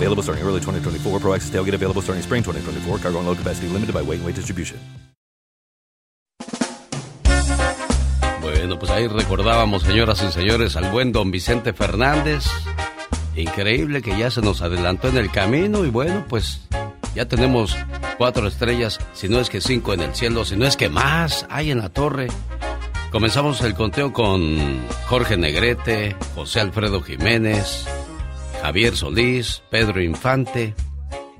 Available starting early 2024. Pro Access tailgate available starting spring 2024. Cargo and load capacity limited by weight and weight distribution. Bueno, pues ahí recordábamos, señoras y señores, al buen don Vicente Fernández. Increíble que ya se nos adelantó en el camino y bueno, pues ya tenemos cuatro estrellas, si no es que cinco en el cielo, si no es que más hay en la torre. Comenzamos el conteo con Jorge Negrete, José Alfredo Jiménez, Javier Solís, Pedro Infante,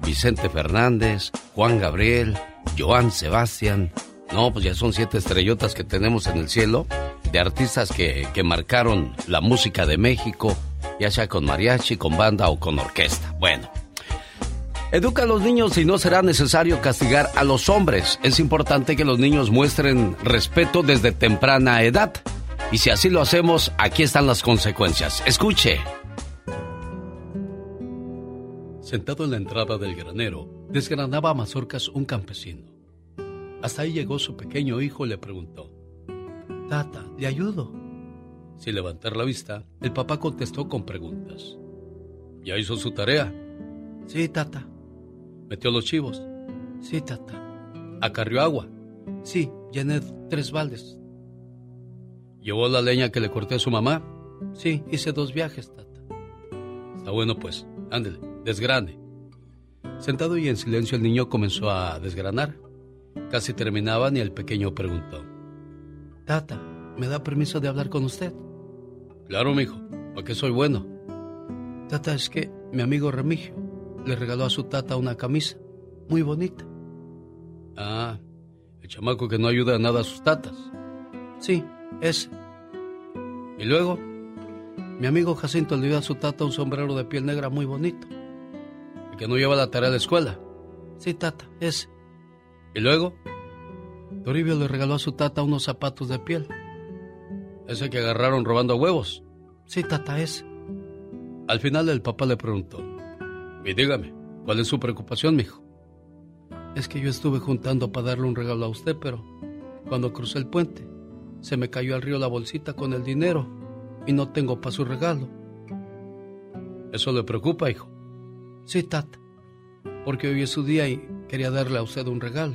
Vicente Fernández, Juan Gabriel, Joan Sebastián. No, pues ya son siete estrellotas que tenemos en el cielo de artistas que, que marcaron la música de México, ya sea con mariachi, con banda o con orquesta. Bueno, Educa a los niños y no será necesario castigar a los hombres. Es importante que los niños muestren respeto desde temprana edad. Y si así lo hacemos, aquí están las consecuencias. Escuche. Sentado en la entrada del granero, desgranaba mazorcas un campesino. Hasta ahí llegó su pequeño hijo y le preguntó, Tata, ¿le ayudo? Sin levantar la vista, el papá contestó con preguntas. ¿Ya hizo su tarea? Sí, tata. ¿Metió los chivos? Sí, tata. ¿Acarrió agua? Sí, llené tres baldes. ¿Llevó la leña que le corté a su mamá? Sí, hice dos viajes, tata. Está bueno, pues, ándele, desgrane. Sentado y en silencio, el niño comenzó a desgranar. Casi terminaban y el pequeño preguntó: Tata, ¿me da permiso de hablar con usted? Claro, mijo, porque soy bueno. Tata, es que mi amigo Remigio le regaló a su tata una camisa muy bonita. Ah, el chamaco que no ayuda a nada a sus tatas. Sí, ese. Y luego, mi amigo Jacinto le dio a su tata un sombrero de piel negra muy bonito. Que no lleva la tarea de la escuela. Sí, tata, ese. Y luego, Toribio le regaló a su tata unos zapatos de piel. Ese que agarraron robando huevos. Sí, tata, ese. Al final el papá le preguntó, y dígame, ¿cuál es su preocupación, mijo? Es que yo estuve juntando para darle un regalo a usted, pero cuando crucé el puente, se me cayó al río la bolsita con el dinero y no tengo para su regalo. ¿Eso le preocupa, hijo? Sí, tata, porque hoy es su día y quería darle a usted un regalo.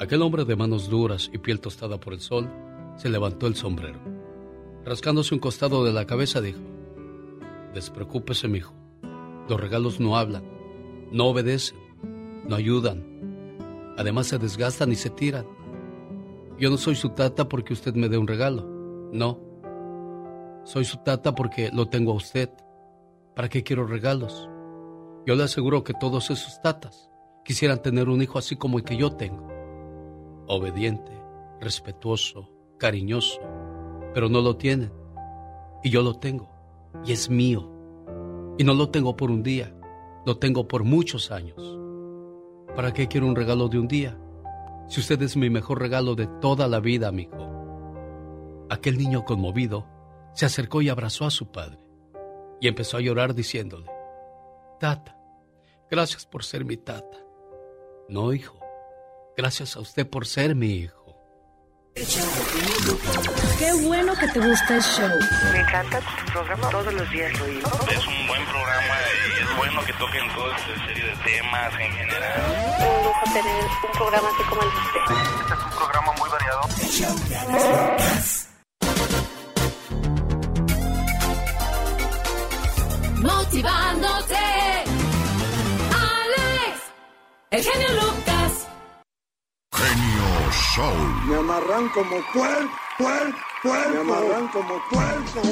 Aquel hombre de manos duras y piel tostada por el sol se levantó el sombrero. Rascándose un costado de la cabeza, dijo: Despreocúpese, mijo. Los regalos no hablan, no obedecen, no ayudan. Además se desgastan y se tiran. Yo no soy su tata porque usted me dé un regalo. No. Soy su tata porque lo tengo a usted. ¿Para qué quiero regalos? Yo le aseguro que todos esos tatas quisieran tener un hijo así como el que yo tengo. Obediente, respetuoso, cariñoso. Pero no lo tienen. Y yo lo tengo. Y es mío. Y no lo tengo por un día, lo tengo por muchos años. ¿Para qué quiero un regalo de un día? Si usted es mi mejor regalo de toda la vida, amigo. Aquel niño conmovido se acercó y abrazó a su padre y empezó a llorar diciéndole, Tata, gracias por ser mi tata. No, hijo, gracias a usted por ser mi hijo. Qué bueno que te gusta el show. Me encanta tu programa, todos los días lo. Es un buen programa y es bueno que toquen toda esta serie de temas en general. Un lujo tener un programa así como el de usted. Este es un programa muy variado. Motivándote, Alex, El genio Lucas. Genio Show. Me amarran como puerco, puerco, puerco. Me amarran como puerco,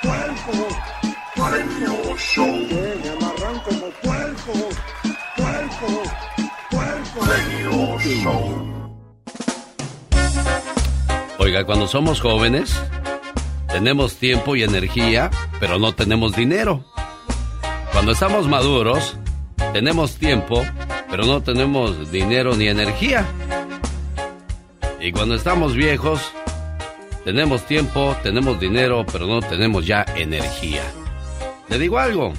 puerco. Genio Show. Me amarran como puerco, puerco, puerco. Genio Show. Oiga, cuando somos jóvenes, tenemos tiempo y energía, pero no tenemos dinero. Cuando estamos maduros, tenemos tiempo, pero no tenemos dinero ni energía. Y cuando estamos viejos, tenemos tiempo, tenemos dinero, pero no tenemos ya energía. Le digo algo,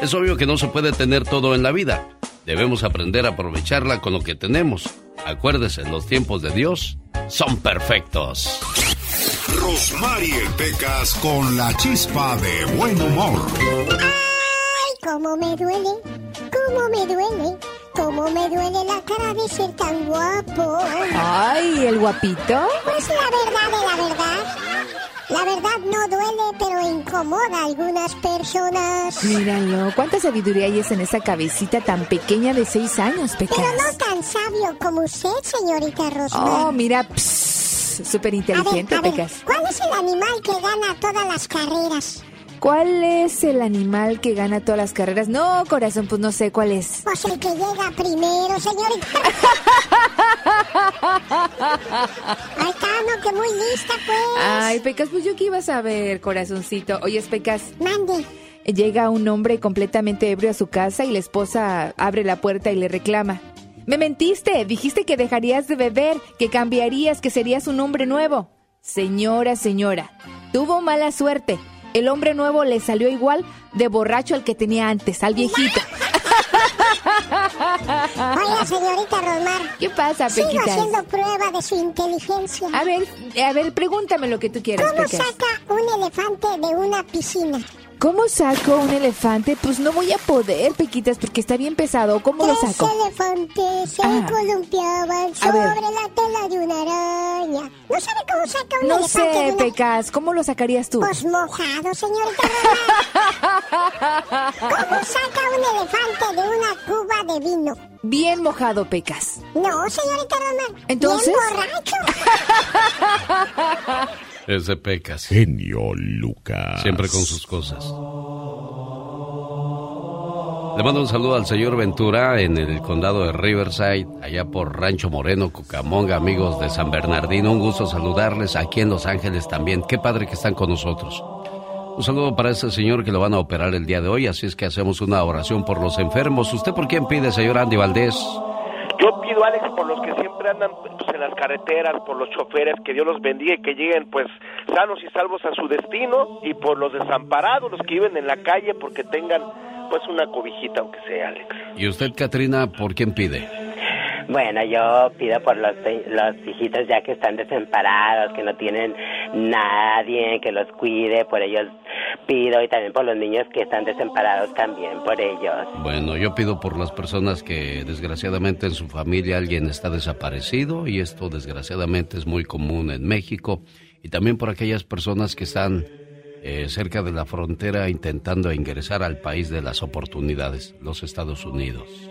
es obvio que no se puede tener todo en la vida. Debemos aprender a aprovecharla con lo que tenemos. Acuérdese, los tiempos de Dios son perfectos. Rosmarie Pecas con la chispa de buen humor. ¡Ay, cómo me duele! ¿Cómo me duele? ¿Cómo me duele la cara de ser tan guapo? Ay, ¿el guapito? Pues la verdad de la verdad. La verdad no duele, pero incomoda a algunas personas. Míralo, cuánta sabiduría hay en esa cabecita tan pequeña de seis años, Pecas. Pero no tan sabio como usted, señorita Rosmar. Oh, mira, súper inteligente, Pecas. ¿Cuál es el animal que gana todas las carreras? ¿Cuál es el animal que gana todas las carreras? No, corazón, pues no sé cuál es. Pues el que llega primero, señorita. Ay, no, que muy lista, pues. Ay, Pecas, pues yo qué iba a saber, corazoncito. Oye, Pecas. Mande. Llega un hombre completamente ebrio a su casa y la esposa abre la puerta y le reclama. Me mentiste, dijiste que dejarías de beber, que cambiarías, que serías un hombre nuevo. Señora, señora, tuvo mala suerte. El hombre nuevo le salió igual de borracho al que tenía antes, al viejito. Oiga, señorita Rosmar. ¿Qué pasa, Pequita? Sigo haciendo prueba de su inteligencia. A ver, a ver, pregúntame lo que tú quieras, ¿Cómo saca un elefante de una piscina? ¿Cómo saco un elefante? Pues no voy a poder, Pequitas, porque está bien pesado. ¿Cómo lo saco? Elefantes se Ah. columpiaban sobre la tela de una araña. ¿No sabe cómo saca un No elefante de sé, una... Pecas. ¿Cómo lo sacarías tú? Pues mojado, señorita. ¿Cómo saca un elefante de una cuba de vino? Bien mojado, Pecas. No, señorita. Entonces. Bien borracho. Ese pecas. Genio Lucas. Siempre con sus cosas. Le mando un saludo al señor Ventura en el condado de Riverside, allá por Rancho Moreno, Cucamonga, amigos de San Bernardino. Un gusto saludarles aquí en Los Ángeles también. Qué padre que están con nosotros. Un saludo para ese señor que lo van a operar el día de hoy, así es que hacemos una oración por los enfermos. ¿Usted por quién pide, señor Andy Valdés? Alex, por los que siempre andan pues, en las carreteras, por los choferes, que Dios los bendiga y que lleguen pues sanos y salvos a su destino, y por los desamparados, los que viven en la calle, porque tengan pues una cobijita, aunque sea, Alex. ¿Y usted, Katrina, por quién pide? Bueno, yo pido por los, los hijitos ya que están desamparados, que no tienen nadie que los cuide, por ellos pido y también por los niños que están desamparados también, por ellos. Bueno, yo pido por las personas que desgraciadamente en su familia alguien está desaparecido y esto desgraciadamente es muy común en México y también por aquellas personas que están eh, cerca de la frontera intentando ingresar al país de las oportunidades, los Estados Unidos.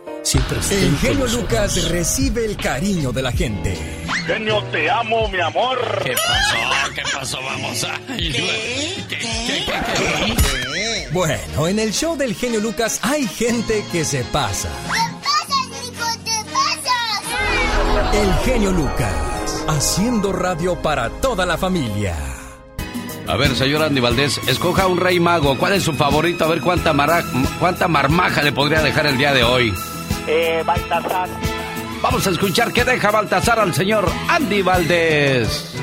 siempre estén El genio Lucas recibe el cariño de la gente. Genio, te amo, mi amor. ¿Qué pasó? ¿Qué pasó? Vamos a... Bueno, en el show del genio Lucas hay gente que se pasa. El genio Lucas, haciendo radio para toda la familia. A ver, señor Andy Valdés, escoja un rey mago. ¿Cuál es su favorito? A ver cuánta, mara- cuánta marmaja le podría dejar el día de hoy. Eh, Baltasar. Vamos a escuchar qué deja Baltasar al señor Andy Valdés.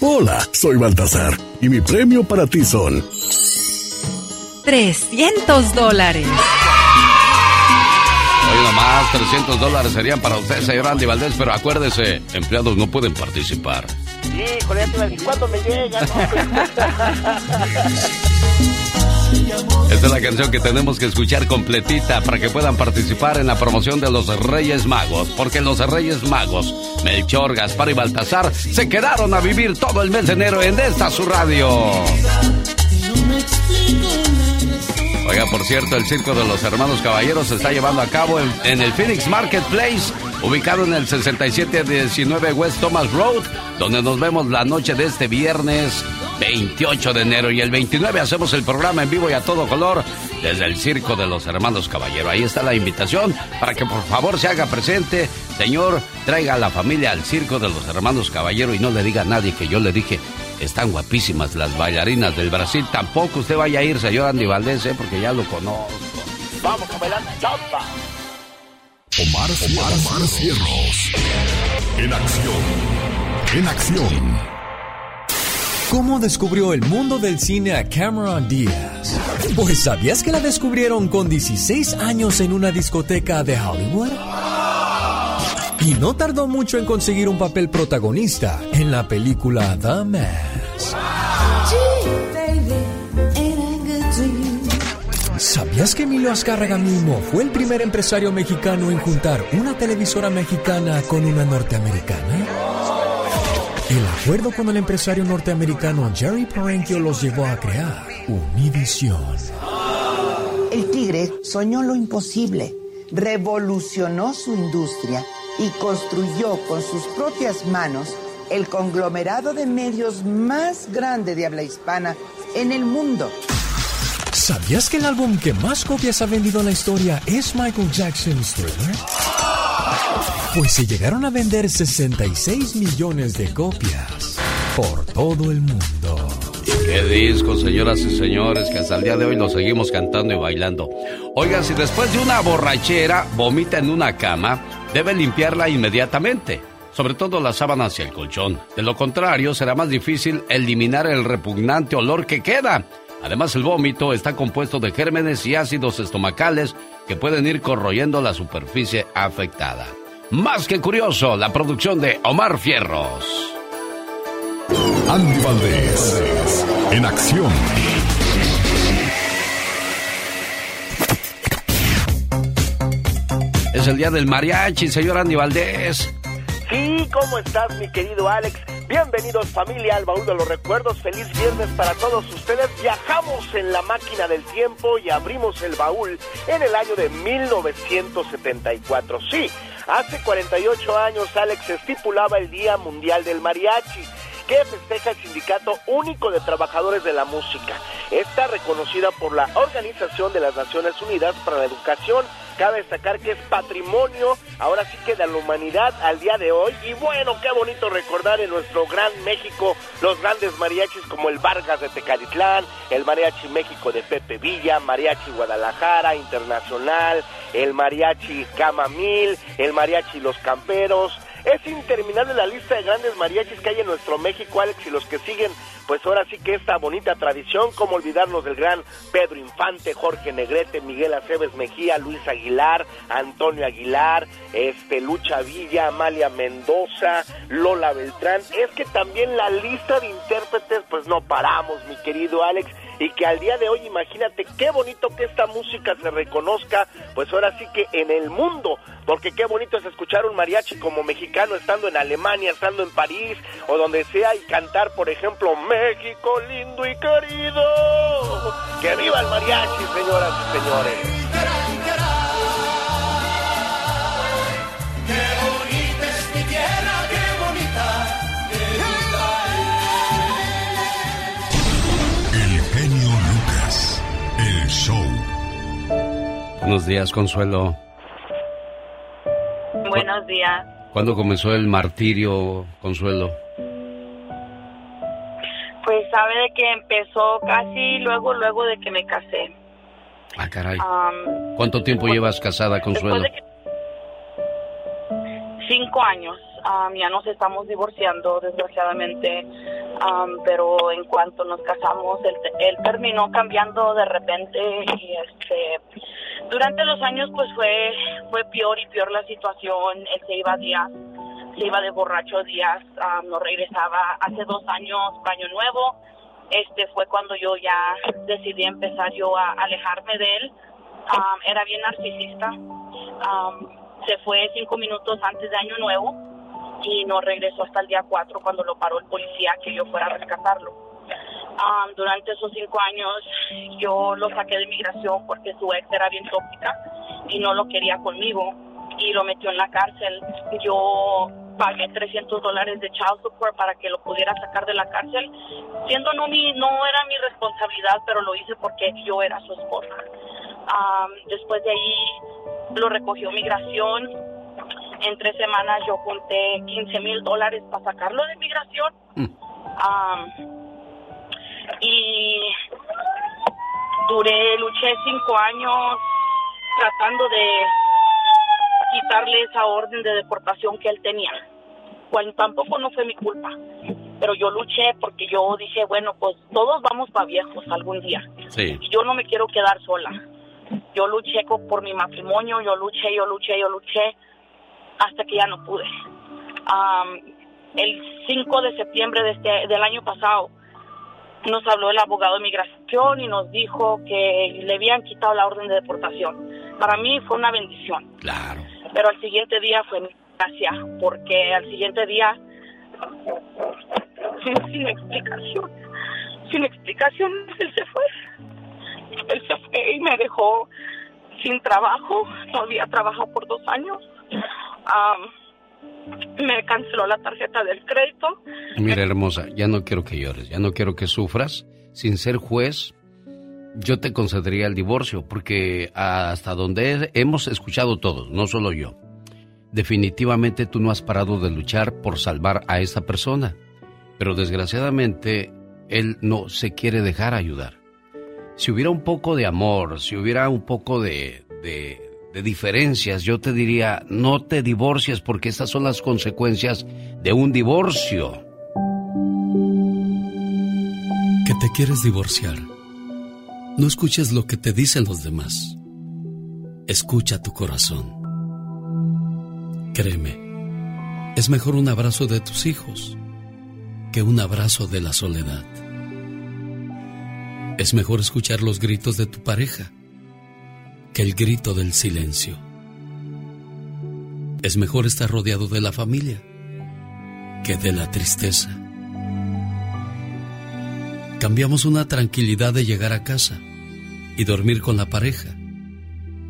Hola, soy Baltasar y mi premio para ti son 300 dólares. Hoy nomás 300 dólares serían para usted, señor Andy Valdés, pero acuérdese, empleados no pueden participar. Híjole, ya te iba a decir, ¿cuándo me llegan? Esta es la canción que tenemos que escuchar completita para que puedan participar en la promoción de los Reyes Magos, porque los Reyes Magos, Melchor, Gaspar y Baltasar, se quedaron a vivir todo el mes de enero en esta su radio. Oiga, por cierto, el Circo de los Hermanos Caballeros se está llevando a cabo en, el Phoenix Marketplace, ubicado en el 6719 West Thomas Road, donde nos vemos la noche de este viernes 28 de enero y el 29 hacemos el programa en vivo y a todo color desde el Circo de los Hermanos Caballero. Ahí está la invitación para que por favor se haga presente. Señor, traiga a la familia al Circo de los Hermanos Caballero y no le diga a nadie que yo le dije, están guapísimas las bailarinas del Brasil. Tampoco usted vaya a ir, señor Andy Valdés, ¿eh? porque ya lo conozco. Vamos a bailar chamba. Omar, Omar, Omar Cierros. En acción. En acción. ¿Cómo descubrió el mundo del cine a Cameron Díaz? Pues ¿sabías que la descubrieron con 16 años en una discoteca de Hollywood? Y no tardó mucho en conseguir un papel protagonista en la película The Mask. ¿Sabías que Emilio Azcárraga mismo fue el primer empresario mexicano en juntar una televisora mexicana con una norteamericana? El acuerdo con el empresario norteamericano Jerry Parenchio los llevó a crear Univision. El tigre soñó lo imposible, revolucionó su industria y construyó con sus propias manos el conglomerado de medios más grande de habla hispana en el mundo. ¿Sabías que el álbum que más copias ha vendido en la historia es Michael Jackson's Thriller? Pues se llegaron a vender 66 millones de copias por todo el mundo. Qué disco, señoras y señores, que hasta el día de hoy lo seguimos cantando y bailando. Oiga, si después de una borrachera vomita en una cama, debe limpiarla inmediatamente, sobre todo las sábanas y el colchón. De lo contrario, será más difícil eliminar el repugnante olor que queda. Además, el vómito está compuesto de gérmenes y ácidos estomacales que pueden ir corroyendo la superficie afectada. Más que curioso, la producción de Omar Fierros. Andy Valdés. En acción. Es el día del mariachi, señor Andy Valdés. Sí, ¿cómo estás, mi querido Alex? Bienvenidos familia al baúl de los recuerdos. Feliz viernes para todos ustedes. Viajamos en la máquina del tiempo y abrimos el baúl en el año de 1974. Sí, hace 48 años Alex estipulaba el Día Mundial del Mariachi que festeja el Sindicato Único de Trabajadores de la Música. Está reconocida por la Organización de las Naciones Unidas para la Educación. Cabe destacar que es patrimonio, ahora sí que de la humanidad al día de hoy. Y bueno, qué bonito recordar en nuestro gran México los grandes mariachis como el Vargas de Tecalitlán, el Mariachi México de Pepe Villa, Mariachi Guadalajara Internacional, el Mariachi Camamil, el Mariachi Los Camperos, es interminable la lista de grandes mariachis que hay en nuestro México, Alex, y los que siguen, pues ahora sí que esta bonita tradición, como olvidarnos del gran Pedro Infante, Jorge Negrete, Miguel Aceves Mejía, Luis Aguilar, Antonio Aguilar, este Lucha Villa, Amalia Mendoza, Lola Beltrán. Es que también la lista de intérpretes, pues no paramos, mi querido Alex. Y que al día de hoy, imagínate qué bonito que esta música se reconozca, pues ahora sí que en el mundo, porque qué bonito es escuchar un mariachi como mexicano estando en Alemania, estando en París o donde sea y cantar, por ejemplo, México lindo y querido. ¡Que viva el mariachi, señoras y señores! El show. Buenos días, Consuelo. Buenos días. ¿Cuándo comenzó el martirio, Consuelo? Pues sabe de que empezó casi luego, luego de que me casé. Ah, caray. ¿Cuánto tiempo llevas casada, Consuelo? después de que- Cinco años. Am, ya nos estamos divorciando, desgraciadamente. Am, pero en cuanto nos casamos, él, terminó cambiando de repente este durante los años pues fue fue peor y peor la situación. Él se iba días se iba de borracho días am, no regresaba. Hace dos años año nuevo este fue cuando yo ya decidí empezar yo a alejarme de él. Era bien narcisista. Se fue cinco minutos antes de año nuevo y no regresó hasta el día 4 cuando lo paró el policía que yo fuera a rescatarlo. Am, durante esos cinco años yo lo saqué de migración porque su ex era bien tóxica y no lo quería conmigo y lo metió en la cárcel. Yo pagué 300 dólares de child support para que lo pudiera sacar de la cárcel, siendo no mi, no era mi responsabilidad, pero lo hice porque yo era su esposa. Am, después de ahí lo recogió migración. En tres semanas yo junté 15 mil dólares para sacarlo de migración. Am, y duré, luché cinco años tratando de quitarle esa orden de deportación que él tenía. Cuando tampoco no fue mi culpa, pero yo luché porque yo dije, bueno, pues todos vamos para viejos algún día. Sí. Y yo no me quiero quedar sola. Yo luché por mi matrimonio, yo luché, yo luché, yo luché, hasta que ya no pude. Am, el 5 de septiembre de este, del año pasado nos habló el abogado de migración y nos dijo que le habían quitado la orden de deportación. Para mí fue una bendición. Claro. Pero al siguiente día fue mi gracia, porque al siguiente día, sin, sin explicación, sin explicación, él se fue. Él se fue y me dejó sin trabajo, no había trabajado por dos años. Me canceló la tarjeta del crédito. Mira, hermosa, ya no quiero que llores, ya no quiero que sufras. Sin ser juez, yo te concedería el divorcio, porque hasta donde he- hemos escuchado todos, no solo yo, definitivamente tú no has parado de luchar por salvar a esta persona. Pero desgraciadamente, él no se quiere dejar ayudar. Si hubiera un poco de amor, si hubiera un poco de, de, de diferencias, yo te diría, no te divorcies porque estas son las consecuencias de un divorcio. que te quieres divorciar. No escuches lo que te dicen los demás. Escucha tu corazón. Créeme, es mejor un abrazo de tus hijos que un abrazo de la soledad. Es mejor escuchar los gritos de tu pareja que el grito del silencio. Es mejor estar rodeado de la familia que de la tristeza. Cambiamos una tranquilidad de llegar a casa y dormir con la pareja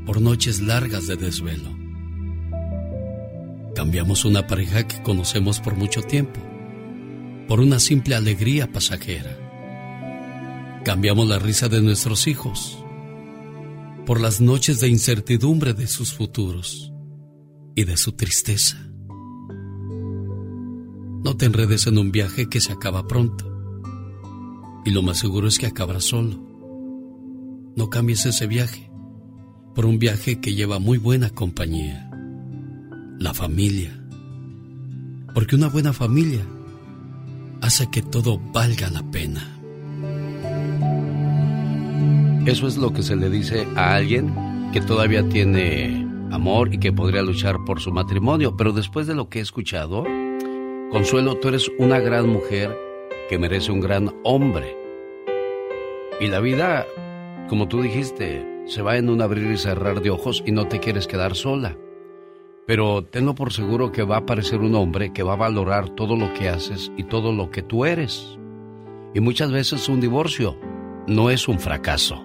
por noches largas de desvelo. Cambiamos una pareja que conocemos por mucho tiempo por una simple alegría pasajera. Cambiamos la risa de nuestros hijos por las noches de incertidumbre de sus futuros y de su tristeza. No te enredes en un viaje que se acaba pronto y lo más seguro es que acabarás solo. No cambies ese viaje por un viaje que lleva muy buena compañía, la familia. Porque una buena familia hace que todo valga la pena. Eso es lo que se le dice a alguien que todavía tiene amor y que podría luchar por su matrimonio. Pero después de lo que he escuchado, Consuelo, tú eres una gran mujer que merece un gran hombre. Y la vida, como tú dijiste, se va en un abrir y cerrar de ojos y no te quieres quedar sola. Pero tenlo por seguro que va a aparecer un hombre que va a valorar todo lo que haces y todo lo que tú eres. Y muchas veces un divorcio no es un fracaso.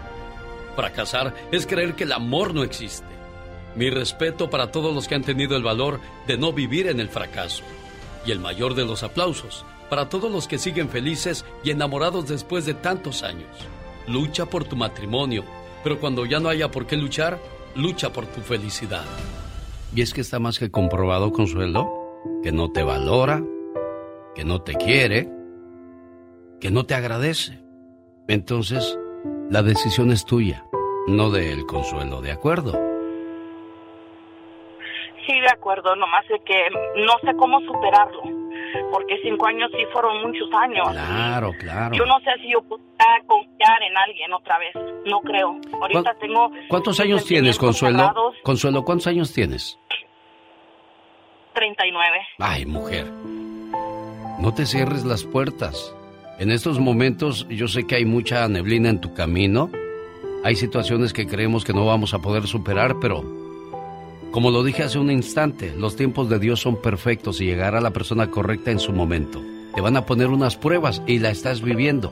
Fracasar es creer que el amor no existe. Mi respeto para todos los que han tenido el valor de no vivir en el fracaso. Y el mayor de los aplausos para todos los que siguen felices y enamorados después de tantos años. Lucha por tu matrimonio, pero cuando ya no haya por qué luchar, lucha por tu felicidad. Y es que está más que comprobado, Consuelo, que no te valora, que no te quiere, que no te agradece. Entonces, la decisión es tuya, no de él, Consuelo, ¿de acuerdo? Sí, de acuerdo, nomás de que no sé cómo superarlo, porque cinco años sí fueron muchos años. Claro, claro. Yo no sé si yo puedo confiar en alguien otra vez, no creo. Ahorita tengo... ¿Cuántos años tienes, Consuelo? Consuelo, ¿cuántos años tienes? 39. Ay, mujer, no te cierres las puertas. En estos momentos yo sé que hay mucha neblina en tu camino. Hay situaciones que creemos que no vamos a poder superar, pero como lo dije hace un instante, los tiempos de Dios son perfectos y llegará la persona correcta en su momento. Te van a poner unas pruebas y la estás viviendo.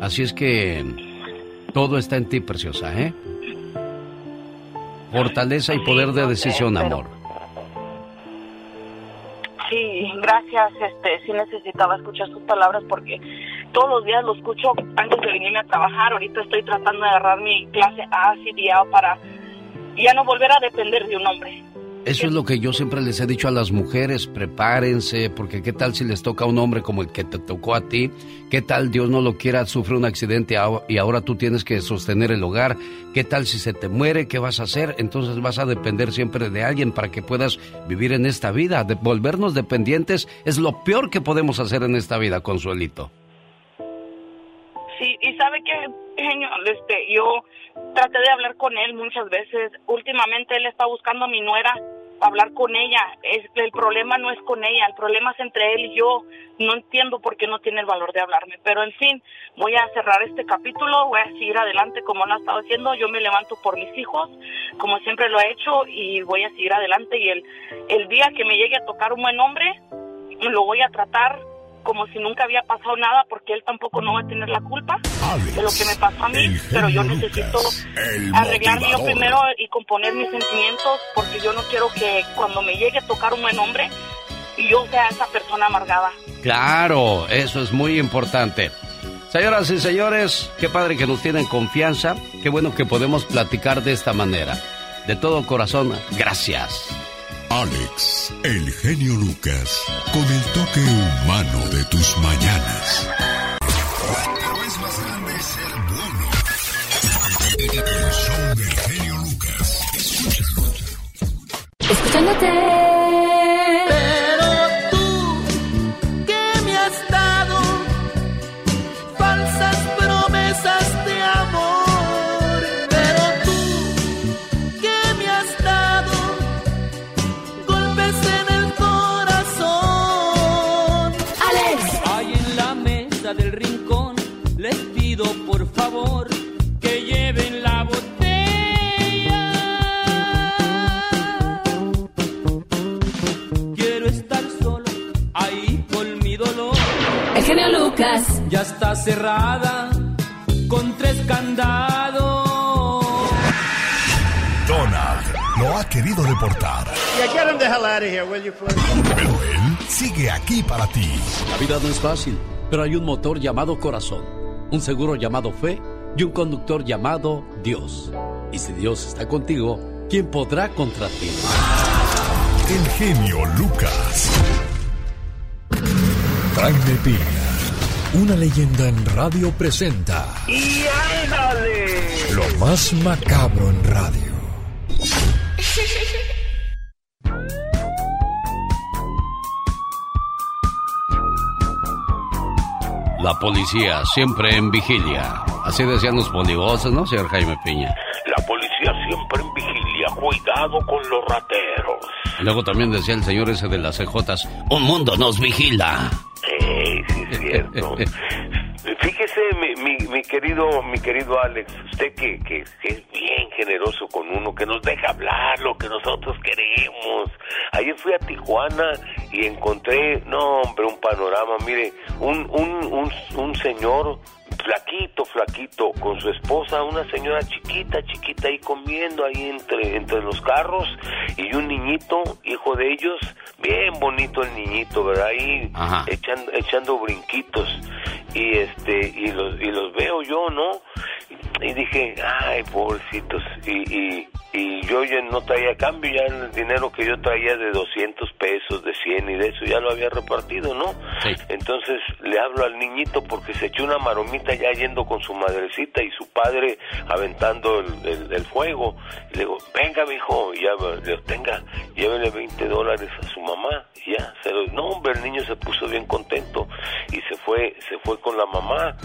Así es que todo está en ti, preciosa, ¿eh? Fortaleza y poder de decisión, amor. Sí, gracias. Este, sí necesitaba escuchar sus palabras porque todos los días lo escucho antes de venirme a trabajar. Ahorita estoy tratando de agarrar mi clase A, CDA para ya no volver a depender de un hombre. Eso es lo que yo siempre les he dicho a las mujeres, prepárense, porque qué tal si les toca a un hombre como el que te tocó a ti, qué tal Dios no lo quiera, sufre un accidente y ahora tú tienes que sostener el hogar, qué tal si se te muere, qué vas a hacer, entonces vas a depender siempre de alguien para que puedas vivir en esta vida. De volvernos dependientes es lo peor que podemos hacer en esta vida, Consuelito. Sí, y sabe que, genio, este, yo traté de hablar con él muchas veces. Últimamente él está buscando a mi nuera hablar con ella. El problema no es con ella, el problema es entre él y yo. No entiendo por qué no tiene el valor de hablarme. Pero en fin, voy a cerrar este capítulo, voy a seguir adelante como lo ha estado haciendo. Yo me levanto por mis hijos, como siempre lo he hecho, y voy a seguir adelante. Y el, el día que me llegue a tocar un buen hombre, lo voy a tratar como si nunca había pasado nada porque él tampoco no va a tener la culpa de lo que me pasó a mí, pero yo necesito arreglarme yo primero y componer mis sentimientos porque yo no quiero que cuando me llegue a tocar un buen hombre yo sea esa persona amargada. Claro, eso es muy importante. Señoras y señores, qué padre que nos tienen confianza, qué bueno que podemos platicar de esta manera. De todo corazón, gracias. Alex, el genio Lucas, con el toque humano de tus mañanas. Pero es más grande ser bueno. El show del genio Lucas. Escúchalo. Escuchándote. Ya está cerrada con tres candados. Donald lo ha querido deportar. Pero él sigue aquí para ti. La vida no es fácil, pero hay un motor llamado corazón, un seguro llamado fe y un conductor llamado Dios. Y si Dios está contigo, ¿quién podrá contra ti? El genio Lucas. Jaime Piña, una leyenda en radio presenta. ¡Y ándale! Lo más macabro en radio. La policía siempre en vigilia. Así decían los polivoces, ¿no, señor Jaime Piña? La policía siempre en vigilia, cuidado con los rateros. Luego también decía el señor ese de las CJs, un mundo nos vigila. Sí, sí, Fíjese, mi, mi, mi querido mi querido Alex, usted que, que, que es bien generoso con uno, que nos deja hablar lo que nosotros queremos. Ayer fui a Tijuana y encontré, no hombre, un panorama, mire, un, un, un, un señor flaquito, flaquito, con su esposa, una señora chiquita, chiquita ahí comiendo ahí entre, entre los carros y un niñito, hijo de ellos, bien bonito el niñito, ¿verdad? Ahí Ajá. echando, echando brinquitos y este y los y los veo yo, ¿no? Y dije, ay, pobrecitos. Y, y, y yo ya no traía cambio, ya el dinero que yo traía de 200 pesos, de 100 y de eso ya lo había repartido, ¿no? Entonces le hablo al niñito porque se echó una maromita ya yendo con su madrecita y su padre aventando el, el- el fuego. Y le digo, venga, mijo, y ya, le digo, tenga, llévele 20 dólares a su mamá. Y ya, se lo, no, hombre, el niño se puso bien contento y se fue, se fue con la mamá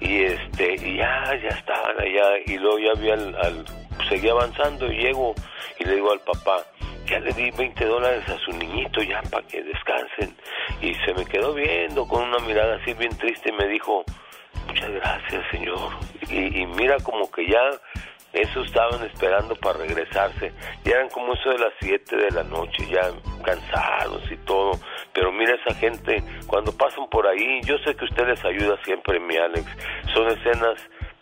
y este, y ya, ya estaban allá y luego ya vi al, al- seguí avanzando y llego y le digo al papá, ya le di 20 dólares a su niñito ya para que descansen y se me quedó viendo con una mirada así bien triste y me dijo, muchas gracias señor y, mira como que ya eso estaban esperando para regresarse. Ya eran como eso de las 7 de la noche, ya cansados y todo. Pero mira esa gente, cuando pasan por ahí, yo sé que usted les ayuda siempre, mi Alex. Son escenas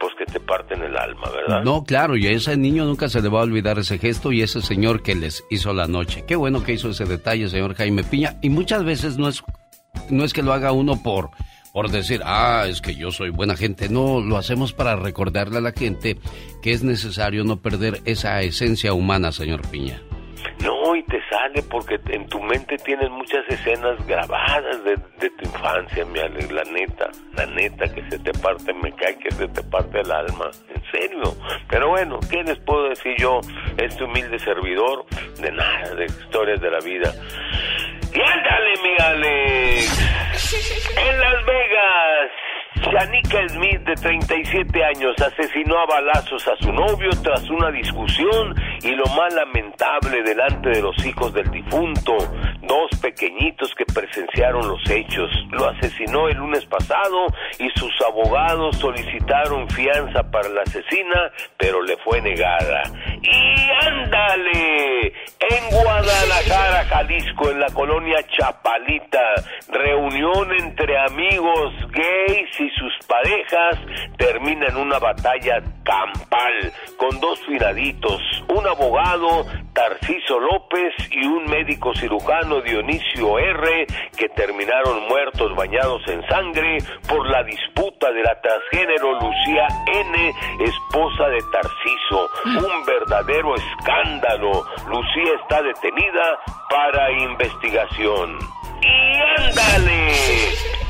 pues que te parten el alma, ¿verdad? No, claro, y a ese niño nunca se le va a olvidar ese gesto y ese señor que les hizo la noche. Qué bueno que hizo ese detalle, señor Jaime Piña. Y muchas veces no es, no es que lo haga uno por, por decir, ah, es que yo soy buena gente. No, lo hacemos para recordarle a la gente que es necesario no perder esa esencia humana, señor Piña. No, y te sale porque en tu mente tienes muchas escenas grabadas de, tu infancia, mi Alex, la neta, la neta que se te parte, me cae que se te parte el alma, en serio. Pero bueno, ¿qué les puedo decir yo, este humilde servidor? De nada, de historias de la vida. Y ándale, mi Alex. En Las Vegas, Shanika Smith, de 37 años, asesinó a balazos a su novio tras una discusión y lo más lamentable delante de los hijos del difunto, dos pequeñitos que presenciaron los hechos. Lo asesinó el lunes pasado y sus abogados solicitaron fianza para la asesina, pero le fue negada. Y ándale, en Guadalajara, Jalisco, en la colonia Chapalita, reunión entre amigos gays y sus parejas termina en una batalla campal con dos finaditos, un abogado, Tarciso López, y un médico cirujano, Dionisio R., que terminaron muertos bañados en sangre por la disputa de la transgénero Lucía N., esposa de Tarciso. Un verdadero escándalo. Lucía está detenida para investigación. Y ándale,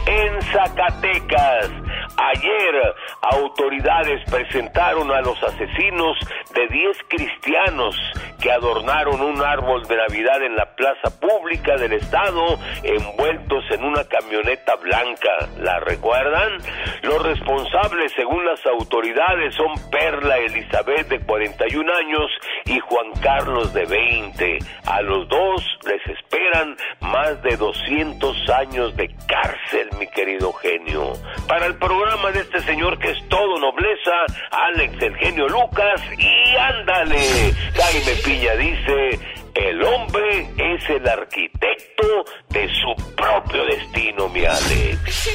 en Zacatecas. Ayer autoridades presentaron a los asesinos de 10 cristianos que adornaron un árbol de Navidad en la plaza pública del estado envueltos en una camioneta blanca. ¿La recuerdan? Los responsables, según las autoridades, son Perla Elizabeth de 41 años y Juan Carlos de 20. A los dos les esperan más de 200 años de cárcel, mi querido genio. Para el programa de este señor que es todo nobleza, Alex el genio Lucas y ándale. Jaime Piña dice, el hombre es el arquitecto de su propio destino, mi Alex.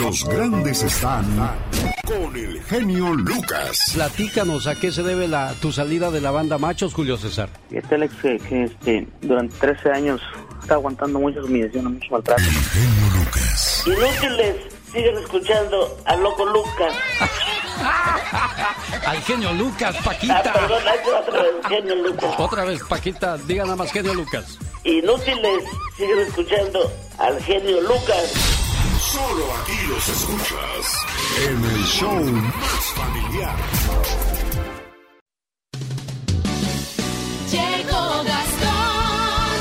Los grandes están con el genio Lucas. Platícanos a qué se debe la, tu salida de la banda Machos, Julio César. Este Alex que, que, este, durante 13 años está aguantando muchas humillaciones, mucho maltrato. El genio Lucas. Inútiles, siguen escuchando al loco Lucas. Al genio Lucas, Paquita. Ah, perdón, otra vez, genio Lucas. Otra vez, Paquita, diga nada más genio Lucas. Inútiles, siguen escuchando al genio Lucas. Solo aquí los escuchas en el show más familiar. Llegó Gastón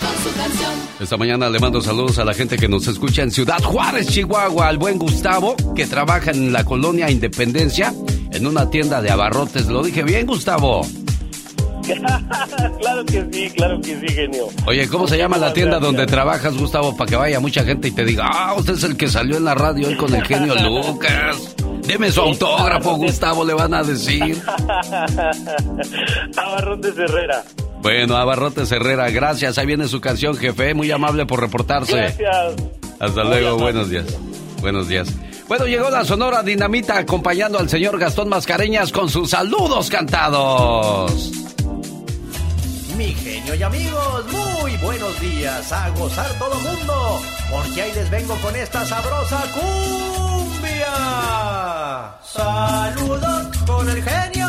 con su canción. Esta mañana le mando saludos a la gente que nos escucha en Ciudad Juárez, Chihuahua, al buen Gustavo, que trabaja en la colonia Independencia, en una tienda de abarrotes. ¿Lo dije bien, Gustavo? Claro que sí, claro que sí, genio. Oye, ¿cómo se llama la tienda donde trabajas, Gustavo, para que vaya mucha gente y te diga, ah, usted es el que salió en la radio hoy con el genio Lucas? Deme su autógrafo, Gustavo, le van a decir. Abarrotes Herrera. Bueno, Abarrotes Herrera, gracias. Ahí viene su canción, jefe. Muy amable por reportarse. Gracias. Hasta luego, buenos días. Buenos días. Bueno, llegó la Sonora Dinamita acompañando al señor Gastón Mascareñas con sus saludos cantados. Mi genio y amigos, muy buenos días. A gozar todo mundo, porque ahí les vengo con esta sabrosa cumbia. Saludos con el genio.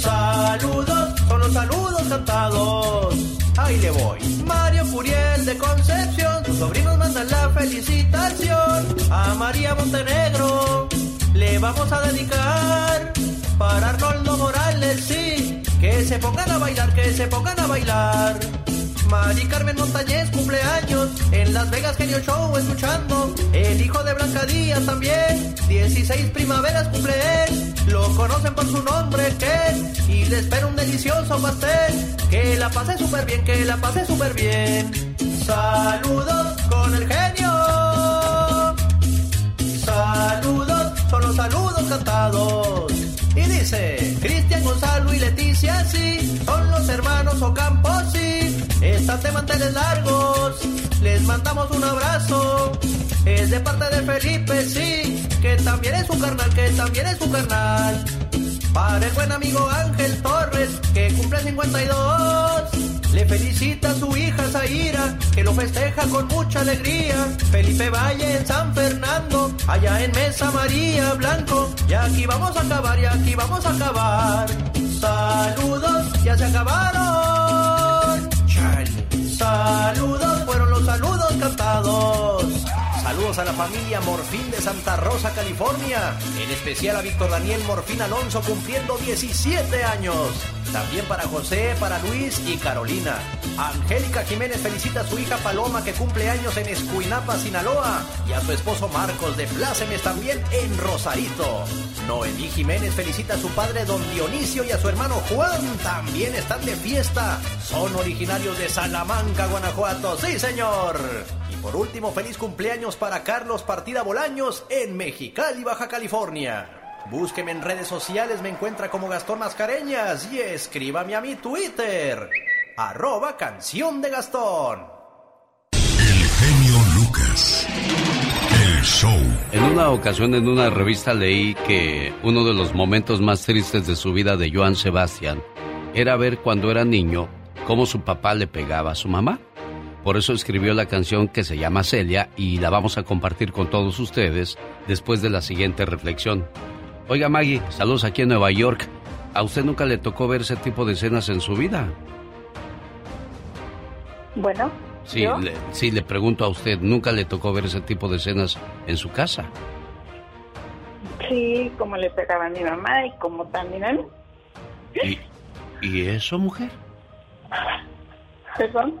Saludos, son los saludos cantados. Ahí le voy. Mario Furiel de Concepción, sus sobrinos mandan la felicitación. A María Montenegro le vamos a dedicar. Para Arnoldo Morales, sí, que se pongan a bailar, que se pongan a bailar. Mari Carmen Montañez cumpleaños en Las Vegas Genio Show escuchando. El hijo de Blanca Díaz también, 16 primaveras cumple él. Lo conocen por su nombre, que y le espera un delicioso pastel. Que la pase súper bien, que la pase súper bien. Saludos con el genio. Saludos, son los saludos cantados. Y dice, Gonzalo y Leticia, sí, son los hermanos Ocampo, sí, están de manteles largos, les mandamos un abrazo, es de parte de Felipe, sí, que también es su carnal, que también es su carnal. Para el buen amigo Ángel Torres, que cumple 52, le felicita a su hija Zaira, que lo festeja con mucha alegría. Felipe Valle en San Fernando, allá en Mesa María Blanco. Y aquí vamos a acabar, y aquí vamos a acabar. Saludos, ya se acabaron. Saludos, fueron los saludos cantados. Saludos a la familia Morfín de Santa Rosa, California. En especial a Víctor Daniel Morfín Alonso cumpliendo 17 años. También para José, para Luis y Carolina. Angélica Jiménez felicita a su hija Paloma que cumple años en Escuinapa, Sinaloa. Y a su esposo Marcos de Plácemes también en Rosarito. Noemí Jiménez felicita a su padre Don Dionisio y a su hermano Juan. También están de fiesta. Son originarios de Salamanca, Guanajuato. Sí, señor. Y por último, feliz cumpleaños para Carlos Partida Bolaños en Mexicali, Baja California. Búsqueme en redes sociales, me encuentra como Gastón Mascareñas y escríbame a mi Twitter, arroba canción de Gastón. El genio Lucas. El show. En una ocasión en una revista leí que uno de los momentos más tristes de su vida de Joan Sebastián era ver cuando era niño cómo su papá le pegaba a su mamá. Por eso escribió la canción que se llama Celia y la vamos a compartir con todos ustedes después de la siguiente reflexión. Oiga Maggie, saludos aquí en Nueva York. ¿A usted nunca le tocó ver ese tipo de escenas en su vida? Bueno. Sí, ¿yo? le, sí, le pregunto a usted, ¿nunca le tocó ver ese tipo de escenas en su casa? Sí, como le pegaba a mi mamá y como también a mí. ¿Y, y eso, mujer? Perdón.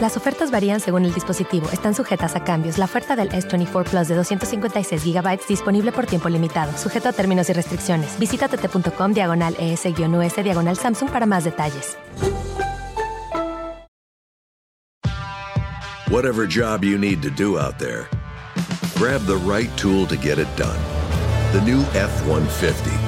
Las ofertas varían según el dispositivo. Están sujetas a cambios. La oferta del S24 Plus de 256 GB disponible por tiempo limitado, sujeto a términos y restricciones. Visita tt.com diagonal ES-US diagonal Samsung para más detalles. Whatever job you need to do out there, grab the right tool to get it done. The new F-150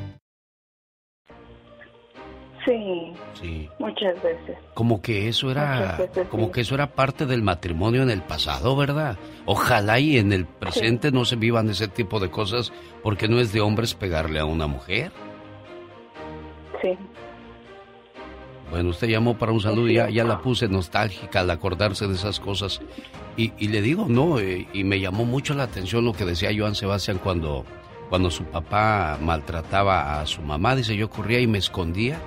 Sí. Sí. Muchas veces. Como que eso era, como que eso era parte del matrimonio en el pasado, ¿verdad? Ojalá y en el presente no se vivan ese tipo de cosas, porque no es de hombres pegarle a una mujer. Sí. Bueno, usted llamó para un saludo y ya, ya la puse nostálgica al acordarse de esas cosas. Y, y le digo, no, eh, y me llamó mucho la atención lo que decía Joan Sebastián cuando, cuando su papá maltrataba a su mamá. Dice, yo corría y me escondía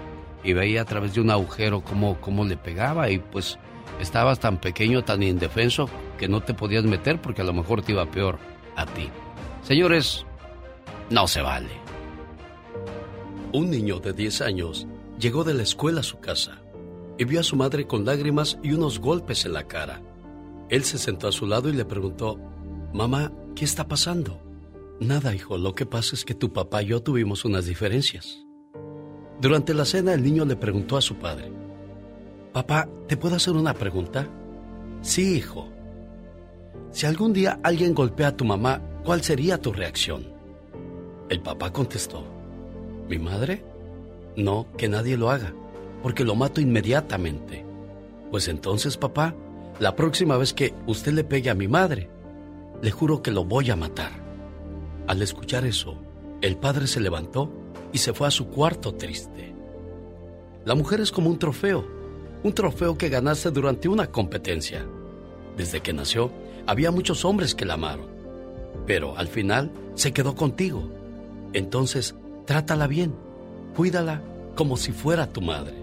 y veía a través de un agujero cómo, cómo le pegaba y pues estabas tan pequeño, tan indefenso que no te podías meter porque a lo mejor te iba peor a ti. Señores, no se vale. Un niño de 10 años llegó de la escuela a su casa y vio a su madre con lágrimas y unos golpes en la cara. Él se sentó a su lado y le preguntó, Mamá, ¿qué está pasando? Nada, hijo, lo que pasa es que tu papá y yo tuvimos unas diferencias. Durante la cena el niño le preguntó a su padre, Papá, ¿te puedo hacer una pregunta? Sí, hijo. Si algún día alguien golpea a tu mamá, ¿cuál sería tu reacción? El papá contestó, ¿mi madre? No, que nadie lo haga, porque lo mato inmediatamente. Pues entonces, papá, la próxima vez que usted le pegue a mi madre, le juro que lo voy a matar. Al escuchar eso, el padre se levantó y se fue a su cuarto triste. La mujer es como un trofeo, un trofeo que ganaste durante una competencia. Desde que nació, había muchos hombres que la amaron, pero al final se quedó contigo. Entonces, trátala bien, cuídala como si fuera tu madre,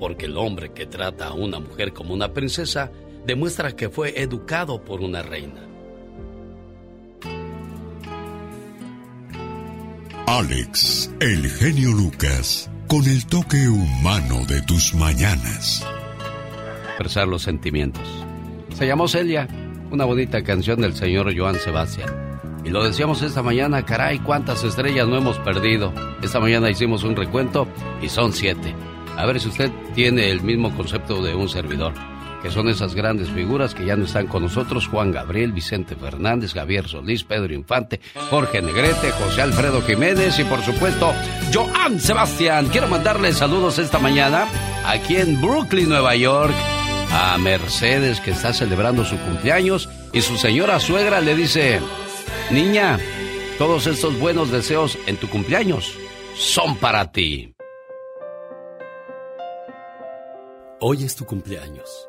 porque el hombre que trata a una mujer como una princesa demuestra que fue educado por una reina. Alex, el genio Lucas, con el toque humano de tus mañanas. Expresar los sentimientos. Se llamó Celia, una bonita canción del señor Joan Sebastián. Y lo decíamos esta mañana, caray, cuántas estrellas no hemos perdido. Esta mañana hicimos un recuento y son siete. A ver si usted tiene el mismo concepto de un servidor que son esas grandes figuras que ya no están con nosotros, Juan Gabriel, Vicente Fernández, Javier Solís, Pedro Infante, Jorge Negrete, José Alfredo Jiménez y por supuesto, Joan Sebastián. Quiero mandarle saludos esta mañana aquí en Brooklyn, Nueva York, a Mercedes que está celebrando su cumpleaños y su señora suegra le dice, niña, todos estos buenos deseos en tu cumpleaños son para ti. Hoy es tu cumpleaños.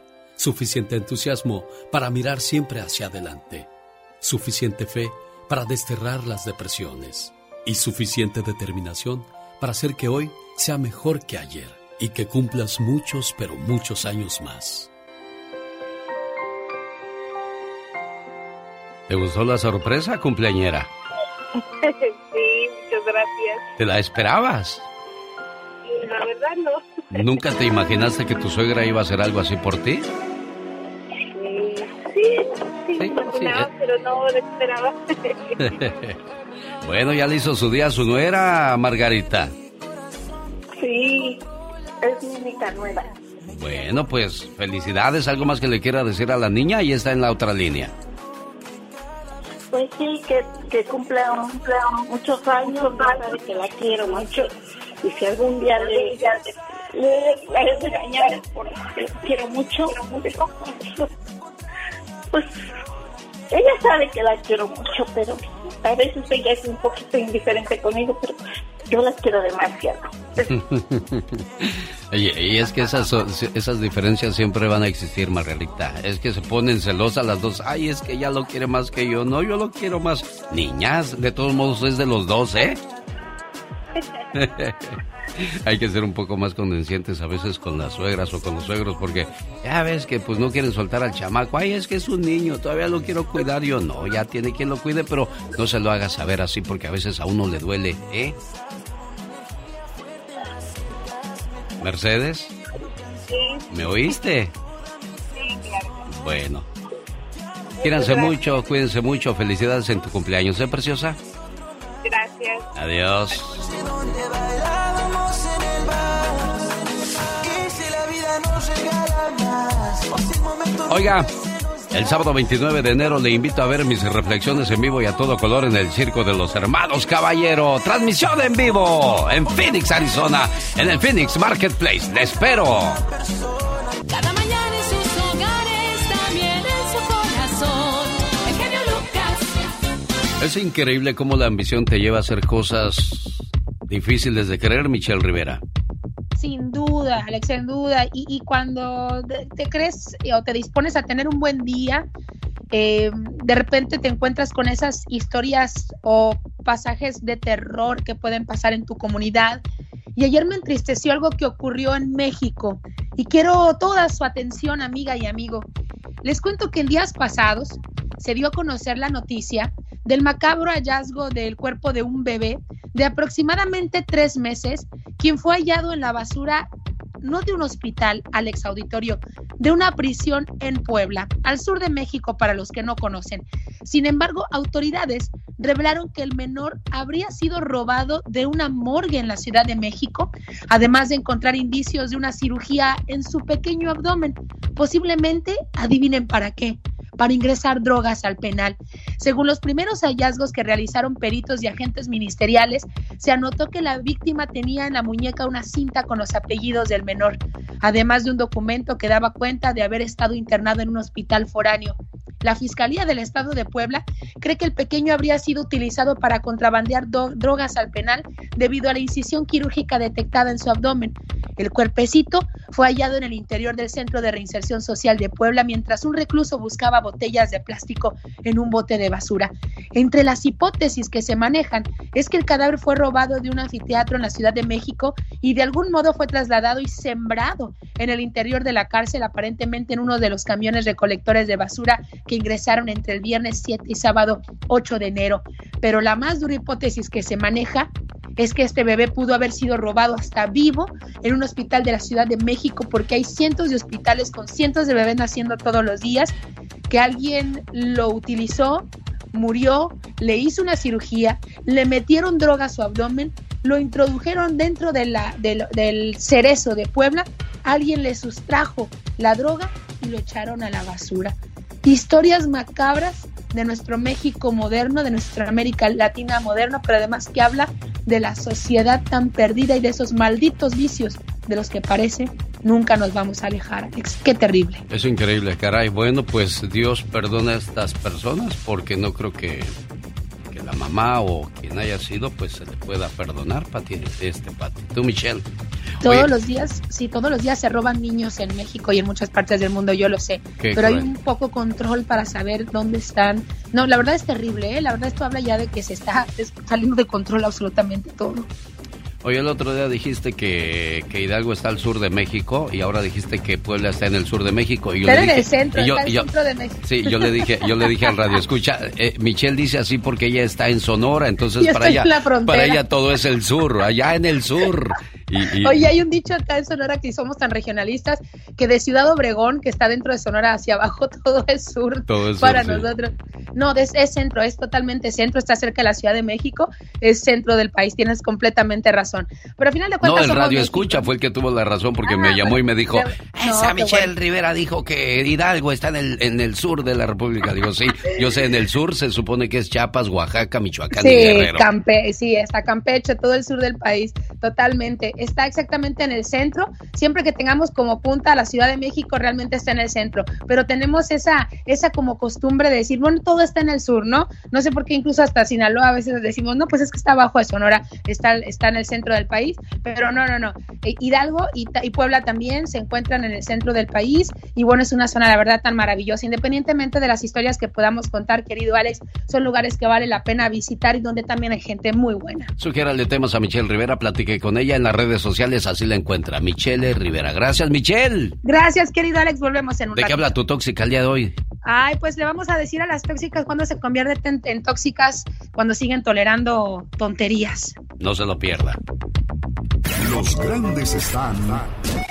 suficiente entusiasmo para mirar siempre hacia adelante, suficiente fe para desterrar las depresiones y suficiente determinación para hacer que hoy sea mejor que ayer y que cumplas muchos, pero muchos años más. ¿Te gustó la sorpresa, cumpleañera? Sí, muchas gracias. ¿Te la esperabas? La verdad no. ¿Nunca te imaginaste que tu suegra iba a hacer algo así por ti? Sí, sí, sí, pero no lo esperaba. Bueno, ya le hizo su día a su nuera, Margarita. Sí, es mi única nueva. Bueno, pues felicidades. ¿Algo más que le quiera decir a la niña? Y está en la otra línea. Pues sí, que, que cumpla, muchos años, sabe que la quiero mucho. Y si algún día le, le, le regañar porque quiero mucho, pues ella sabe que la quiero mucho, pero a veces ella es un poquito indiferente conmigo, pero yo la quiero demasiado. y es que esas, esas diferencias siempre van a existir, Margarita. Es que se ponen celosas las dos. Ay, es que ella lo quiere más que yo. No, yo lo quiero más. Niñas, de todos modos es de los dos, ¿eh? Hay que ser un poco más condescientes a veces con las suegras o con los suegros porque ya ves que pues no quieren soltar al chamaco. Ay, es que es un niño, todavía lo quiero cuidar. Yo no, ya tiene quien lo cuide, pero no se lo haga saber así porque a veces a uno le duele, ¿eh? Mercedes. ¿Me oíste? Sí, claro. Bueno. Quírense mucho, cuídense mucho. Felicidades en tu cumpleaños, ¿eh, preciosa? Gracias. Adiós. Oiga, el sábado 29 de enero le invito a ver mis reflexiones en vivo y a todo color en el Circo de los Hermanos Caballero. Transmisión en vivo en Phoenix, Arizona, en el Phoenix Marketplace. Le espero. Es increíble cómo la ambición te lleva a hacer cosas difíciles de creer, Michelle Rivera. Sin duda, Alex, sin duda. Y, cuando te crees o te dispones a tener un buen día, eh, de repente te encuentras con esas historias o pasajes de terror que pueden pasar en tu comunidad. Y ayer me entristeció algo que ocurrió en México y quiero toda su atención, amiga y amigo. Les cuento que en días pasados se dio a conocer la noticia del macabro hallazgo del cuerpo de un bebé de aproximadamente tres meses, quien fue hallado en la basura no de un hospital, Alex Auditorio, de una prisión en Puebla, al sur de México, para los que no conocen. Sin embargo, autoridades revelaron que el menor habría sido robado de una morgue en la Ciudad de México, además de encontrar indicios de una cirugía en su pequeño abdomen. Posiblemente, adivinen para qué, para ingresar drogas al penal. Según los primeros hallazgos que realizaron peritos y agentes ministeriales, se anotó que la víctima tenía en la muñeca una cinta con los apellidos del menor, además de un documento que daba cuenta de haber estado internado en un hospital foráneo. La Fiscalía del Estado de Puebla cree que el pequeño habría sido utilizado para contrabandear drogas al penal debido a la incisión quirúrgica detectada en su abdomen. El cuerpecito fue hallado en el interior del Centro de Reinserción Social de Puebla mientras un recluso buscaba botellas de plástico en un bote de basura. Entre las hipótesis que se manejan es que el cadáver fue robado de un anfiteatro en la Ciudad de México y de algún modo fue trasladado y sembrado en el interior de la cárcel, aparentemente en uno de los camiones recolectores de basura que ingresaron entre el viernes 7 y sábado 8 de enero. Pero la más dura hipótesis que se maneja es que este bebé pudo haber sido robado hasta vivo en un hospital de la Ciudad de México porque hay cientos de hospitales con cientos de bebés naciendo todos los días, que alguien lo utilizó, murió, le hizo una cirugía, le metieron droga a su abdomen, lo introdujeron dentro de la, del cerezo de Puebla, alguien le sustrajo la droga y lo echaron a la basura. Historias macabras de nuestro México moderno, de nuestra América Latina moderna, pero además que habla de la sociedad tan perdida y de esos malditos vicios de los que parece nunca nos vamos a alejar, Qué terrible. Es increíble, caray. Bueno, pues Dios perdona a estas personas porque no creo que la mamá o quien haya sido, pues se le pueda perdonar, Pati, este Pati. Tú, Michelle. Todos los días, sí, todos los días se roban niños en México y en muchas partes del mundo, yo lo sé. pero hay un poco control para saber dónde están. No, la verdad es terrible, ¿eh? La verdad esto habla ya de que se está saliendo de control absolutamente todo. Oye, el otro día dijiste que, que, Hidalgo está al sur de México y ahora dijiste que Puebla está en el sur de México. Y yo está en el centro, está el centro de México. Sí, yo le dije, yo le dije al radio, escucha, eh, Michelle dice así porque ella está en Sonora, entonces para ella, para ella todo es el sur, allá en el sur. Oye, hay un dicho acá en Sonora que somos tan regionalistas que de Ciudad Obregón, que está dentro de Sonora hacia abajo, todo es sur todo es para nosotros. No, es, es, centro, es totalmente centro, está cerca de la Ciudad de México, es centro del país, tienes completamente razón. Pero al final de cuentas... No, el radio escucha fue el que tuvo la razón porque me ah, llamó y me dijo, esa Michelle Rivera dijo que Hidalgo está en el, en el sur de la República. Digo, sí, yo sé, en el sur se supone que es Chiapas, Oaxaca, Michoacán sí, y Guerrero. Campe sí, está Campeche, todo el sur del país, totalmente. Está exactamente en el centro. Siempre que tengamos como punta la Ciudad de México, realmente está en el centro. Pero tenemos esa, esa como costumbre de decir, bueno, todo está en el sur, ¿no? No sé por qué incluso hasta Sinaloa a veces decimos, no, pues es que está abajo de Sonora, está, está en el centro del país, pero no, no, no. Eh, Hidalgo y, Puebla también se encuentran en el centro del país y bueno, es una zona, la verdad, tan maravillosa. Independientemente de las historias que podamos contar, querido Alex, son lugares que vale la pena visitar y donde también hay gente muy buena. Sugiérale temas a Michelle Rivera, platiqué con ella en las redes sociales, así la encuentra. Michelle Rivera. Gracias, Michelle. Gracias, querido Alex. Volvemos en un ¿De qué habla tu tóxica el día de hoy? Ay, pues le vamos a decir a las tóxicas cuando se convierten en tóxicas, cuando siguen tolerando tonterías. No se lo pierda. Los grandes están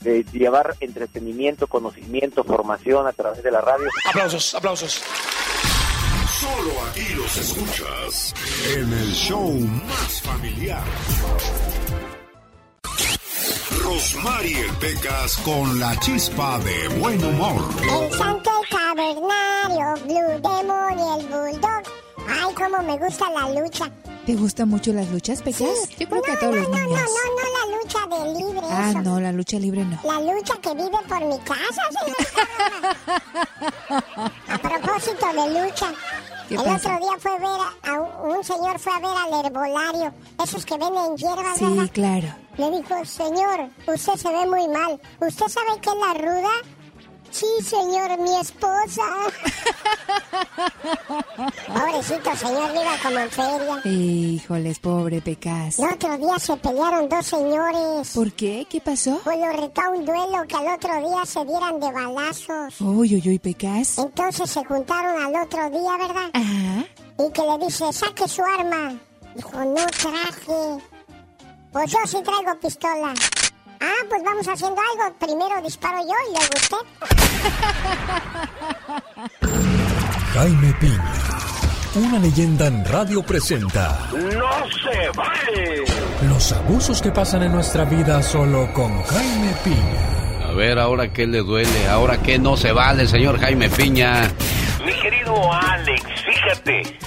de llevar entretenimiento, conocimiento, formación a través de la radio. Aplausos, aplausos. Solo aquí los escuchas en el show más familiar. Rosmarie Pecas con la chispa de buen humor. El santo, el cavernario, Blue Demon y el Bulldog. Ay, cómo me gusta la lucha. ¿Te gustan mucho las luchas, Pecas? Yo creo que a todos los niños. No, no, no, la lucha de libre. Ah, no, la lucha libre no. La lucha que vive por mi casa, a propósito de lucha. El otro día fue a ver a, un, señor fue a ver al herbolario, esos que venden hierbas, Sí, claro. Le dijo, señor, usted se ve muy mal. ¿Usted sabe qué es la ruda? Sí, señor, mi esposa. Pobrecito señor, viva como en feria. Híjoles, pobre Pecas. El otro día se pelearon dos señores. ¿Por qué? ¿Qué pasó? Pues lo retó un duelo que al otro día se dieran de balazos. Uy, uy, uy, Pecas. Entonces se juntaron al otro día, ¿verdad? Ajá. Y que le dice, saque su arma. Dijo, no traje. Pues yo sí traigo pistola. Ah, pues vamos haciendo algo. Primero disparo yo y luego usted. Jaime Piña, una leyenda en radio presenta. ¡No se vale! Los abusos que pasan en nuestra vida solo con Jaime Piña. A ver, ahora qué le duele, ahora qué no se vale, señor Jaime Piña. Mi querido Alex, fíjate.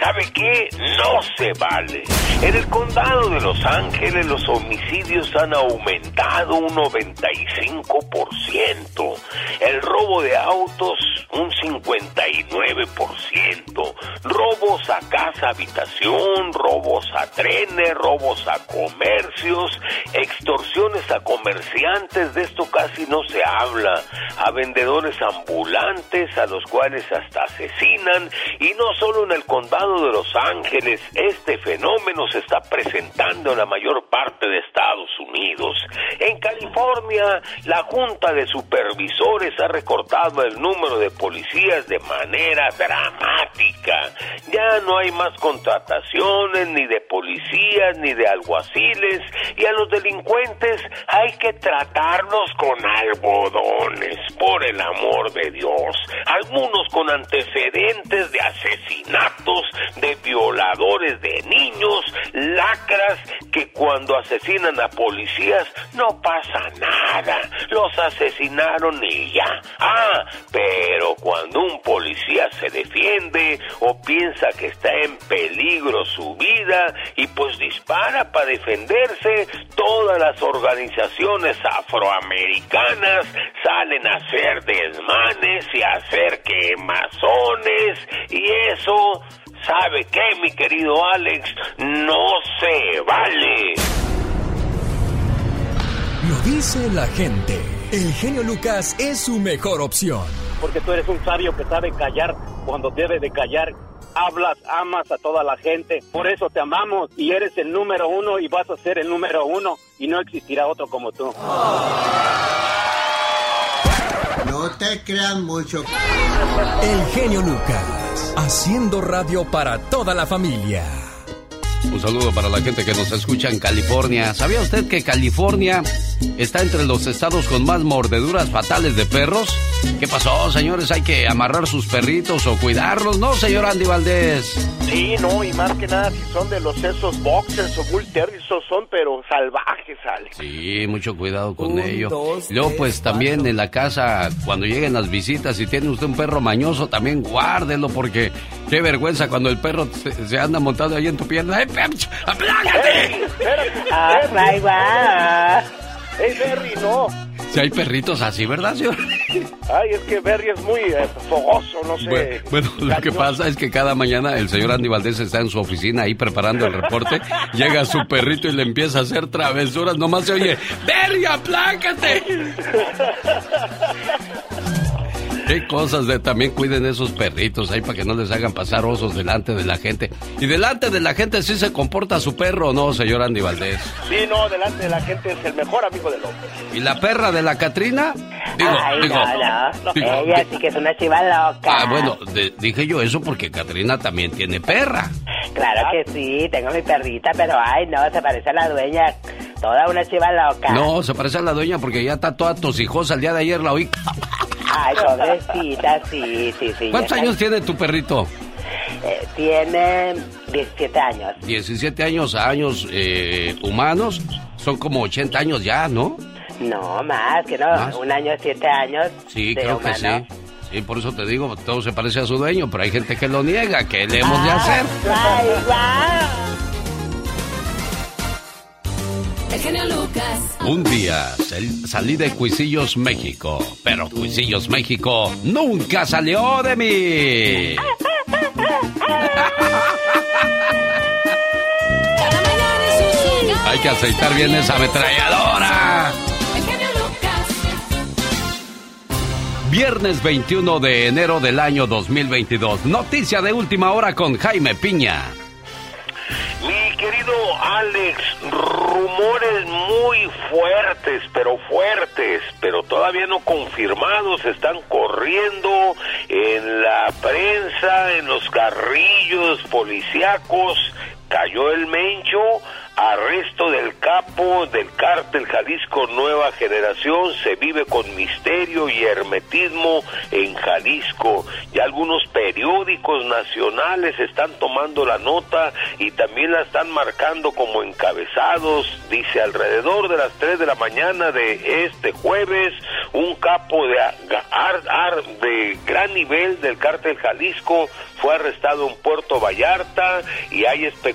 ¿Sabe qué? No se vale. En el condado de Los Ángeles los homicidios han aumentado un 95%. El robo de autos un 59%. Robos a casa, habitación, robos a trenes, robos a comercios, extorsiones a comerciantes, de esto casi no se habla. A vendedores ambulantes a los cuales hasta asesinan y no solo en el condado de Los Ángeles, este fenómeno se está presentando en la mayor parte de Estados Unidos. En California, la Junta de Supervisores ha recortado el número de policías de manera dramática. Ya no hay más contrataciones ni de policías ni de alguaciles y a los delincuentes hay que tratarlos con algodones, por el amor de Dios. Algunos con antecedentes de asesinatos de violadores de niños, lacras que cuando asesinan a policías no pasa nada, los asesinaron y ya. Ah, pero cuando un policía se defiende o piensa que está en peligro su vida y pues dispara para defenderse, todas las organizaciones afroamericanas salen a hacer desmanes y a hacer quemazones y eso ¿Sabe qué, mi querido Alex? No se vale. Lo dice la gente. El genio Lucas es su mejor opción. Porque tú eres un sabio que sabe callar cuando debe de callar hablas, amas a toda la gente. Por eso te amamos y eres el número uno y vas a ser el número uno y no existirá otro como tú. No te crean mucho. El genio Lucas, haciendo radio para toda la familia. Un saludo para la gente que nos escucha en California. ¿Sabía usted que California está entre los estados con más mordeduras fatales de perros? ¿Qué pasó, señores? ¿Hay que amarrar sus perritos o cuidarlos? ¿No, señor Andy Valdés? Sí, no, y más que nada si son de los esos boxers o bull terriers, esos son pero salvajes, Alex. Sí, mucho cuidado con ello. Luego, pues también en la casa, cuando lleguen las visitas, si tiene usted un perro mañoso, también guárdelo porque qué vergüenza cuando el perro se, se anda montado ahí en tu pierna. ¡Eh, Pepch, aplágate! Ah, ahí va. ¡Ey, Berry, no! Si hay perritos así, ¿verdad, señor? Ay, es que Berry es muy eh, fogoso, no sé. Bueno, bueno, lo que pasa es que cada mañana el señor Andy Valdés está en su oficina ahí preparando el reporte. Llega su perrito y le empieza a hacer travesuras. Nomás se oye, ¡Berry, aplácate! Qué cosas de también cuiden esos perritos ahí para que no les hagan pasar osos delante de la gente. Y delante de la gente sí se comporta su perro, ¿no, señor Andy Valdés? Sí, no, delante de la gente es el mejor amigo del hombre. ¿Y la perra de la Catrina? Digo, Ay, digo, no, no. digo, Ella sí que es una chiva loca. Ah, bueno, de- dije yo eso porque Catrina también tiene perra. Claro que sí, tengo mi perrita, pero ay, no, se parece a la dueña. Toda una chiva loca. No, se parece a la dueña porque ya está toda tosijosa. El día de ayer la oí. Ay, pobrecita, sí, sí, sí. ¿Cuántos años tiene tu perrito? Eh, tiene 17 años. 17 años años eh, humanos. Son como 80 años ya, ¿no? No, más, que no. ¿Más? Un año, siete años. Sí, de creo que humano. sí. Sí, por eso te digo, todo se parece a su dueño, pero hay gente que lo niega. ¿Qué le hemos de hacer? Ay, guau. El genio Lucas. Un día sal- salí de Cuisillos, México, pero Cuisillos, México nunca salió de mí. Hay que aceitar bien esa ametralladora. Viernes 21 de enero del año 2022. Noticia de última hora con Jaime Piña. Querido Alex, rumores muy fuertes, pero fuertes, pero todavía no confirmados, están corriendo en la prensa, en los carrillos policíacos. Cayó el Mencho, arresto del capo del cártel Jalisco Nueva Generación, se vive con misterio y hermetismo en Jalisco. Ya algunos periódicos nacionales están tomando la nota y también la están marcando como encabezados. Dice alrededor de las 3 de la mañana de este jueves, un capo de, ar- de gran nivel del cártel Jalisco fue arrestado en Puerto Vallarta y hay especulaciones,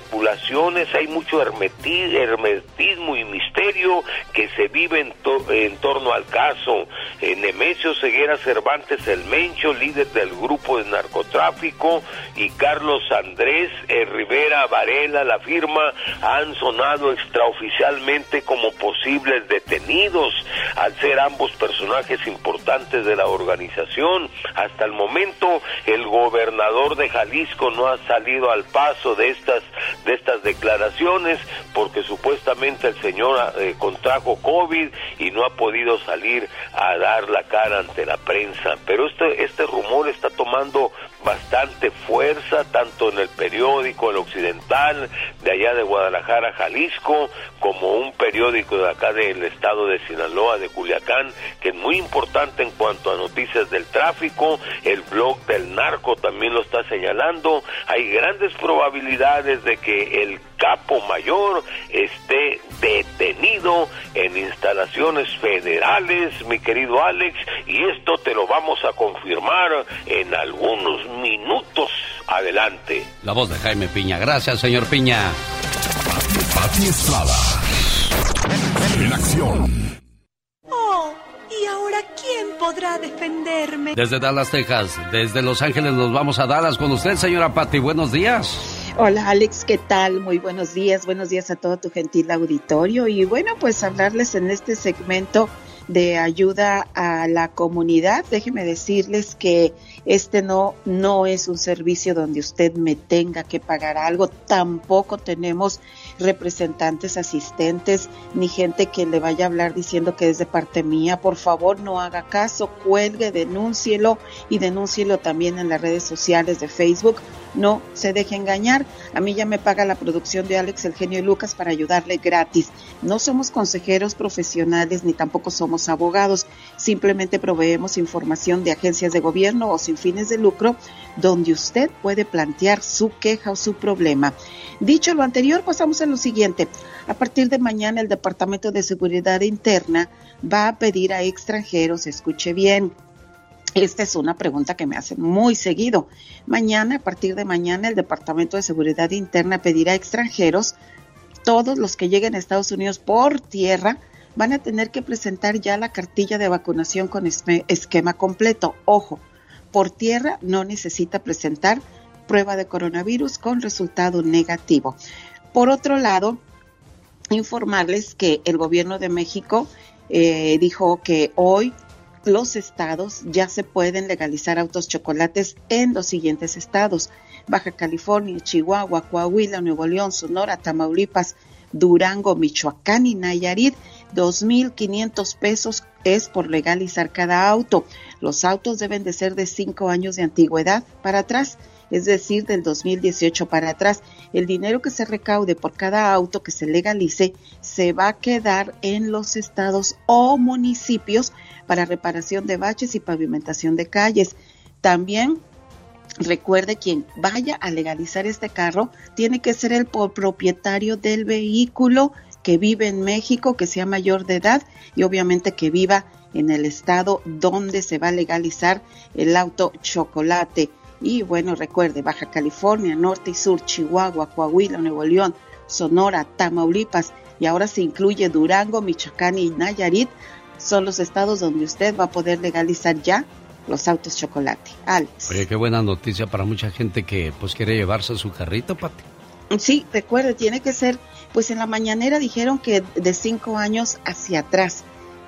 hay mucho hermeti- hermetismo y misterio que se vive en, to- en torno al caso. Eh, Nemesio Ceguera Cervantes El Mencho, líder del grupo de narcotráfico, y Carlos Andrés eh, Rivera Varela, la firma, han sonado extraoficialmente como posibles detenidos, al ser ambos personajes importantes de la organización. Hasta el momento, el gobernador de Jalisco no ha salido al paso de estas de estas declaraciones porque supuestamente el señor eh, contrajo COVID y no ha podido salir a dar la cara ante la prensa. Pero este este rumor está tomando bastante fuerza tanto en el periódico El Occidental de allá de Guadalajara, Jalisco, como un periódico de acá del estado de Sinaloa, de Culiacán, que es muy importante en cuanto a noticias del tráfico. El blog del narco también lo está señalando. Hay grandes probabilidades de que el capo mayor esté detenido en instalaciones federales, mi querido Alex, y esto te lo vamos a confirmar en algunos minutos adelante. La voz de Jaime Piña. Gracias, señor Piña. Pati Estrada. En acción. Oh, ¿y ahora quién podrá defenderme? Desde Dallas, Texas. Desde Los Ángeles nos vamos a Dallas con usted, señora Patti. Buenos días. Hola Alex, ¿qué tal? Muy buenos días, buenos días a todo tu gentil auditorio y bueno, pues hablarles en este segmento de ayuda a la comunidad. Déjenme decirles que Este no, no es un servicio donde usted me tenga que pagar algo. Tampoco tenemos representantes, asistentes, ni gente que le vaya a hablar diciendo que es de parte mía. Por favor, no haga caso, cuelgue, denúncielo y denúncielo también en las redes sociales de Facebook. No se deje engañar. A mí ya me paga la producción de Alex, el genio y Lucas para ayudarle gratis. No somos consejeros profesionales ni tampoco somos abogados. Simplemente proveemos información de agencias de gobierno o sin fines de lucro donde usted puede plantear su queja o su problema. Dicho lo anterior, pasamos a lo siguiente. A partir de mañana el Departamento de Seguridad Interna va a pedir a extranjeros, escuche bien, esta es una pregunta que me hacen muy seguido. Mañana, a partir de mañana, el Departamento de Seguridad Interna pedirá a extranjeros, todos los que lleguen a Estados Unidos por tierra, van a tener que presentar ya la cartilla de vacunación con esquema completo. Ojo, por tierra no necesita presentar prueba de coronavirus con resultado negativo. Por otro lado, informarles que el gobierno de México eh, dijo que hoy los estados ya se pueden legalizar autos chocolates en los siguientes estados. Baja California, Chihuahua, Coahuila, Nuevo León, Sonora, Tamaulipas, Durango, Michoacán y Nayarit. 2.500 pesos es por legalizar cada auto. Los autos deben de ser de cinco años de antigüedad para atrás es decir, del 2018 para atrás. El dinero que se recaude por cada auto que se legalice se va a quedar en los estados o municipios para reparación de baches y pavimentación de calles. También Recuerde, quien vaya a legalizar este carro tiene que ser el propietario del vehículo que vive en México, que sea mayor de edad y obviamente que viva en el estado donde se va a legalizar el auto chocolate. Y bueno, recuerde, Baja California, Norte y Sur, Chihuahua, Coahuila, Nuevo León, Sonora, Tamaulipas y ahora se incluye Durango, Michoacán y Nayarit, son los estados donde usted va a poder legalizar ya los autos chocolate. Alex. Oye, qué buena noticia para mucha gente que pues quiere llevarse su carrito, Pati. Sí, recuerde, tiene que ser, pues en la mañanera dijeron que de cinco años hacia atrás,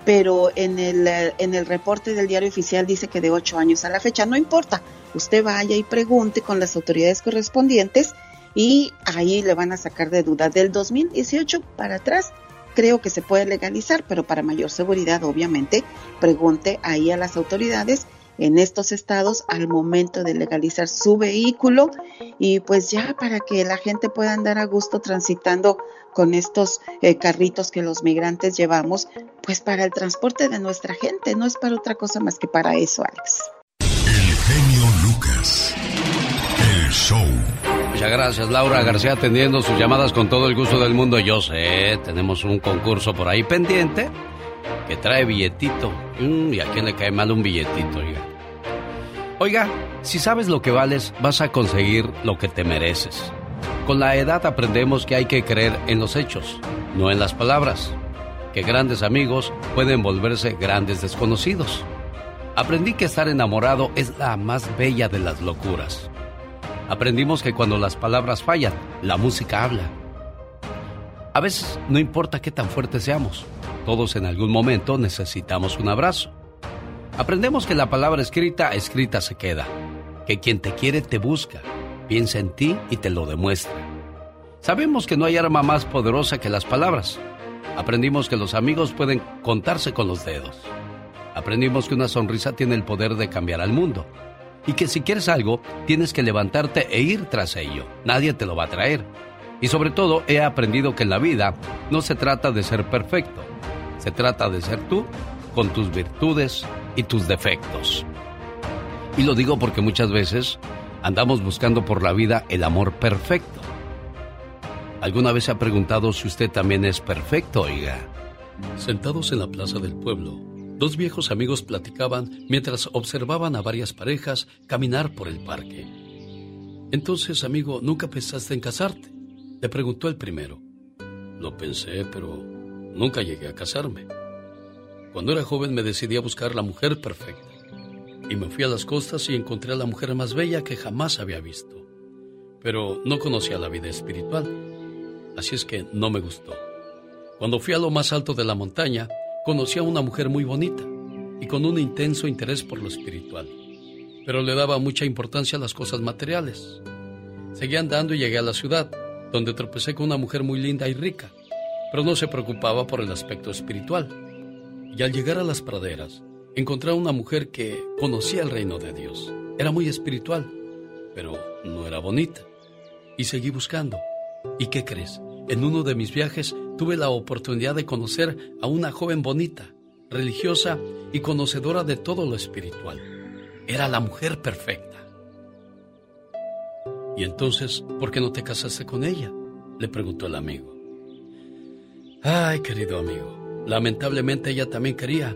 pero en el, en el reporte del diario oficial dice que de ocho años a la fecha. No importa, usted vaya y pregunte con las autoridades correspondientes y ahí le van a sacar de duda. Del 2018 para atrás creo que se puede legalizar, pero para mayor seguridad obviamente pregunte ahí a las autoridades en estos estados al momento de legalizar su vehículo y pues ya para que la gente pueda andar a gusto transitando con estos eh, carritos que los migrantes llevamos, pues para el transporte de nuestra gente, no es para otra cosa más que para eso, Alex. El show. Muchas gracias, Laura García, atendiendo sus llamadas con todo el gusto del mundo. Yo sé, tenemos un concurso por ahí pendiente que trae billetito. Mm, ¿Y a quién le cae mal un billetito, oiga? Oiga, si sabes lo que vales, vas a conseguir lo que te mereces. Con la edad aprendemos que hay que creer en los hechos, no en las palabras. Que grandes amigos pueden volverse grandes desconocidos. Aprendí que estar enamorado es la más bella de las locuras. Aprendimos que cuando las palabras fallan, la música habla. A veces no importa qué tan fuertes seamos, todos en algún momento necesitamos un abrazo. Aprendemos que la palabra escrita, escrita se queda, que quien te quiere te busca, piensa en ti y te lo demuestra. Sabemos que no hay arma más poderosa que las palabras. Aprendimos que los amigos pueden contarse con los dedos. Aprendimos que una sonrisa tiene el poder de cambiar al mundo y que si quieres algo, tienes que levantarte e ir tras ello. Nadie te lo va a traer. Y sobre todo, he aprendido que en la vida no se trata de ser perfecto, se trata de ser tú con tus virtudes y tus defectos. Y lo digo porque muchas veces andamos buscando por la vida el amor perfecto. ¿Alguna vez se ha preguntado si usted también es perfecto, oiga? Sentados en la plaza del pueblo, Dos viejos amigos platicaban mientras observaban a varias parejas caminar por el parque. Entonces, amigo, ¿nunca pensaste en casarte? Le preguntó el primero. Lo pensé, pero nunca llegué a casarme. Cuando era joven me decidí a buscar la mujer perfecta. Y me fui a las costas y encontré a la mujer más bella que jamás había visto. Pero no conocía la vida espiritual. Así es que no me gustó. Cuando fui a lo más alto de la montaña, conocí a una mujer muy bonita y con un intenso interés por lo espiritual. pero le daba mucha importancia a las cosas materiales. Seguí andando y llegué a la ciudad, donde tropecé con una mujer muy linda y rica, pero no se preocupaba por el aspecto espiritual. Y al llegar a las praderas, encontré a una mujer que conocía el reino de Dios. Era muy espiritual, pero no era bonita. Y seguí buscando. ¿Y qué crees? En uno de mis viajes tuve la oportunidad de conocer a una joven bonita, religiosa y conocedora de todo lo espiritual. Era la mujer perfecta. ¿Y entonces por qué no te casaste con ella? Le preguntó el amigo. Ay, querido amigo, lamentablemente ella también quería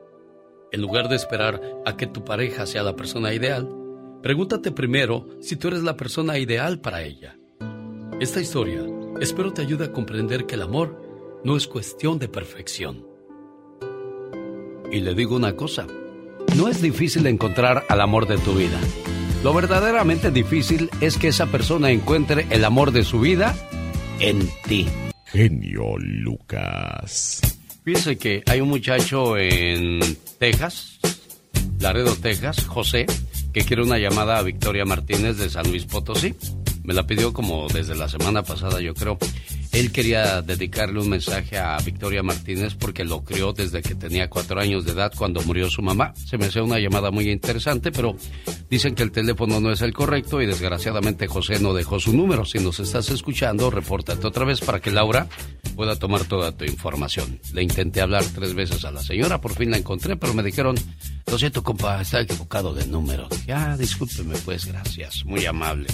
En lugar de esperar a que tu pareja sea la persona ideal, pregúntate primero si tú eres la persona ideal para ella. Esta historia espero te ayude a comprender que el amor no es cuestión de perfección. Y le digo una cosa, no es difícil encontrar al amor de tu vida. Lo verdaderamente difícil es que esa persona encuentre el amor de su vida en ti. Genio Lucas. Fíjese que hay un muchacho en Texas, Laredo, Texas, José, que quiere una llamada a Victoria Martínez de San Luis Potosí. Me la pidió como desde la semana pasada, yo creo. Él quería dedicarle un mensaje a Victoria Martínez porque lo crió desde que tenía cuatro años de edad cuando murió su mamá. Se me hace una llamada muy interesante, pero dicen que el teléfono no es el correcto y desgraciadamente José no dejó su número. Si nos estás escuchando, repórtate otra vez para que Laura pueda tomar toda tu información. Le intenté hablar tres veces a la señora, por fin la encontré, pero me dijeron, lo siento, compa, está equivocado de número. Ya, discúlpeme, pues, gracias. Muy amable.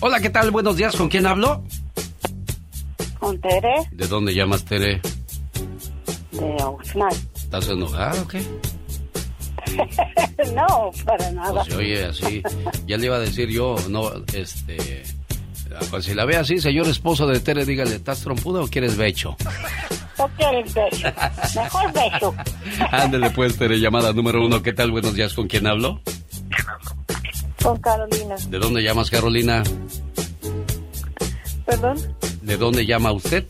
Hola, ¿qué tal? Buenos días, ¿con quién hablo? ¿Con Tere? ¿De dónde llamas, Tere? De Oxnard. ¿Estás enojada o qué? no, para nada. Pues oye así. Ya le iba a decir yo, no, este. Pues si la ve así, señor esposo de Tere, dígale, ¿estás trompuda o quieres becho? ¿O quieres becho? Mejor becho. Ándele pues, Tere, llamada número uno. ¿Qué tal? Buenos días, ¿con quién hablo? Con Carolina. ¿De dónde llamas, Carolina? ¿Perdón? ¿De dónde llama usted?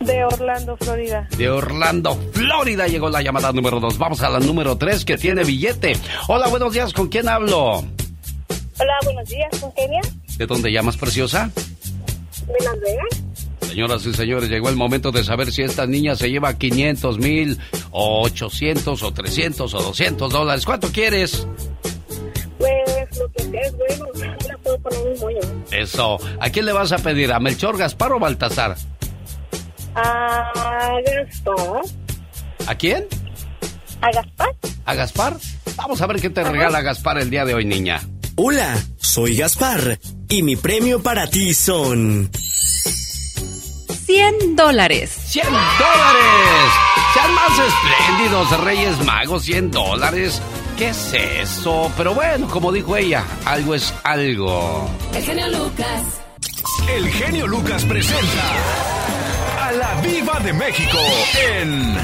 De Orlando, Florida. De Orlando, Florida llegó la llamada número dos. Vamos a la número tres que tiene billete. Hola, buenos días, ¿con quién hablo? Hola, buenos días, ¿con Kenia? ¿De dónde llamas, preciosa? ¿De Las Vegas? Señoras y señores, llegó el momento de saber si esta niña se lleva 500 mil, o 800, o 300, o 200 dólares. ¿Cuánto quieres? Pues lo que sea es bueno, poner un moño. Eso. ¿A quién le vas a pedir? ¿A Melchor, Gaspar o Baltasar? A Gaspar. ¿A quién? ¿A Gaspar? ¿A Gaspar? Vamos a ver qué te regala Gaspar el día de hoy, niña. Hola, soy Gaspar y mi premio para ti son... 100 dólares. 100 dólares. Sean más espléndidos, Reyes Magos, 100 dólares. ¿Qué es eso? Pero bueno, como dijo ella, algo es algo. El genio Lucas. El genio Lucas presenta a la Viva de México en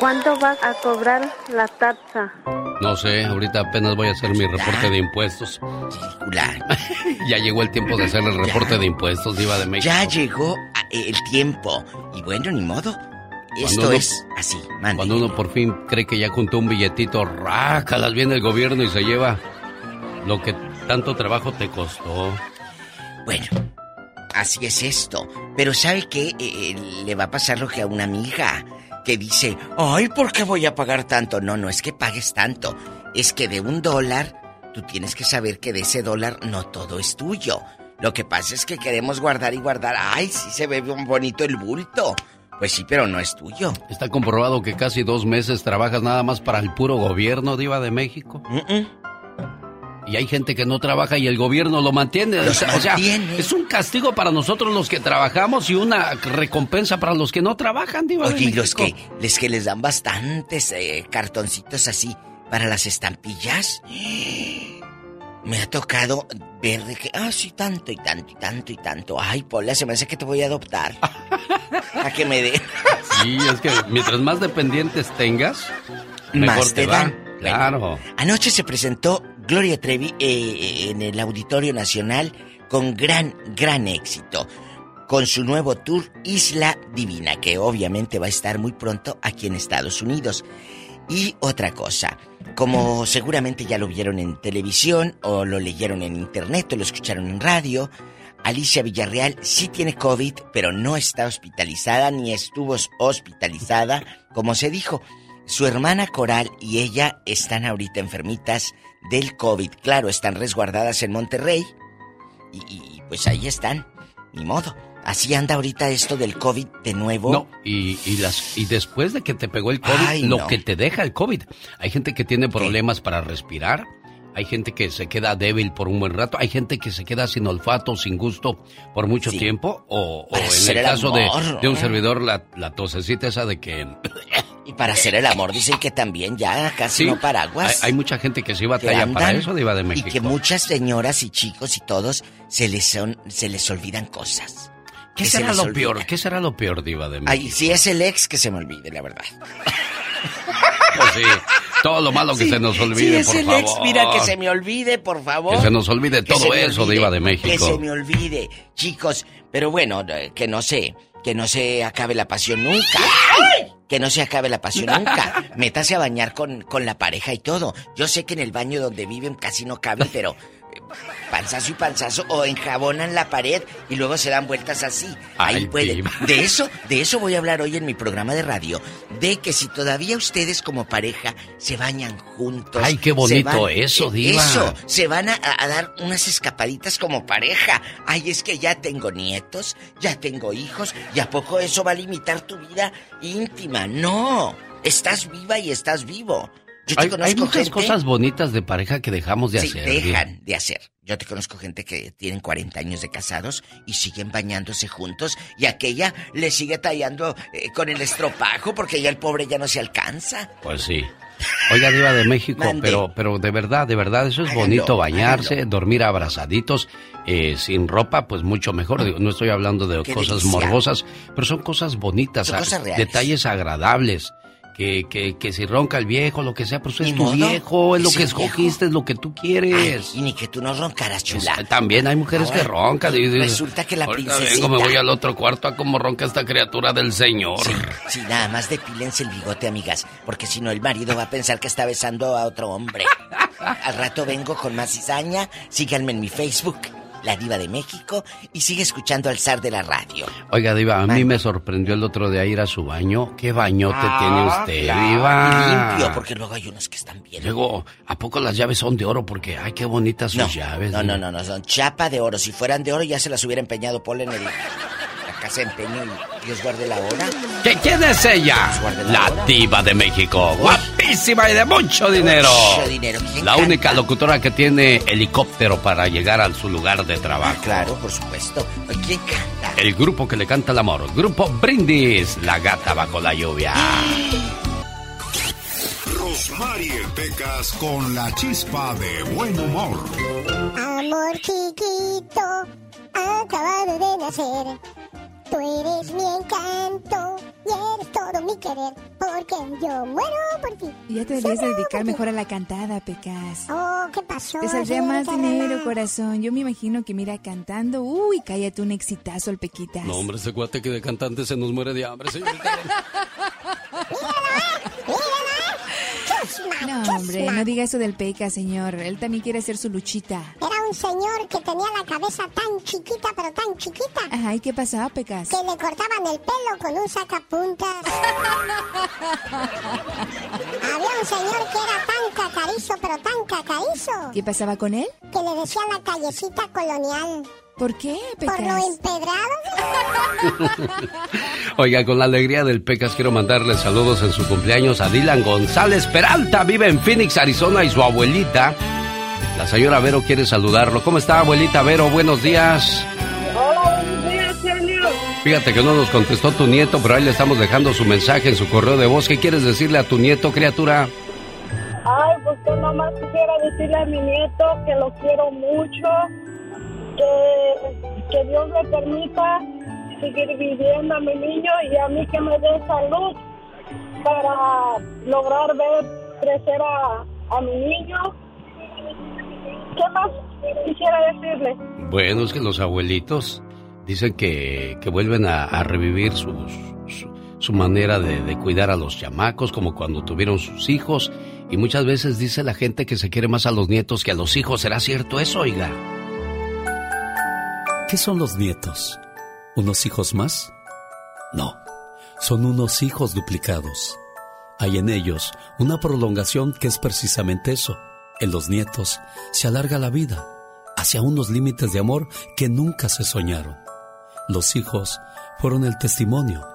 ¿Cuánto vas a cobrar la taxa? No sé, ahorita apenas voy a hacer mi reporte de impuestos. ya llegó el tiempo de hacer el reporte de impuestos, Diva de México. Ya llegó a- el tiempo. Y bueno, ni modo. Esto uno- es así, mande. Cuando uno por fin cree que ya juntó un billetito, rácalas viene el gobierno y se lleva lo que tanto trabajo te costó. Bueno, así es esto. Pero ¿sabe qué? Eh, eh, le va a pasar lo que a una amiga que dice, ay, ¿por qué voy a pagar tanto? No, no es que pagues tanto. Es que de un dólar, tú tienes que saber que de ese dólar no todo es tuyo. Lo que pasa es que queremos guardar y guardar. Ay, sí se ve bonito el bulto. Pues sí, pero no es tuyo. Está comprobado que casi dos meses trabajas nada más para el puro gobierno, Diva de México. Y hay gente que no trabaja y el gobierno lo mantiene. O sea, mantiene. es un castigo para nosotros los que trabajamos y una recompensa para los que no trabajan, de Oye, y los que les que les dan bastantes eh, cartoncitos así para las estampillas, me ha tocado ver de que, ah, sí, tanto y tanto y tanto y tanto. Ay, Pola, se me hace que te voy a adoptar. a que me dé. sí, es que mientras más dependientes tengas, mejor Más te, te dan. Claro. Anoche se presentó Gloria Trevi eh, en el Auditorio Nacional con gran, gran éxito. Con su nuevo tour Isla Divina, que obviamente va a estar muy pronto aquí en Estados Unidos. Y otra cosa, como seguramente ya lo vieron en televisión o lo leyeron en internet o lo escucharon en radio, Alicia Villarreal sí tiene COVID, pero no está hospitalizada ni estuvo hospitalizada, como se dijo. Su hermana Coral y ella están ahorita enfermitas del COVID. Claro, están resguardadas en Monterrey. Y, y, pues ahí están. Ni modo. Así anda ahorita esto del COVID de nuevo. No, y, y, las, y después de que te pegó el COVID, Ay, lo no. que te deja el COVID. Hay gente que tiene problemas para respirar, hay gente que se queda débil por un buen rato, hay gente que se queda sin olfato, sin gusto por mucho tiempo, o, en el caso de, amor, de un ¿no? servidor, la, la tosecita esa de que... Y para hacer el amor dicen que también ya casi Sí, no paraguas. Hay, hay mucha gente que sí que batalla para andan eso, Diva de Y México. que muchas señoras y chicos y todos se les son, se les olvidan cosas. ¿Qué Que se será lo olvida. peor? ¿Qué será lo peor, Diva de México? Ay, si es el ex que se me olvide, la verdad. Pues sí, todo lo malo que Sí, se nos sí, olvide, es por el favor. ex, mira, que se me olvide, por favor. Que se nos olvide Que todo eso, olvide, Diva de Que México. se me olvide, chicos. Pero bueno, eh, que no se, que no se acabe la pasión nunca. Que no se acabe la pasión nunca. Métase a bañar con, con la pareja y todo. Yo sé que en el baño donde viven casi no cabe, pero panzazo y panzazo o enjabonan la pared y luego se dan vueltas así. Ahí diva. De eso, de eso voy a hablar hoy en mi programa de radio, de que si todavía ustedes como pareja se bañan juntos. Ay, qué bonito van- eso, eh, diva. Eso, se van a, a dar unas escapaditas como pareja. Ay, es que ya tengo nietos, ya tengo hijos, ¿y a poco eso va a limitar tu vida íntima? No, estás viva y estás vivo. Yo te Hay, conozco hay muchas gente- cosas bonitas de pareja que dejamos de Sí, hacer. Dejan de hacer. Yo te conozco gente que tienen 40 años de casados y siguen bañándose juntos y aquella le sigue tallando eh, con el estropajo porque ya el pobre ya no se alcanza. Pues sí. Oiga, Diva de México, Mande. pero, pero de verdad, de verdad, eso es bonito, bañarse, dormir abrazaditos, eh, sin ropa, pues mucho mejor. Digo, no estoy hablando de Qué cosas delicia. morbosas, pero son cosas bonitas, Son cosas reales. detalles agradables. Que, que, que si ronca el viejo, lo que sea, Ni es tu modo, viejo, es lo que viejo. escogiste, es lo que tú quieres. Y ni que tú no roncaras, chula. Es- también hay mujeres Ahora, que roncan. y resulta que la "Ahorita princesita- vengo, me voy al otro cuarto a cómo ronca esta criatura del Señor. Sí, sí, nada más depílense el bigote, amigas, porque si no el marido va a pensar que está besando a otro hombre. Al rato vengo con más cizaña, síganme en mi Facebook, La Diva de México, y sigue escuchando al zar de la radio. Oiga, Diva, a mí me sorprendió el otro día ir a su baño. ¿Qué bañote Ah, tiene usted, claro, Diva? limpio, porque luego hay unos que están bien. Luego, ¿a poco las llaves son de oro? Porque, ay, qué bonitas sus No, llaves. no, no, no, no, son chapa de oro. Si fueran de oro ya se las hubiera empeñado Paul en el, la empeño y Dios guarde la hora. ¿Qué- ¿Quién es ella? La Diva de México. Guapísima y de mucho dinero. Mucho dinero. ¿Quién La canta? única locutora que tiene helicóptero para llegar a su lugar de trabajo. Claro, por supuesto. ¿Quién canta? El grupo que le canta el amor. Grupo Brindis. La gata bajo la lluvia. Rosmarie Pecas con la chispa de buen humor. Amor chiquito, acabado de nacer. Tú eres mi encanto y eres todo mi querer. Porque yo muero por ti. Ya te deberías dedicar mejor a la cantada, Pecas. Oh, ¿qué pasó? Te saldría más dinero, corazón. Yo me imagino que mira cantando. Uy, cállate un exitazo el Pequitas. No, hombre, ese guate que de cantante se nos muere de hambre, señorita. No, hombre, no diga eso del Peca, señor. Él también quiere hacer su luchita. Era un señor que tenía la cabeza tan chiquita, pero tan chiquita, Ajá, ¿y qué pasaba, Pecas? que le cortaban el pelo con un sacapuntas. Había un señor que era tan cacarizo, pero tan cacarizo, ¿Qué pasaba con él? que le decían la callecita colonial. ¿Por qué, Por lo empedrado. Oiga, con la alegría del Pecas quiero mandarle saludos en su cumpleaños a Dylan González Peralta. Vive en Phoenix, Arizona y su abuelita. La señora Vero quiere saludarlo. ¿Cómo está, abuelita Vero? Buenos días. Hola, buenos días, genio. Fíjate que no nos contestó tu nieto, pero ahí le estamos dejando su mensaje en su correo de voz. ¿Qué quieres decirle a tu nieto, criatura? Ay, a mi nieto que lo quiero mucho, que, que Dios me permita seguir viviendo a mi niño y a mí que me dé salud para lograr ver crecer a, a mi niño. ¿Qué más quisiera decirle? Bueno, es que los abuelitos dicen que, que vuelven a, a revivir sus, su, manera de, de, cuidar a los chamacos, como cuando tuvieron sus hijos. Y muchas veces dice la gente que se quiere más a los nietos que a los hijos. ¿Será cierto eso, oiga? ¿Qué son los nietos? ¿Unos hijos más? No, son unos hijos duplicados. Hay en ellos una prolongación que es precisamente eso. En los nietos se alarga la vida hacia unos límites de amor que nunca se soñaron. Los hijos fueron el testimonio,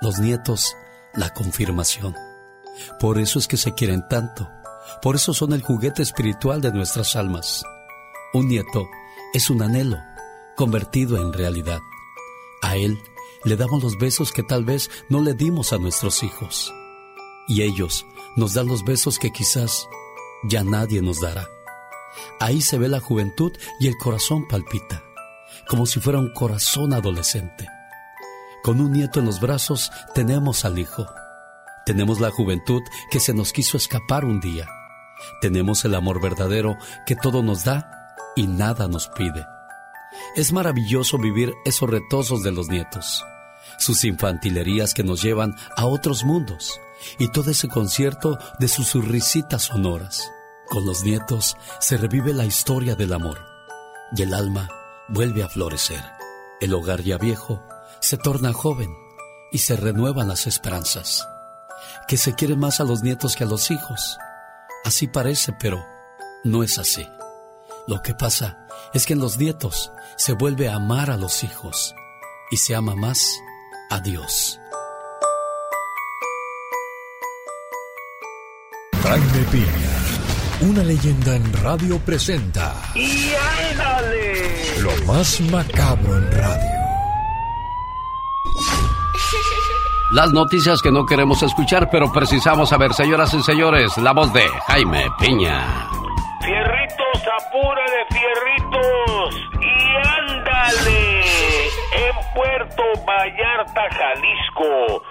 los nietos la confirmación. Por eso es que se quieren tanto, por eso son el juguete espiritual de nuestras almas. Un nieto es un anhelo convertido en realidad. A él le damos los besos que tal vez no le dimos a nuestros hijos. Y ellos nos dan los besos que quizás ya nadie nos dará. Ahí se ve la juventud y el corazón palpita, como si fuera un corazón adolescente. Con un nieto en los brazos tenemos al hijo. Tenemos la juventud que se nos quiso escapar un día. Tenemos el amor verdadero que todo nos da y nada nos pide. Es maravilloso vivir esos retosos de los nietos, sus infantilerías que nos llevan a otros mundos y todo ese concierto de sus risitas sonoras. Con los nietos se revive la historia del amor y el alma vuelve a florecer. El hogar ya viejo se torna joven y se renuevan las esperanzas. Que se quiere más a los nietos que a los hijos. Así parece, pero no es así. Lo que pasa es que en los nietos se vuelve a amar a los hijos y se ama más a Dios. Jaime Piña, una leyenda en radio presenta. ¡Y ándale! Lo más macabro en radio. Las noticias que no queremos escuchar, pero precisamos saber, señoras y señores, la voz de Jaime Piña. Vallarta, Jalisco.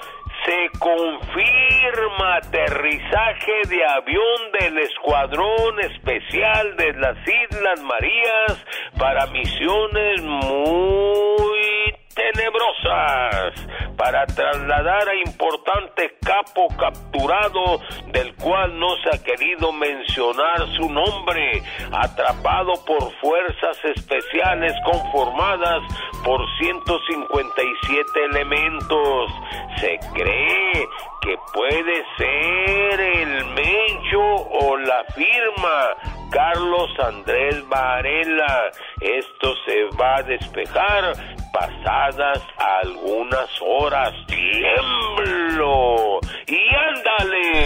Se confirma aterrizaje de avión del Escuadrón Especial de las Islas Marías para misiones muy tenebrosas para trasladar a importante capo capturado del cual no se ha querido mencionar su nombre, atrapado por fuerzas especiales conformadas por 157 elementos. Se cree que puede ser el Mencho o la firma Carlos Andrés Varela. Esto se va a despejar pasadas algunas horas. ¡Tiemblo! ¡Y ándale!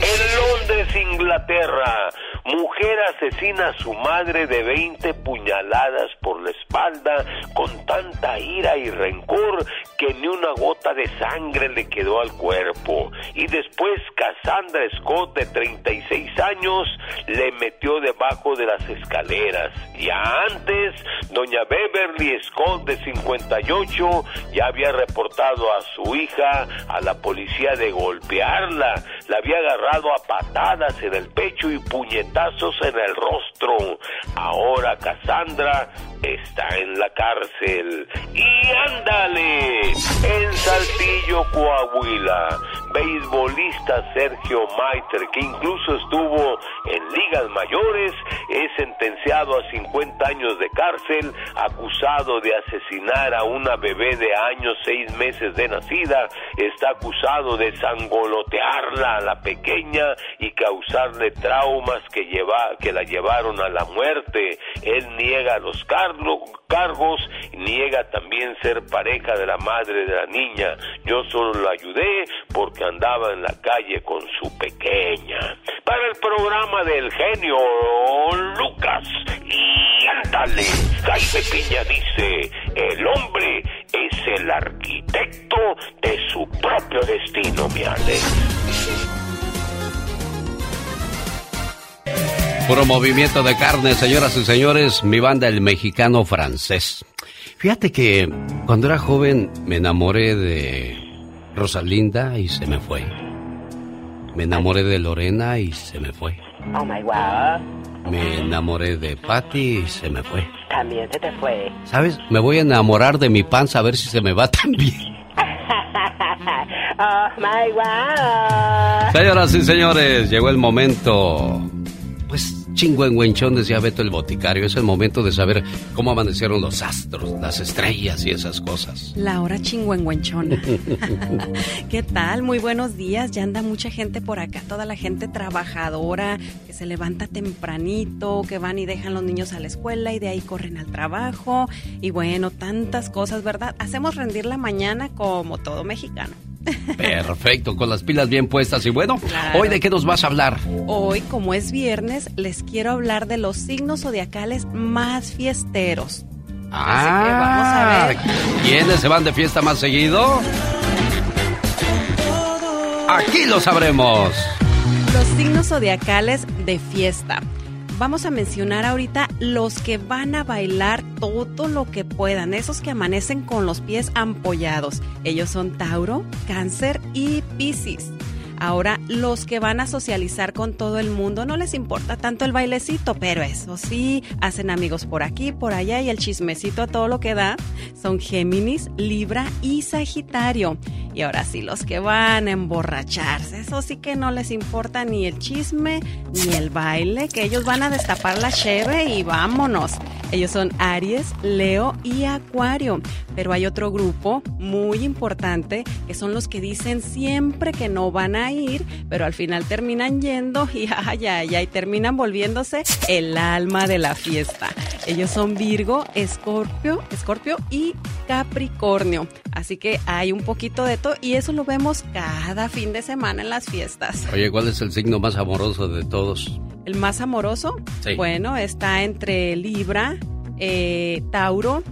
En Londres, Inglaterra, mujer asesina a su madre de 20 puñaladas por la espalda con tanta ira y rencor que ni una gota de sangre le quedó al cuerpo. Y después Cassandra Scott, de 36 años, le metió debajo de las escaleras. Ya antes, doña Beverly Scott, de 58, ya había reportado a su hija a la policía de golpearla. La había agarrado a patadas en el pecho y puñetazos en el rostro. Ahora Cassandra está en la cárcel. Y ándale, en Saltillo, Coahuila, beisbolista Sergio Maiter, que incluso estuvo en ligas mayores, es sentenciado a 50 años de cárcel, acusado de asesinar a una bebé de años seis meses de nacida, está acusado de sangolotearla a la pequeña y causarle traumas que, que la llevaron a la muerte. Él niega los cargos, niega también ser pareja de la madre de la niña. Yo solo lo ayudé porque andaba en la calle con su pequeña. Para el programa del genio Lucas, y ándale, Jaime Piña dice, el hombre es el arquitecto de su propio destino, mi Alex. Puro movimiento de carne, señoras y señores, mi banda el mexicano francés. Fíjate que cuando era joven me enamoré de Rosalinda y se me fue. Me enamoré de Lorena y se me fue. Oh my God. Me enamoré de Patty y se me fue. También se te fue. ¿Sabes? Me voy a enamorar de mi panza a ver si se me va también. oh my God. Señoras y señores, llegó el momento. Chingüengüenchón, decía Beto el boticario. Es el momento de saber cómo amanecieron los astros, las estrellas y esas cosas. La hora chingüengüenchona. ¿Qué tal? Muy buenos días. Ya anda mucha gente por acá, toda la gente trabajadora que se levanta tempranito, que van y dejan los niños a la escuela y de ahí corren al trabajo. Y bueno, tantas cosas, ¿verdad? Hacemos rendir la mañana como todo mexicano. Perfecto, con las pilas bien puestas. Y bueno, ¿hoy de qué nos vas a hablar? Hoy, como es viernes, les quiero hablar de los signos zodiacales más fiesteros. Ah, vamos a ver. ¿Quiénes se van de fiesta más seguido? Aquí lo sabremos. Los signos zodiacales de fiesta. Vamos a mencionar ahorita los que van a bailar todo lo que puedan, esos que amanecen con los pies ampollados. Ellos son Tauro, Cáncer y Piscis. Ahora, los que van a socializar con todo el mundo no les importa tanto el bailecito, pero eso sí, hacen amigos por aquí, por allá y el chismecito a todo lo que da son Géminis, Libra y Sagitario. Y ahora sí, los que van a emborracharse, eso sí que no les importa ni el chisme ni el baile, que ellos van a destapar la cheve y vámonos. Ellos son Aries, Leo y Acuario. Pero hay otro grupo muy importante que son los que dicen siempre que no van a ir, pero al final terminan yendo y ay, ay, ay, terminan volviéndose el alma de la fiesta. Ellos son Virgo, Escorpio, Escorpio y Capricornio. Así que hay un poquito de todo y eso lo vemos cada fin de semana en las fiestas. Oye, ¿cuál es el signo más amoroso de todos? ¿El más amoroso? Sí. Bueno, está entre Libra, eh, Tauro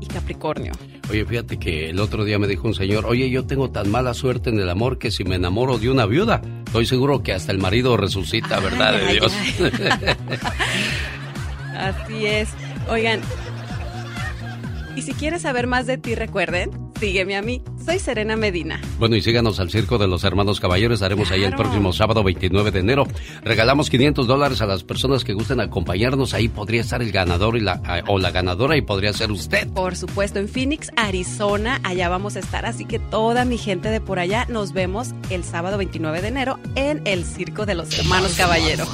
y Capricornio. Oye, fíjate que el otro día me dijo un señor, oye, yo tengo tan mala suerte en el amor que si me enamoro de una viuda, estoy seguro que hasta el marido resucita, ¿verdad de Dios? Así es. Oigan, y si quieres saber más de ti, recuerden, sígueme a mí. Soy Serena Medina. Bueno, y síganos al Circo de los Hermanos Caballeros. Haremos ahí el próximo sábado 29 de enero. Regalamos 500 dólares a las personas que gusten acompañarnos. Ahí podría estar el ganador y la, o la ganadora y podría ser usted. Por supuesto, en Phoenix, Arizona. Allá vamos a estar. Así que toda mi gente de por allá nos vemos el sábado 29 de enero en el Circo de los Hermanos Caballeros.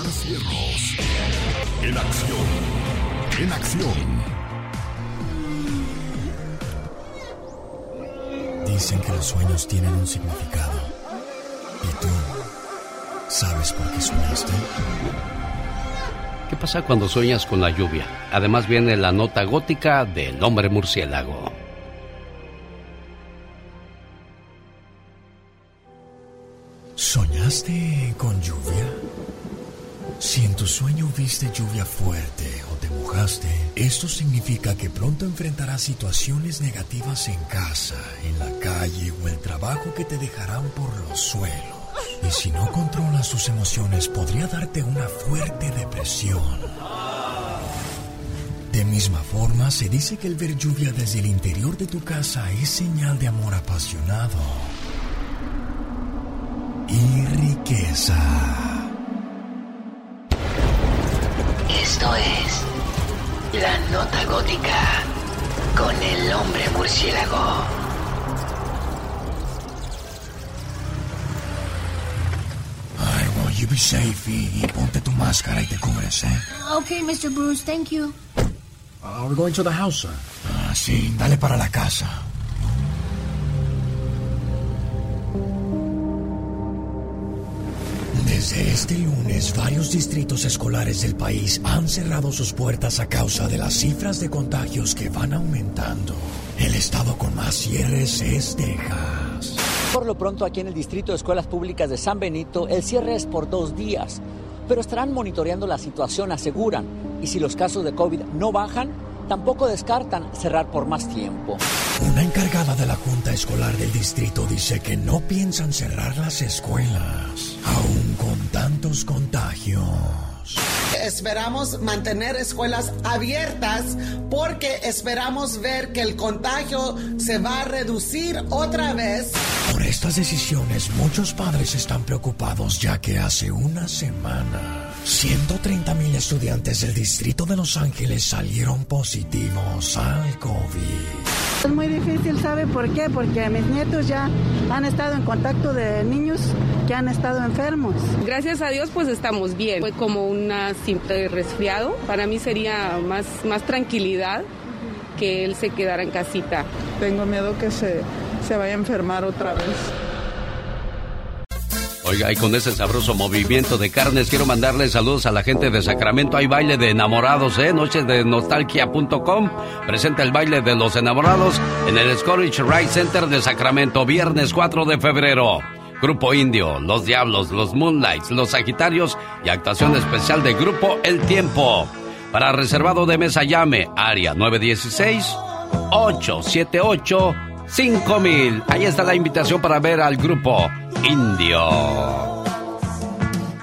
En acción. En acción. Dicen que los sueños tienen un significado. ¿Y tú sabes por qué soñaste? ¿Qué pasa cuando sueñas con la lluvia? Además viene la nota gótica del hombre murciélago. ¿Soñaste con lluvia? Si en tu sueño viste lluvia fuerte esto significa que pronto enfrentarás situaciones negativas en casa, en la calle o el trabajo que te dejarán por los suelos. Y si no controlas tus emociones, podría darte una fuerte depresión. De misma forma, se dice que el ver lluvia desde el interior de tu casa es señal de amor apasionado y riqueza. Esto es La Nota Gótica con el hombre murciélago. Ay, well, you be safe y, y ponte tu máscara y te cubres, ¿eh? Okay, Mr. Bruce, thank you. Uh, we're going to the house, sir. Ah, sí, dale para la casa. Desde este lunes, varios distritos escolares del país han cerrado sus puertas a causa de las cifras de contagios que van aumentando. El estado con más cierres es Texas. Por lo pronto, aquí en el Distrito de Escuelas Públicas de San Benito, el cierre es por dos días. Pero estarán monitoreando la situación, aseguran. Y si los casos de COVID no bajan, tampoco descartan cerrar por más tiempo. Una encargada de la Junta Escolar del Distrito dice que no piensan cerrar las escuelas, aún con tantos contagios. Esperamos mantener escuelas abiertas porque esperamos ver que el contagio se va a reducir otra vez. Por estas decisiones muchos padres están preocupados ya que hace una semana 130 mil estudiantes del distrito de Los Ángeles salieron positivos al COVID. Es muy difícil, ¿sabe por qué? Porque mis nietos ya han estado en contacto de niños que han estado enfermos. Gracias a Dios pues estamos bien. Fue como una simple resfriado. Para mí sería más, más tranquilidad que él se quedara en casita. Tengo miedo que se, se vaya a enfermar otra vez. Oiga, y con ese sabroso movimiento de carnes, quiero mandarle saludos a la gente de Sacramento. Hay baile de enamorados, ¿eh? Noches de nostalgia.com. Presenta el baile de los enamorados en el Scorich Ride Center de Sacramento, viernes 4 de febrero. Grupo Indio, Los Diablos, Los Moonlights, Los Sagitarios y actuación especial de Grupo El Tiempo. Para reservado de mesa llame, área 916 878 5000. Ahí está la invitación para ver al grupo Indio.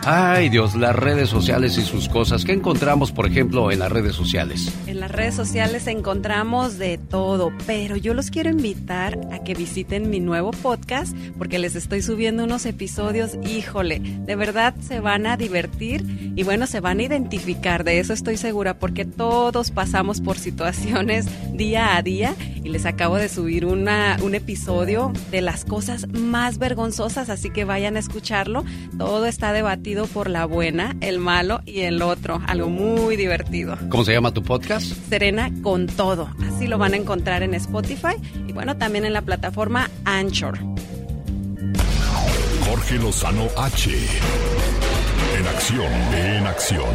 Ay Dios, las redes sociales y sus cosas. ¿Qué encontramos, por ejemplo, en las redes sociales? En las redes sociales encontramos de todo, pero yo los quiero invitar a que visiten mi nuevo podcast porque les estoy subiendo unos episodios, híjole, de verdad se van a divertir y bueno, se van a identificar, de eso estoy segura, porque todos pasamos por situaciones día a día y les acabo de subir una, un episodio de las cosas más vergonzosas, así que vayan a escucharlo. Todo está debatido por la buena, el malo y el otro. Algo muy divertido. ¿Cómo se llama tu podcast? Serena con todo. Así lo van a encontrar en Spotify y bueno, también en la plataforma Anchor. Jorge Lozano H. En acción, en acción.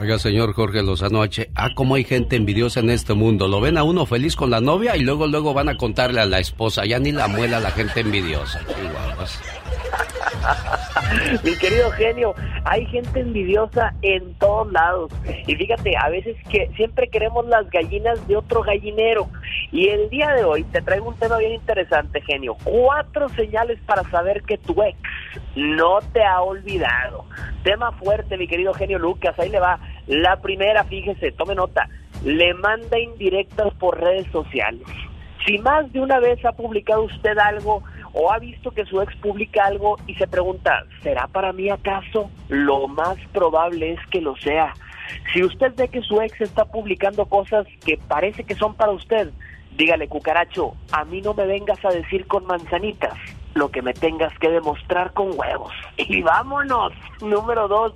Oiga, señor Jorge Lozano H. Ah, cómo hay gente envidiosa en este mundo. Lo ven a uno feliz con la novia y luego, luego van a contarle a la esposa. Ya ni la muela la gente envidiosa. Chihuahuas. Mi querido genio, hay gente envidiosa en todos lados. Y fíjate, a veces que siempre queremos las gallinas de otro gallinero. Y el día de hoy te traigo un tema bien interesante, genio. Cuatro señales para saber que tu ex no te ha olvidado. Tema fuerte, mi querido genio Lucas. Ahí le va. La primera, fíjese, tome nota. Le manda indirectas por redes sociales. Si más de una vez ha publicado usted algo o ha visto que su ex publica algo y se pregunta, ¿será para mí acaso? Lo más probable es que lo sea. Si usted ve que su ex está publicando cosas que parece que son para usted, dígale, cucaracho, a mí no me vengas a decir con manzanitas lo que me tengas que demostrar con huevos. Y vámonos. Número dos,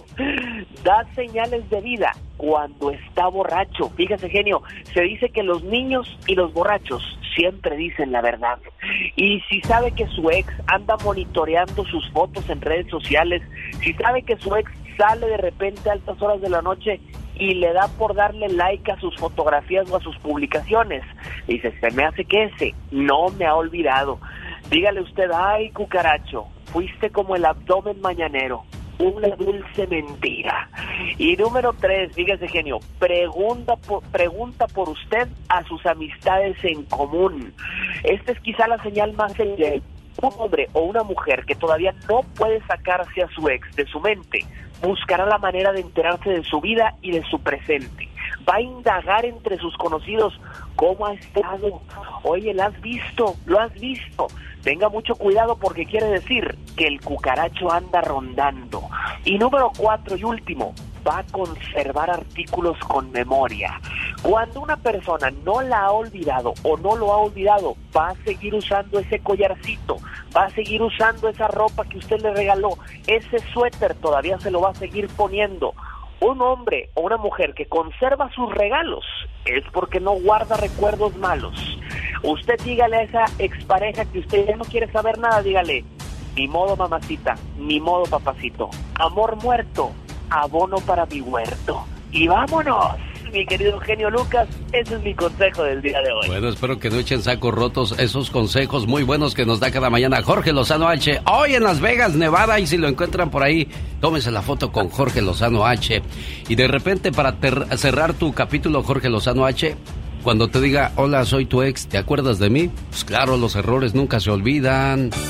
da señales de vida cuando está borracho. Fíjese, genio, se dice que los niños y los borrachos siempre dicen la verdad. Y si sabe que su ex anda monitoreando sus fotos en redes sociales, si sabe que su ex sale de repente a altas horas de la noche y le da por darle like a sus fotografías o a sus publicaciones, dice, se me hace que ese no me ha olvidado. Dígale usted, ay cucaracho, fuiste como el abdomen mañanero, una dulce mentira. Y número tres, fíjese genio, pregunta por, pregunta por usted a sus amistades en común. Esta es quizá la señal más evidente. Un hombre o una mujer que todavía no puede sacarse a su ex de su mente, buscará la manera de enterarse de su vida y de su presente. Va a indagar entre sus conocidos cómo ha estado. Oye, ¿lo has visto? ¿Lo has visto? Tenga mucho cuidado porque quiere decir que el cucaracho anda rondando. Y número cuatro y último, va a conservar artículos con memoria. Cuando una persona no la ha olvidado o no lo ha olvidado, va a seguir usando ese collarcito, va a seguir usando esa ropa que usted le regaló, ese suéter todavía se lo va a seguir poniendo. Un hombre o una mujer que conserva sus regalos es porque no guarda recuerdos malos. Usted dígale a esa expareja que usted ya no quiere saber nada, dígale, ni modo mamacita, ni modo papacito, amor muerto, abono para mi huerto. Y vámonos, mi querido genio Lucas, ese es mi consejo del día de hoy. Bueno, espero que no echen sacos rotos esos consejos muy buenos que nos da cada mañana Jorge Lozano H. Hoy en Las Vegas, Nevada, y si lo encuentran por ahí, tómese la foto con Jorge Lozano H. Y de repente, para cerrar tu capítulo, Jorge Lozano H, cuando te diga, hola, soy tu ex, ¿te acuerdas de mí? Pues claro, los errores nunca se olvidan.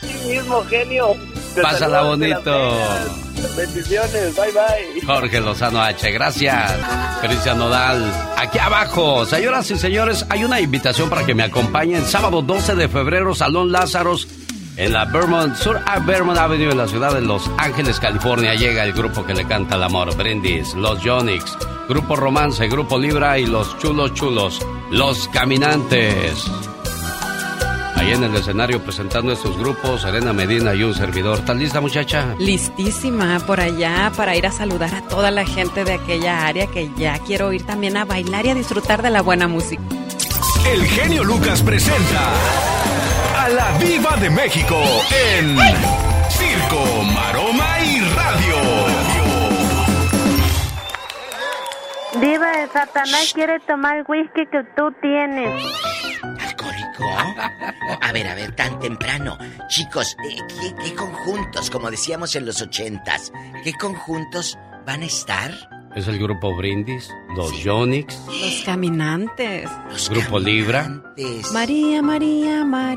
Sí mismo, genio. Pásala bonito. Bendiciones, bye bye. Jorge Lozano H, gracias. Cristian Nodal, aquí abajo. Señoras y señores, hay una invitación para que me acompañen sábado 12 de febrero, Salón Lázaros, en la Vermont, Sur a Vermont Avenue, en la ciudad de Los Ángeles, California. Llega el grupo que le canta el amor, Brindis, Los Yonix, Grupo Romance, Grupo Libra y Los Chulos Chulos, Los Caminantes. Ahí en el escenario presentando estos grupos, Serena Medina y un servidor. ¿Estás lista, muchacha? Listísima por allá para ir a saludar a toda la gente de aquella área que ya quiero ir también a bailar y a disfrutar de la buena música. El genio Lucas presenta a la Viva de México en Circo, Maroma y Radio. Diva de Satanás quiere tomar el whisky que tú tienes. A ver, a ver, tan temprano. Chicos, eh, ¿qué, qué conjuntos, como decíamos en los ochentas, qué conjuntos van a estar? Es el grupo Brindis, Los Yonix, Los caminantes. Grupo Libra. María, María, María Ma-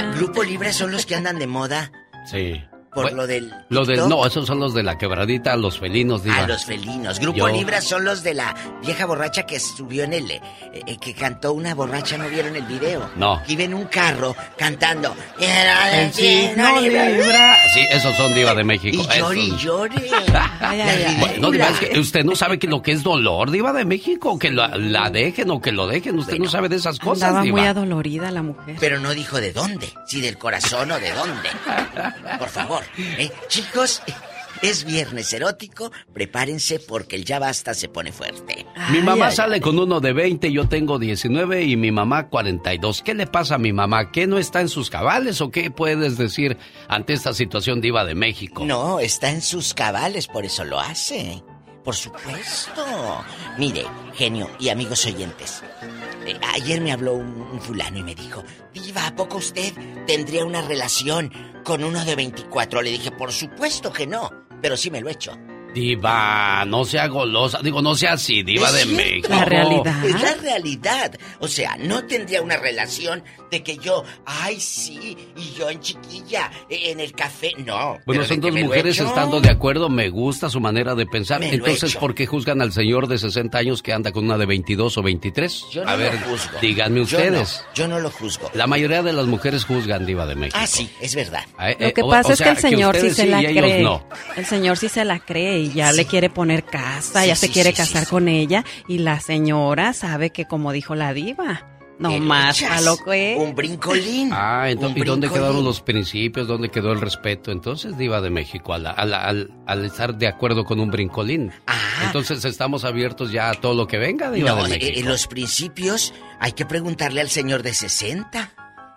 Elena. Grupo Libre son los que andan de moda Sí. Por Bueno, lo del. Lo del, TikTok. no, esos son los de la quebradita, los felinos, diva. A los felinos. Grupo Yo- Libra son los de la vieja borracha que subió en el. eh, eh, que cantó una borracha, ¿no vieron el video? No. Que iba en un carro cantando. El signo Libra. Sí, esos son diva de México. Y llore, y llore. Ay, ay, ay. Bueno, diva, es que usted no sabe que lo que es dolor, diva de México, que la, la dejen o que lo dejen, usted no sabe de esas cosas, diva. muy adolorida la mujer. Pero no dijo de dónde, si del corazón o de dónde. Por favor, ¿eh? chicos, es viernes erótico, prepárense porque el ya basta se pone fuerte. Mi mamá ay, sale con uno de 20, yo tengo 19 y mi mamá 42. ¿Qué le pasa a mi mamá? ¿Qué no está en sus cabales o qué puedes decir ante esta situación diva de México? No, está en sus cabales, por eso lo hace. Por supuesto. Mire, genio y amigos oyentes. eh, ayer me habló un, un fulano y me dijo, Diva, ¿a poco usted tendría una relación con uno de 24? Le dije, por supuesto que no, pero sí me lo he hecho. Diva, no sea golosa, digo, no sea así, diva Es de cierto. México. Es la realidad. O sea, no tendría una relación de que yo, ay, sí, y yo en chiquilla, eh, en el café. No. Bueno, son dos he mujeres estando de acuerdo, me gusta su manera de pensar. Me lo he Entonces. ¿por qué juzgan al señor de 60 años que anda con una de 22 o 23? Yo no A ver, lo juzgo. díganme Yo ustedes. no, yo no lo juzgo. La mayoría de las mujeres juzgan diva de México. Ah, sí, es verdad. Eh, Lo que pasa o es sea, que el señor sí ustedes se la cree. no. El señor sí se la cree y ya le quiere poner casa, Sí, ya se quiere sí, casar sí, con ella y la señora sabe que como dijo la diva, no más a lo que Un brincolín. Ah, entonces, ¿y dónde quedaron los principios? ¿Dónde quedó el respeto? Entonces, Diva de México, a la- a la- al, al estar de acuerdo con un brincolín. Entonces, estamos abiertos ya a todo lo que venga, Diva Ah. No, de México. eh, los principios hay que preguntarle al señor de 60.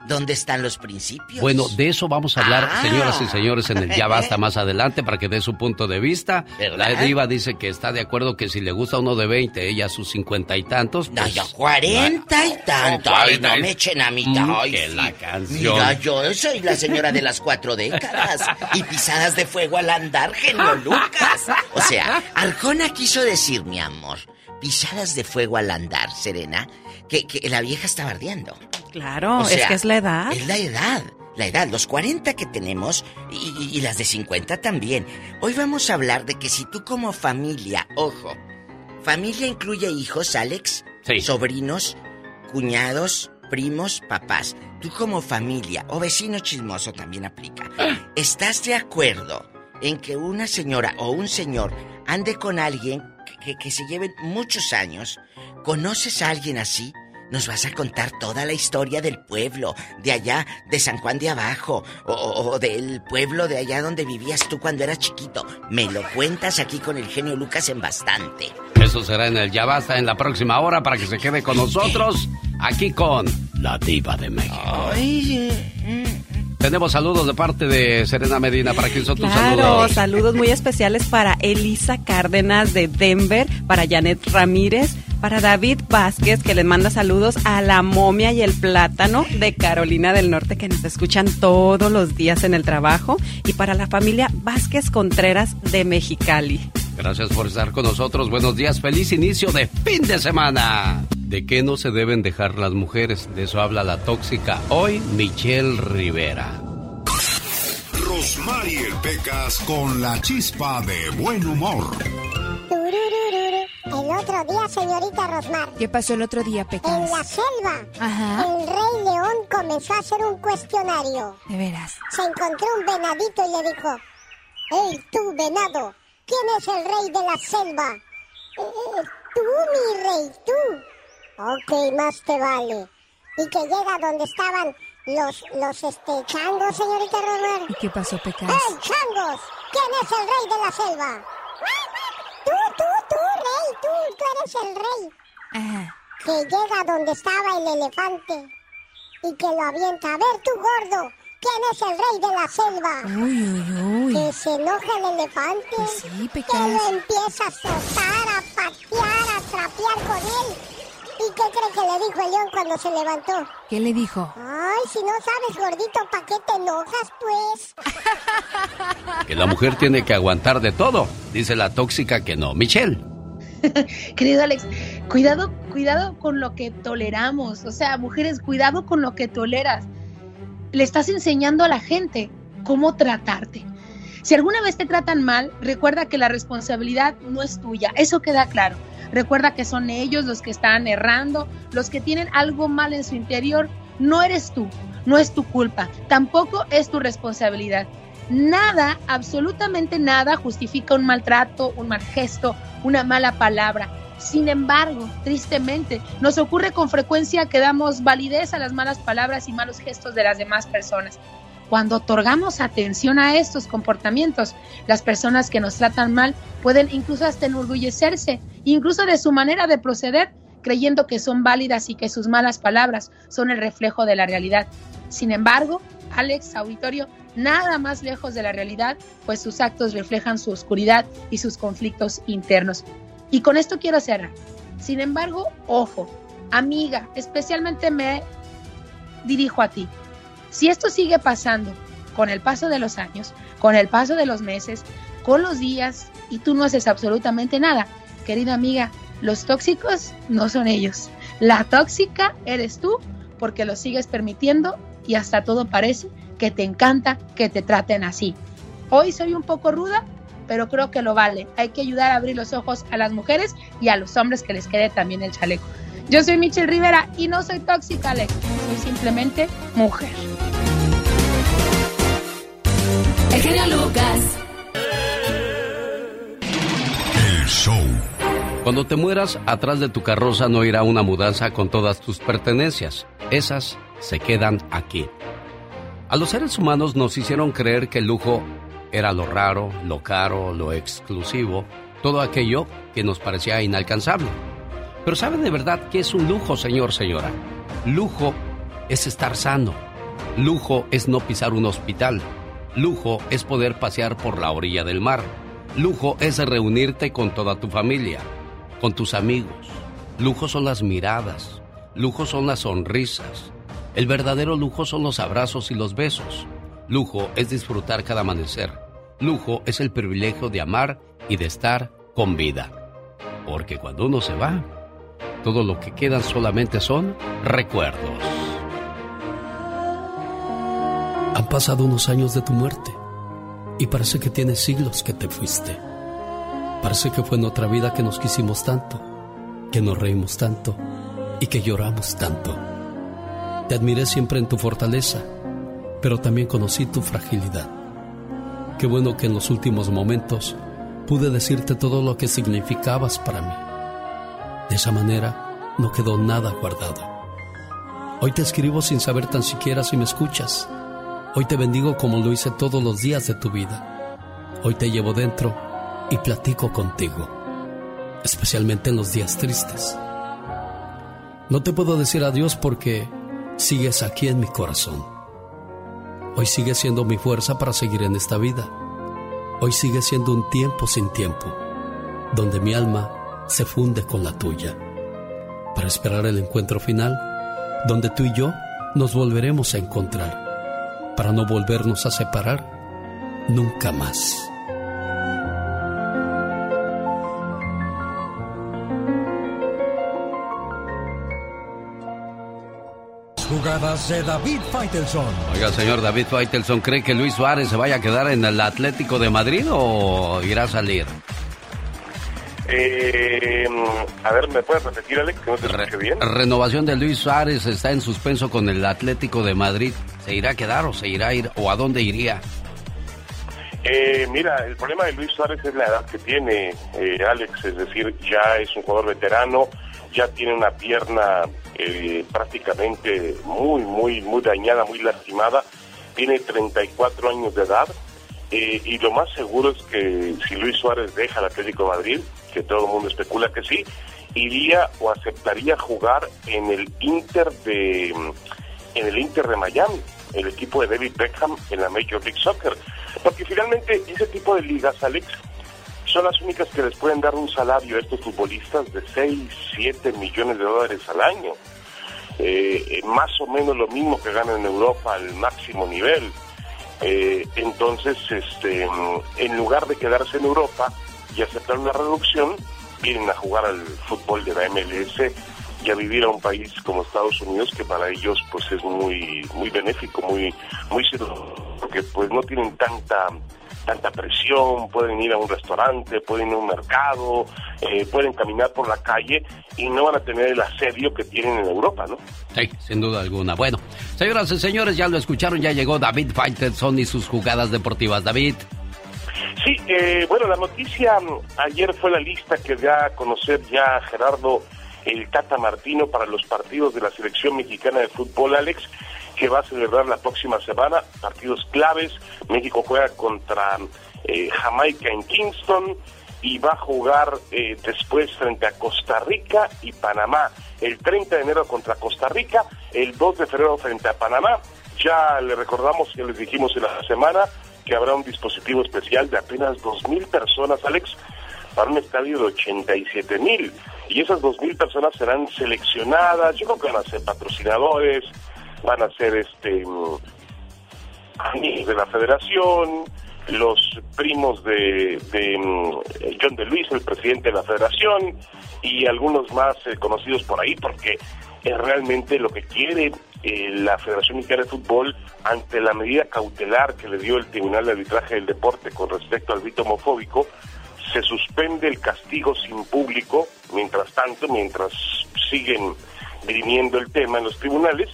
¿Dónde están los principios? Bueno, de eso vamos a hablar, Ah. señoras y señores, en el Ya Basta más adelante para que dé su punto de vista. ¿Verdad? La diva dice que está de acuerdo que si le gusta uno de 20, ella a sus cincuenta y tantos. No, pues, yo 40 y tanto. Ay, no cuarenta me echen a mitad. Mm, Ay, que sí. la canción. Mira, yo soy la señora de las cuatro décadas. Y pisadas de fuego al andar, genio Lucas. O sea, Arjona quiso decir, mi amor, pisadas de fuego al andar, Serena, que, que la vieja estaba ardiendo. Claro, O sea, es que es la edad. Es la edad, la edad, los 40 que tenemos y, y- y las de 50 también. Hoy vamos a hablar de que si tú como familia, ojo, familia incluye hijos, Alex, sobrinos, cuñados, primos, papás. Tú como familia o vecino chismoso también aplica. ¿Estás de acuerdo en que una señora o un señor ande con alguien que, que- que se lleven muchos años? ¿Conoces a alguien así? Nos vas a contar toda la historia del pueblo, de allá, de San Juan de Abajo, o, del pueblo de allá donde vivías tú cuando eras chiquito. Me lo cuentas aquí con el genio Lucas en bastante. Eso será en el Ya Basta en la próxima hora para que se quede con nosotros aquí con la diva de México. Tenemos saludos de parte de Serena Medina para que son tus Claro, saludos. saludos muy especiales para Elisa Cárdenas de Denver, para Janet Ramírez, para David Vázquez, que les manda saludos a la momia y el plátano de Carolina del Norte, que nos escuchan todos los días en el trabajo, y para la familia Vázquez Contreras de Mexicali. Gracias por estar con nosotros. Buenos días. Feliz inicio de fin de semana. ¿De qué no se deben dejar las mujeres? De eso habla la tóxica hoy, Michelle Rivera. Rosmarie Pecas con la chispa de buen humor. El otro día, señorita Rosmar, ¿Qué pasó el otro día, en Pecas? la selva, Ajá. el rey león comenzó a hacer un cuestionario. De veras. Se encontró un venadito y le dijo, ¡Hey, tú, venado! ¿Quién es el rey de la selva? "Eh, eh, tú, mi rey, tú. Ok, más te vale. Y que llega donde estaban los, los, este, changos, señorita Rosmar. ¿Y qué pasó, Pecas? ¡Hey, changos! ¿Quién es el rey de la selva? Tú, tú, tú, rey, tú, tú eres el rey. Ajá. Que llega donde estaba el elefante y que lo avienta. A ver, tú, gordo, ¿quién es el rey de la selva? Uy, uy, uy. Que se enoja el elefante. Pues sí, que lo empieza a azotar, a patear, a trapear con él. ¿Y qué cree que le dijo el león cuando se levantó? ¿Qué le dijo? Ay, si no sabes, gordito, ¿para qué te enojas, pues? Que la mujer tiene que aguantar de todo. Dice la tóxica que no. Michelle. Querido Alex, cuidado, cuidado con lo que toleramos. O sea, mujeres, cuidado con lo que toleras. Le estás enseñando a la gente cómo tratarte. Si alguna vez te tratan mal, recuerda que la responsabilidad no es tuya. Eso queda claro. Recuerda que son ellos los que están errando, los que tienen algo mal en su interior. No eres tú, no es tu culpa, tampoco es tu responsabilidad. Nada, absolutamente nada justifica un maltrato, un mal gesto, una mala palabra. Sin embargo, tristemente, nos ocurre con frecuencia que damos validez a las malas palabras y malos gestos de las demás personas. Cuando otorgamos atención a estos comportamientos, las personas que nos tratan mal pueden incluso hasta enorgullecerse, incluso de su manera de proceder, creyendo que son válidas y que sus malas palabras son el reflejo de la realidad. Sin embargo, Alex, auditorio, nada más lejos de la realidad, pues sus actos reflejan su oscuridad y sus conflictos internos. Y con esto quiero cerrar. Sin embargo, ojo, amiga, especialmente me dirijo a ti. Si esto sigue pasando con el paso de los años, con el paso de los meses, con los días, y tú no haces absolutamente nada, querida amiga, los tóxicos no son ellos. La tóxica eres tú porque lo sigues permitiendo y hasta todo parece que te encanta que te traten así. Hoy soy un poco ruda, pero creo que lo vale. Hay que ayudar a abrir los ojos a las mujeres y a los hombres que les quede también el chaleco. Yo soy Michelle Rivera y no soy tóxica, Alex. Soy simplemente mujer. El genio Lucas. El show. Cuando te mueras, atrás de tu carroza no irá una mudanza con todas tus pertenencias. Esas se quedan aquí. A los seres humanos nos hicieron creer que el lujo era lo raro, lo caro, lo exclusivo, todo aquello que nos parecía inalcanzable. Pero ¿saben de verdad qué es un lujo, señor, señora? Lujo es estar sano. Lujo es no pisar un hospital. Lujo es poder pasear por la orilla del mar. Lujo es reunirte con toda tu familia, con tus amigos. Lujo son las miradas. Lujo son las sonrisas. El verdadero lujo son los abrazos y los besos. Lujo es disfrutar cada amanecer. Lujo es el privilegio de amar y de estar con vida. Porque cuando uno se va, todo lo que quedan solamente son recuerdos. Han pasado unos años de tu muerte y parece que tienes siglos que te fuiste. Parece que fue en otra vida que nos quisimos tanto, que nos reímos tanto y que lloramos tanto. Te admiré siempre en tu fortaleza, pero también conocí tu fragilidad. Qué bueno que en los últimos momentos pude decirte todo lo que significabas para mí. De esa manera no quedó nada guardado. Hoy te escribo sin saber tan siquiera si me escuchas. Hoy te bendigo como lo hice todos los días de tu vida. Hoy te llevo dentro y platico contigo, especialmente en los días tristes. No te puedo decir adiós porque sigues aquí en mi corazón. Hoy sigue siendo mi fuerza para seguir en esta vida. Hoy sigue siendo un tiempo sin tiempo, donde mi alma se funde con la tuya, para esperar el encuentro final, donde tú y yo nos volveremos a encontrar, para no volvernos a separar nunca más. jugadas de David Faitelson. Oiga, señor David Faitelson, ¿cree que Luis Suárez se vaya a quedar en el Atlético de Madrid o irá a salir? Eh, a ver, ¿me puedes repetir, Alex? Que no te escuché bien. Renovación de Luis Suárez está en suspenso con el Atlético de Madrid. ¿Se irá a quedar o se irá a ir o a dónde iría? Eh, mira, el problema de Luis Suárez es la edad que tiene, eh, Alex, es decir, ya es un jugador veterano, ya tiene una pierna eh, prácticamente muy, muy, muy dañada, muy lastimada, tiene 34 años de edad eh, y lo más seguro es que si Luis Suárez deja el Atlético de Madrid, que todo el mundo especula que sí, iría o aceptaría jugar en el Inter de en el Inter de Miami, el equipo de David Beckham en la Major League Soccer, porque finalmente ese tipo de ligas, Alex, son las únicas que les pueden dar un salario a estos futbolistas de 6, 7 millones de dólares al año. Eh, más o menos lo mismo que ganan en Europa al máximo nivel. Eh, entonces, este, en lugar de quedarse en Europa y aceptar una reducción, vienen a jugar al fútbol de la MLS y a vivir a un país como Estados Unidos que para ellos pues es muy muy benéfico, muy muy porque pues no tienen tanta tanta presión, pueden ir a un restaurante, pueden ir a un mercado, eh, pueden caminar por la calle y no van a tener el asedio que tienen en Europa, ¿no? Sí, sin duda alguna. Bueno, señoras y señores, ya lo escucharon, ya llegó David Faitelson y sus jugadas deportivas. David. Sí, eh, bueno, la noticia mm, ayer fue la lista que da a conocer ya Gerardo el Tata Martino para los partidos de la selección mexicana de fútbol, Alex, que va a celebrar la próxima semana, partidos claves. México juega contra eh, Jamaica en Kingston y va a jugar eh, después frente a Costa Rica y Panamá. El 30 de enero contra Costa Rica, el 2 de febrero frente a Panamá. Ya le recordamos que les dijimos en la semana que habrá un dispositivo especial de apenas 2.000 personas, Alex, para un estadio de 87 mil. Y esas 2.000 personas serán seleccionadas, yo creo que van a ser patrocinadores, van a ser este amigos de la federación, los primos de, de mm, John de Luis, el presidente de la federación, y algunos más eh, conocidos por ahí, porque es realmente lo que quiere eh, la Federación Mexicana de Fútbol ante la medida cautelar que le dio el Tribunal de Arbitraje del Deporte con respecto al grito homofóbico, se suspende el castigo sin público, mientras tanto, mientras siguen dirimiendo el tema en los tribunales,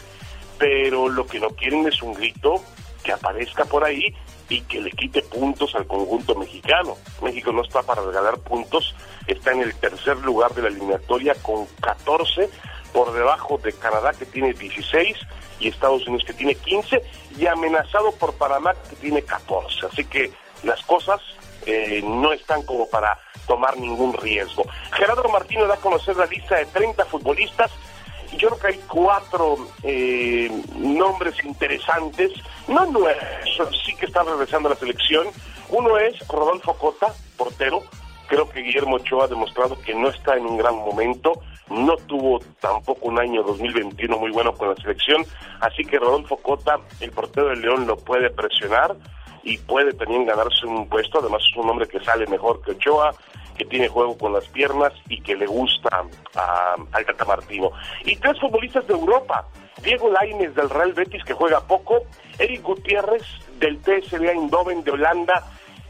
pero lo que no quieren es un grito que aparezca por ahí y que le quite puntos al conjunto mexicano. México no está para regalar puntos, está en el tercer lugar de la eliminatoria con 14, por debajo de Canadá que tiene 16 y Estados Unidos que tiene 15 y amenazado por Panamá que tiene 14. Así que las cosas eh, no están como para tomar ningún riesgo. Gerardo Martino da a conocer la lista de 30 futbolistas yo creo que hay cuatro eh, nombres interesantes, no nuevos, sí que están regresando a la selección. Uno es Rodolfo Cota, portero. Creo que Guillermo Ochoa ha demostrado que no está en un gran momento, no tuvo tampoco un año 2021 muy bueno con la selección, así que Rodolfo Cota, el portero del León, lo puede presionar y puede también ganarse un puesto, además es un hombre que sale mejor que Ochoa, que tiene juego con las piernas y que le gusta al Tata Martino. Y tres futbolistas de Europa, Diego Lainez del Real Betis que juega poco, Eric Gutiérrez del PSV Eindhoven de Holanda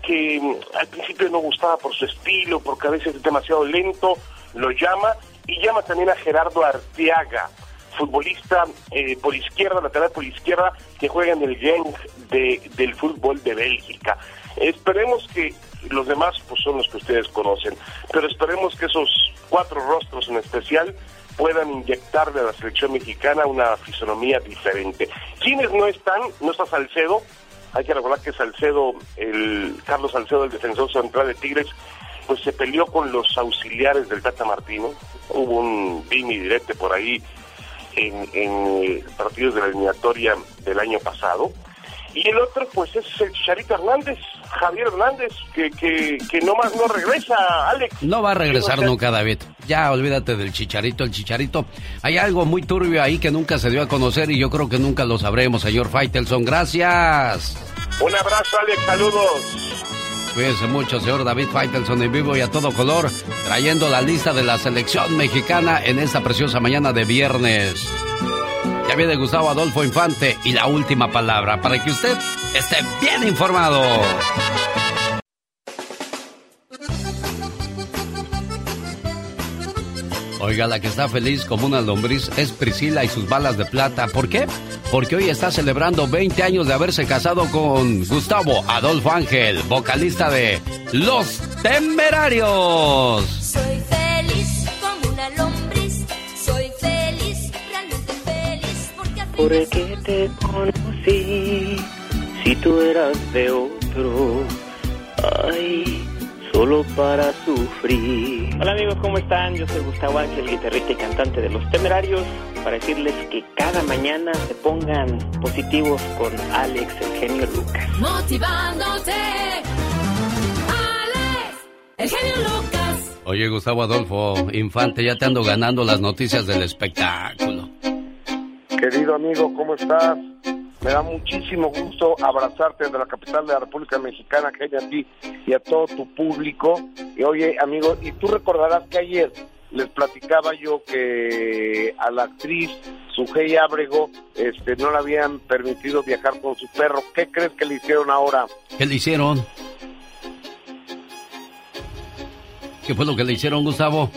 que al principio no gustaba por su estilo, porque a veces es demasiado lento, lo llama y llama también a Gerardo Arteaga, futbolista eh, por izquierda, lateral por izquierda, que juega en el Genk de, del fútbol de Bélgica. Esperemos que los demás pues son los que ustedes conocen, pero esperemos que esos cuatro rostros en especial puedan inyectarle a la selección mexicana una fisonomía diferente. ¿Quiénes no están? No está Salcedo, hay que recordar que Salcedo, el Carlos Salcedo, el defensor central de Tigres, pues se peleó con los auxiliares del Tata Martino, hubo un bimi directo por ahí en, en partidos de la eliminatoria del año pasado, y el otro, pues, es el Chicharito Hernández, Javier Hernández, que, que, que no más no regresa, Alex. No va a regresar nunca, David. Ya olvídate del Chicharito, el Chicharito. Hay algo muy turbio ahí que nunca se dio a conocer y yo creo que nunca lo sabremos, señor Faitelson. Gracias. Un abrazo, Alex, saludos. Cuídense mucho, señor David Faitelson en vivo y a todo color, trayendo la lista de la selección mexicana en esta preciosa mañana de viernes. Viene Gustavo Adolfo Infante y la última palabra para que usted esté bien informado. Oiga, la que está feliz como una lombriz es Priscila y sus balas de plata. ¿Por qué? Porque hoy está celebrando 20 años de haberse casado con Gustavo Adolfo Ángel, vocalista de Los Temerarios. ¿Por qué te conocí si tú eras de otro? Ay, solo para sufrir. Hola amigos, ¿cómo están? Yo soy Gustavo Ángel, guitarrista y cantante de Los Temerarios, para decirles que cada mañana se pongan positivos con Alex, el genio Lucas. Motivándote. Alex, el genio Lucas. Oye, Gustavo Adolfo Infante, ya te ando ganando las noticias del espectáculo. Querido amigo, ¿cómo estás? Me da muchísimo gusto abrazarte desde la capital de la República Mexicana, que a ti y a todo tu público. Y oye, amigo, y tú recordarás que ayer les platicaba yo que a la actriz Sujei Abrego este, no le habían permitido viajar con su perro. ¿Qué crees que le hicieron ahora? ¿Qué le hicieron? ¿Qué fue lo que le hicieron, Gustavo?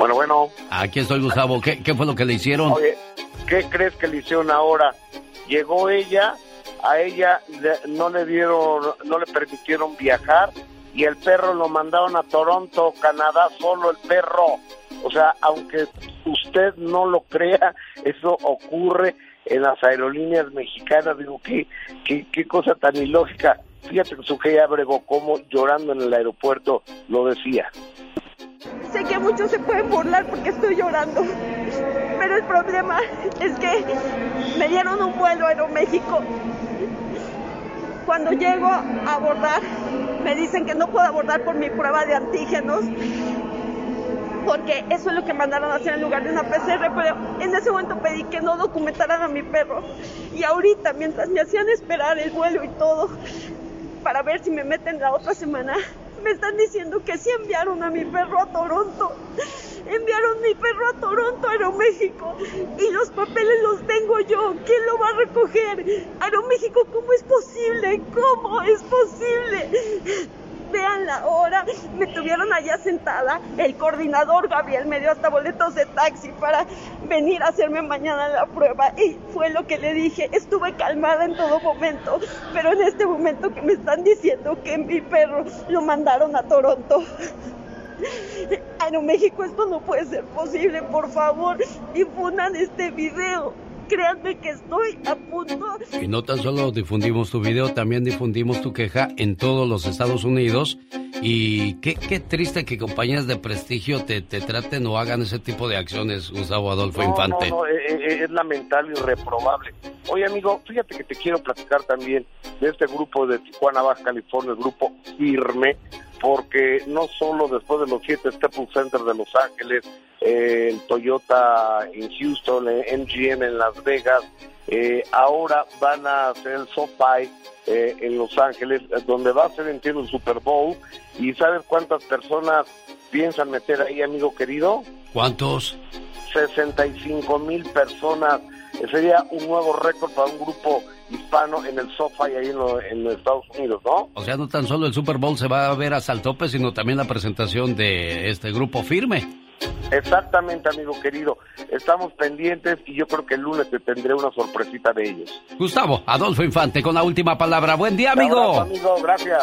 Bueno, bueno. Aquí estoy, Gustavo. ¿Qué, qué fue lo que le hicieron? Oye, ¿qué crees que le hicieron ahora? Llegó ella, a ella no le dieron, no le permitieron viajar y el perro lo mandaron a Toronto, Canadá, solo el perro. O sea, aunque usted no lo crea, eso ocurre en las aerolíneas mexicanas. Digo, qué, qué, qué cosa tan ilógica. Fíjate que Sujei Abrego, como llorando en el aeropuerto, lo decía. Sé que muchos se pueden burlar porque estoy llorando, pero el problema es que me dieron un vuelo a Aeroméxico. Cuando llego a abordar, me dicen que no puedo abordar por mi prueba de antígenos, porque eso es lo que mandaron a hacer en lugar de una PCR, pero en ese momento pedí que no documentaran a mi perro. Y ahorita, mientras me hacían esperar el vuelo y todo, para ver si me meten la otra semana, me están diciendo que sí enviaron a mi perro a Toronto. Enviaron mi perro a Toronto, Aeroméxico. Y los papeles los tengo yo. ¿Quién lo va a recoger? Aeroméxico, ¿cómo es posible? ¿Cómo es posible? Vean la hora. Me tuvieron allá sentada. El coordinador Gabriel me dio hasta boletos de taxi para venir a hacerme mañana la prueba. Y fue lo que le dije. Estuve calmada en todo momento. Pero en este momento que me están diciendo que mi perro lo mandaron a Toronto. Aeroméxico, esto no puede ser posible. Por favor, difundan este video. Créanme que estoy a punto. Y no tan solo difundimos tu video, también difundimos tu queja en todos los Estados Unidos. Y qué, qué triste que compañías de prestigio te, te traten o hagan ese tipo de acciones, Gustavo Adolfo No, Infante. No, no, eh, eh, es lamentable y reprobable. Oye, amigo, fíjate que te quiero platicar también de este grupo de Tijuana, Baja California, el grupo Firme, porque no solo después de los siete Staples Center de Los Ángeles, eh, el Toyota en Houston, el MGM en Las Vegas, eh, ahora van a hacer el SoFi eh, en Los Ángeles, eh, donde va a ser entiendo el Super Bowl. ¿Y sabes cuántas personas piensan meter ahí, amigo querido? ¿Cuántos? 65 mil personas. Eh, Sería un nuevo récord para un grupo hispano en el SoFi ahí en, lo- en los Estados Unidos, ¿no? O sea, no tan solo el Super Bowl se va a ver hasta el tope, sino también la presentación de este grupo firme. Exactamente, amigo querido. Estamos pendientes y yo creo que el lunes te tendré una sorpresita de ellos. Gustavo Adolfo Infante con la última palabra. Buen día, amigo. abrazo, amigo, gracias.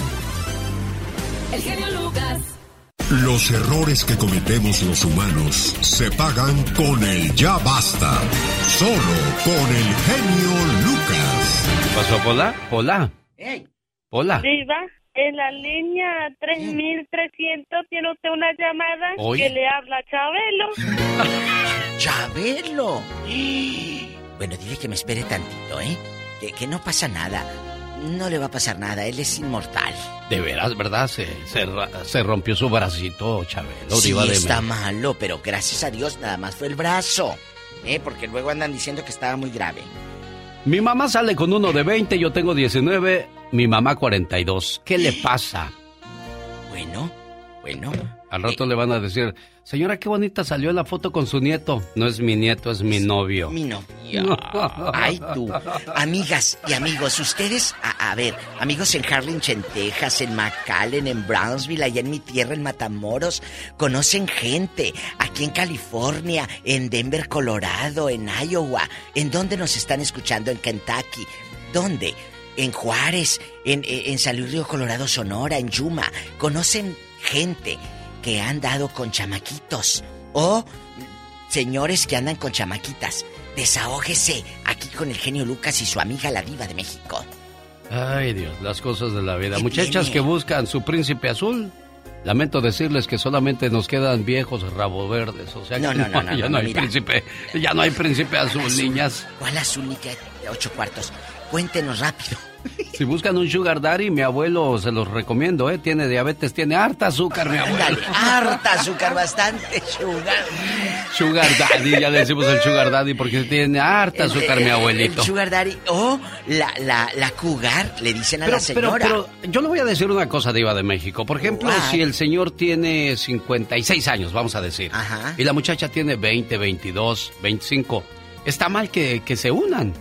El genio Lucas. Los errores que cometemos los humanos se pagan con el ya basta. Solo con el genio Lucas. ¿Qué pasó, Pola? Pola. Pola. Diva, en la línea 3300 tiene usted una llamada Oye. que le habla Chabelo. Chabelo. Bueno, dile que me espere tantito, ¿eh? Que, que no pasa nada. No le va a pasar nada, él es inmortal. De veras, ¿verdad? Se, se, rompió su bracito, Chabelo. sí, de está malo, pero gracias a Dios nada más fue el brazo. ¿Eh? Porque luego andan diciendo que estaba muy grave. Mi mamá sale con uno de 20, yo tengo 19, mi mamá 42. ¿Qué le pasa? Bueno, bueno. Al rato le van a decir, señora, qué bonita salió la foto con su nieto. No es mi nieto, es mi novio. Mi novio. Ay, tú. Amigas y amigos, ustedes, a, a ver, amigos en Harlingen, Texas, en McAllen, en Brownsville, allá en mi tierra, en Matamoros, conocen gente. Aquí en California, en Denver, Colorado, en Iowa. ¿En dónde nos están escuchando? En Kentucky. ¿Dónde? En Juárez, en, en San Luis Río Colorado, Sonora, en Yuma. Conocen gente que han dado con chamaquitos. O señores que andan con chamaquitas. Desahógese aquí con el genio Lucas y su amiga la diva de México. Ay, Dios, las cosas de la vida. ¿Qué Muchachas tiene? que buscan su príncipe azul. Lamento decirles que solamente nos quedan viejos rabo verdes. O sea, No, que no, no, no, ya no, hay mira. príncipe, ya no hay príncipe azul, niñas. ¿Cuál azul ni qué? Ocho cuartos. Cuéntenos rápido. Si buscan un sugar daddy, mi abuelo se los recomiendo, ¿eh? Tiene diabetes, tiene harta azúcar, mi abuelo. Harta azúcar, bastante sugar. Sugar daddy, ya le decimos el sugar daddy porque tiene harta azúcar, mi abuelito. El sugar daddy o la, la, la cougar, le dicen a Pero, la pero, señora. pero yo le voy a decir una cosa, Diva de México. Por ejemplo, What? si el señor tiene 56 años, vamos a decir, Ajá. y la muchacha tiene 20, 22, 25, está mal que, que se unan.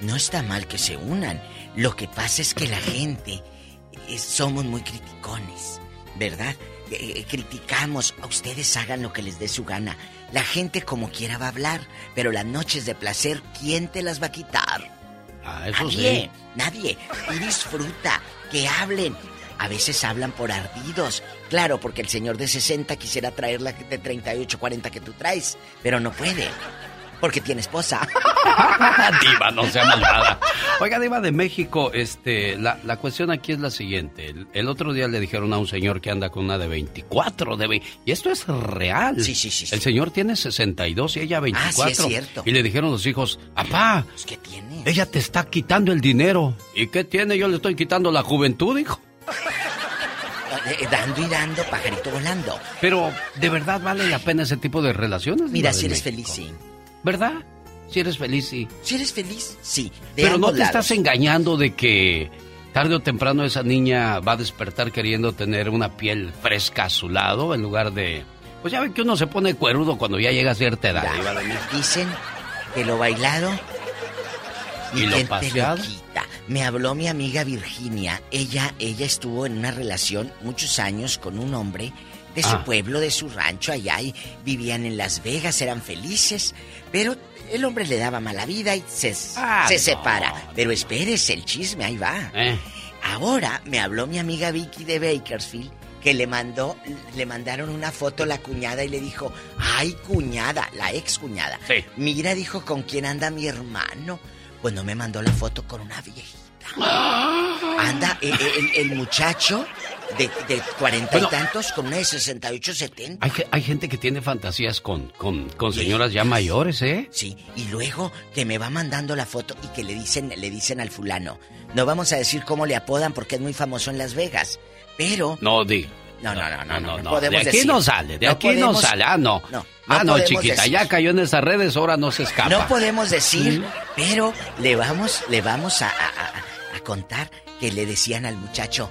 No está mal que se unan. Lo que pasa es que la gente eh, somos muy criticones, ¿verdad? Eh, eh, criticamos, a ustedes hagan lo que les dé su gana. La gente como quiera va a hablar, pero las noches de placer, ¿quién te las va a quitar? Ah, eso nadie, sí. nadie. Y disfruta, que hablen. A veces hablan por ardidos. Claro, porque el señor de 60 quisiera traer la de 38, 40 que tú traes, pero no puede. Porque tiene esposa. Diva, no sea malvada. Oiga, Diva de México, este, la, la cuestión aquí es la siguiente. El, el otro día le dijeron a un señor que anda con una de 24, de ve- y esto es real. Sí, sí, sí, sí. El señor tiene 62 y ella Ah, 24. sí, es cierto. Y le dijeron los hijos, papá, ¿Qué tiene? ella te está quitando el dinero. ¿Y qué tiene? Yo le estoy quitando la juventud, hijo. Eh, Dando y dando, pajarito volando. Pero, ¿de verdad vale la pena ese tipo de relaciones? Mira, si eres México? feliz, sí. ¿Verdad? Si eres feliz, sí. Si eres feliz, sí. De Pero no te estás engañando de que tarde o temprano esa niña va a despertar queriendo tener una piel fresca a su lado en lugar de... Pues ya ven que uno se pone cuerudo cuando ya llega a cierta edad. Ya. Dicen que lo bailado Y lo paseado. quita. Me habló mi amiga Virginia. Ella, ella estuvo en una relación muchos años con un hombre de su Ah. pueblo, de su rancho allá y vivían en Las Vegas, eran felices, pero el hombre le daba mala vida y se, Ah, se no. separa. Pero espérese, el chisme, ahí va. Eh. Ahora me habló mi amiga Vicky de Bakersfield que le mandó, le mandaron una foto a la cuñada y le dijo, ay cuñada, la ex cuñada. Sí. Mira, dijo, ¿con quién anda mi hermano? Pues no me mandó la foto con una viejita. Anda el, el- el muchacho de, cuarenta Bueno. y tantos con una de 68, 70. Hay, hay gente que tiene fantasías con, con, con señoras ya mayores, ¿eh? Sí, y luego que me va mandando la foto y que le dicen, le dicen al fulano. No vamos a decir cómo le apodan porque es muy famoso en Las Vegas. Pero No, di. No, no, no, no, no, no De podemos aquí decir. no sale, de aquí no sale. Ah, no. Ah, no, chiquita, decir. ya cayó en esas redes, ahora no se escapa. No podemos decir, pero le vamos, le vamos a, a- a- a contar que le decían al muchacho,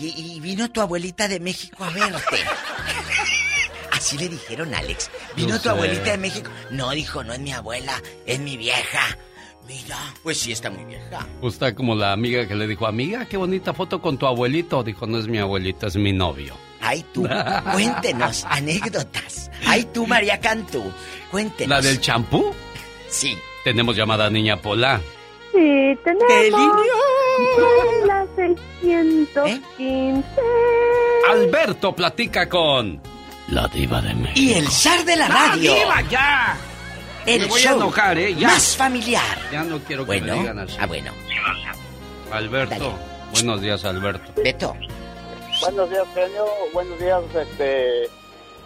y, y vino tu abuelita de México a verte. Así le dijeron, Alex. Vino No tu sé. abuelita de México. No, dijo, no es mi abuela, es mi vieja. Mira, pues sí está muy vieja. Pues está como la amiga que le dijo, amiga, qué bonita foto con tu abuelito. Dijo, no es mi abuelito, es mi novio. Ay, tú, cuéntenos anécdotas. Ay, tú, María Cantú, cuéntenos. ¿La del champú? Sí. Tenemos llamada Niña Pola. Sí, tenemos. ¡Qué línea! La 615. Alberto platica con la diva de México. Y el zar de la radio. diva, ya! El Me voy a show enojar, ¿eh? Ya. Más familiar. Ya no quiero que Bueno, me digan así. ah, bueno. Alberto. Buenos días, Alberto. Beto. Buenos días, genio. Buenos días, este.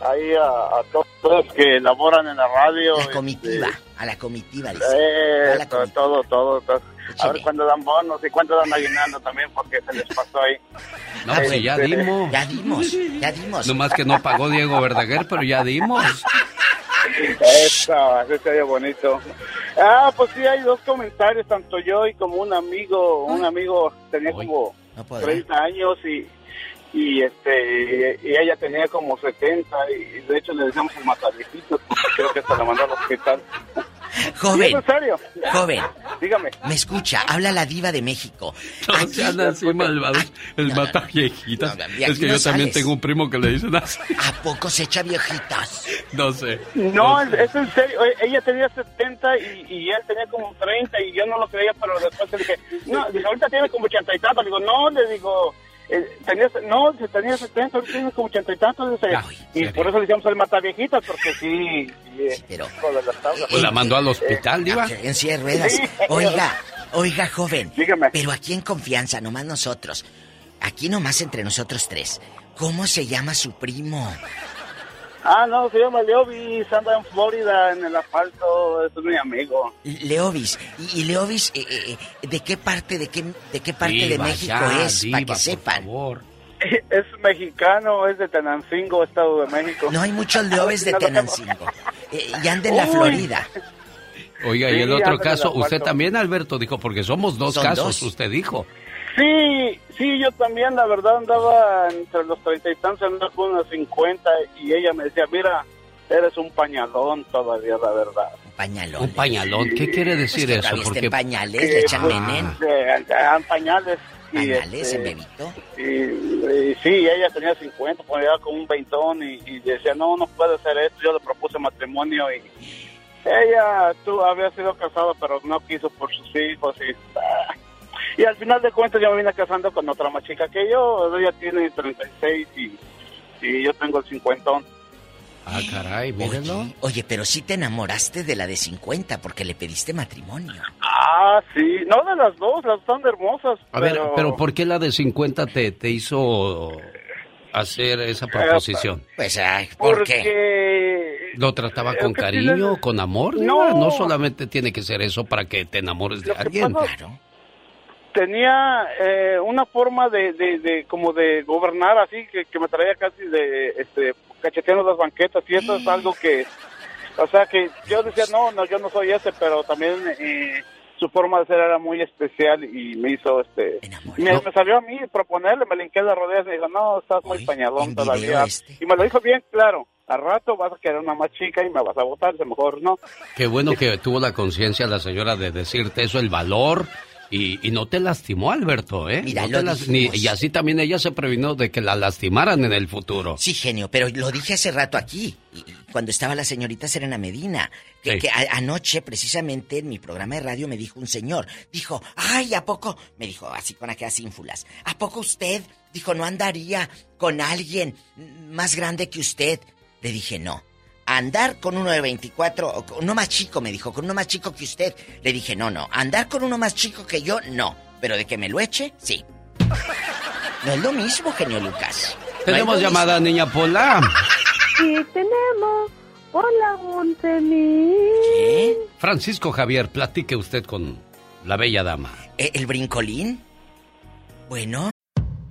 ahí a, a todos los que laboran en la radio. La comitiva, este, a la comitiva, dice. eh, A la todo, todo, todo, todo. A ver cuándo dan bonos y cuánto dan aguinaldo también, porque se les pasó ahí. No, pues ya Este, dimos. Ya dimos, ya dimos. Nomás que no pagó Diego Verdaguer, pero ya dimos. Eso, eso sería bonito. Ah, pues sí, hay dos comentarios, tanto yo y como un amigo, un amigo tenía como podrá. 30 años y, y este y ella tenía como 70 y de hecho le decíamos el porque creo que hasta la mandó al hospital. Joven. ¿Y es en serio? Joven. Dígame. Me escucha, habla la diva de México. No sean así malvados. El mata viejitas. aquí es que no yo también sales. tengo un primo que le dicen así. ¿A poco se echa viejitas? No sé. No, es, es en serio. Oye, Ella tenía 70 y, y él tenía como 30 y yo no lo creía, pero después le dije, no, dice, ahorita tiene como 80 y tantos. Le digo, no, le digo, eh, tenía, no, tenía 70, ahorita tiene como 80 y tantos. Dice, y por eso le decíamos el mataviejitas, porque sí, sí, eh, tablas. Pues la mandó al hospital, Diva. En silla de ruedas. Sí. Oiga, oiga, joven. Pero aquí en confianza, nomás nosotros. Aquí nomás entre nosotros tres. ¿Cómo se llama su primo? Ah, no, se llama Leovis, anda en Florida, en el asfalto, es mi amigo. Leovis. Y, y Leovis, eh, eh, eh, ¿de qué parte, de qué, de qué parte de México ya, es? diva, Para que por sepan. Es mexicano, es de Tenancingo, Estado de México. No hay muchos Leovis de Tenancingo. Eh, y anda en la Uy. Florida. Oiga, y el otro caso, usted también, Alberto, dijo, porque somos dos Son casos, dos. usted dijo. Sí, sí, yo también, la verdad, andaba entre los treinta y tantos, andaba con unos 50 y ella me decía, mira, eres un pañalón todavía, la verdad. Un pañalón. Un pañalón, ¿qué quiere decir Pues eso? Porque pañales, le echan veneno. Eran pañales. y, Pañales, este, en bebito. Y, y sí, ella tenía 50, pues llegaba con un veintón y, y decía, no, no puede hacer esto. Yo le propuse matrimonio y ella tú había sido casada, pero no quiso por sus hijos. Y, ah. Y al final de cuentas yo me vine casando con otra más chica que yo. Ella tiene 36 y, y yo tengo el cincuentón. Ah, caray, mírenlo. Oye, oye, pero sí te enamoraste de la de 50 porque le pediste matrimonio. Ah, sí, no de las dos, las dos son hermosas. A ver, pero... pero ¿por qué la de 50 te, te hizo hacer esa proposición? Pues, ay, ¿por qué? Porque ¿Lo trataba con cariño, tiene- con amor? No. No. solamente tiene que ser eso para que te enamores de alguien. pasa- tenía eh, una forma de, de, de como de gobernar así que, que me traía casi de este cacheteando las banquetas y eso es algo que o sea que yo decía no no yo no soy ese pero también eh, su forma de ser era muy especial y me hizo este me, me salió a mí proponerle me linqué las rodillas y me dijo no estás muy pañalón todavía este. y me lo dijo bien claro al rato vas a querer una más chica y me vas a votar a lo mejor no Qué bueno que tuvo la conciencia la señora de decirte eso, el valor. Y, y no te lastimó, Alberto, ¿eh? Mira, No lo las- ni- y así también ella se previno de que la lastimaran en el futuro. Sí, genio, pero lo dije hace rato aquí, cuando estaba la señorita Serena Medina, que, Sí. que a- anoche precisamente en mi programa de radio me dijo un señor, dijo, ay, ¿a poco? Me dijo así con aquellas ínfulas, ¿a poco usted, dijo, no andaría con alguien más grande que usted? Le dije, no. Andar con uno de 24, o con uno más chico, me dijo, con uno más chico que usted. Le dije, no, no. Andar con uno más chico que yo, no. Pero de que me lo eche, sí. No es lo mismo, genio Lucas. Tenemos llamada, niña Pola. Sí, tenemos. Hola, Montemí. Francisco Javier, platique usted con la bella dama. ¿E- ¿El brincolín? Bueno.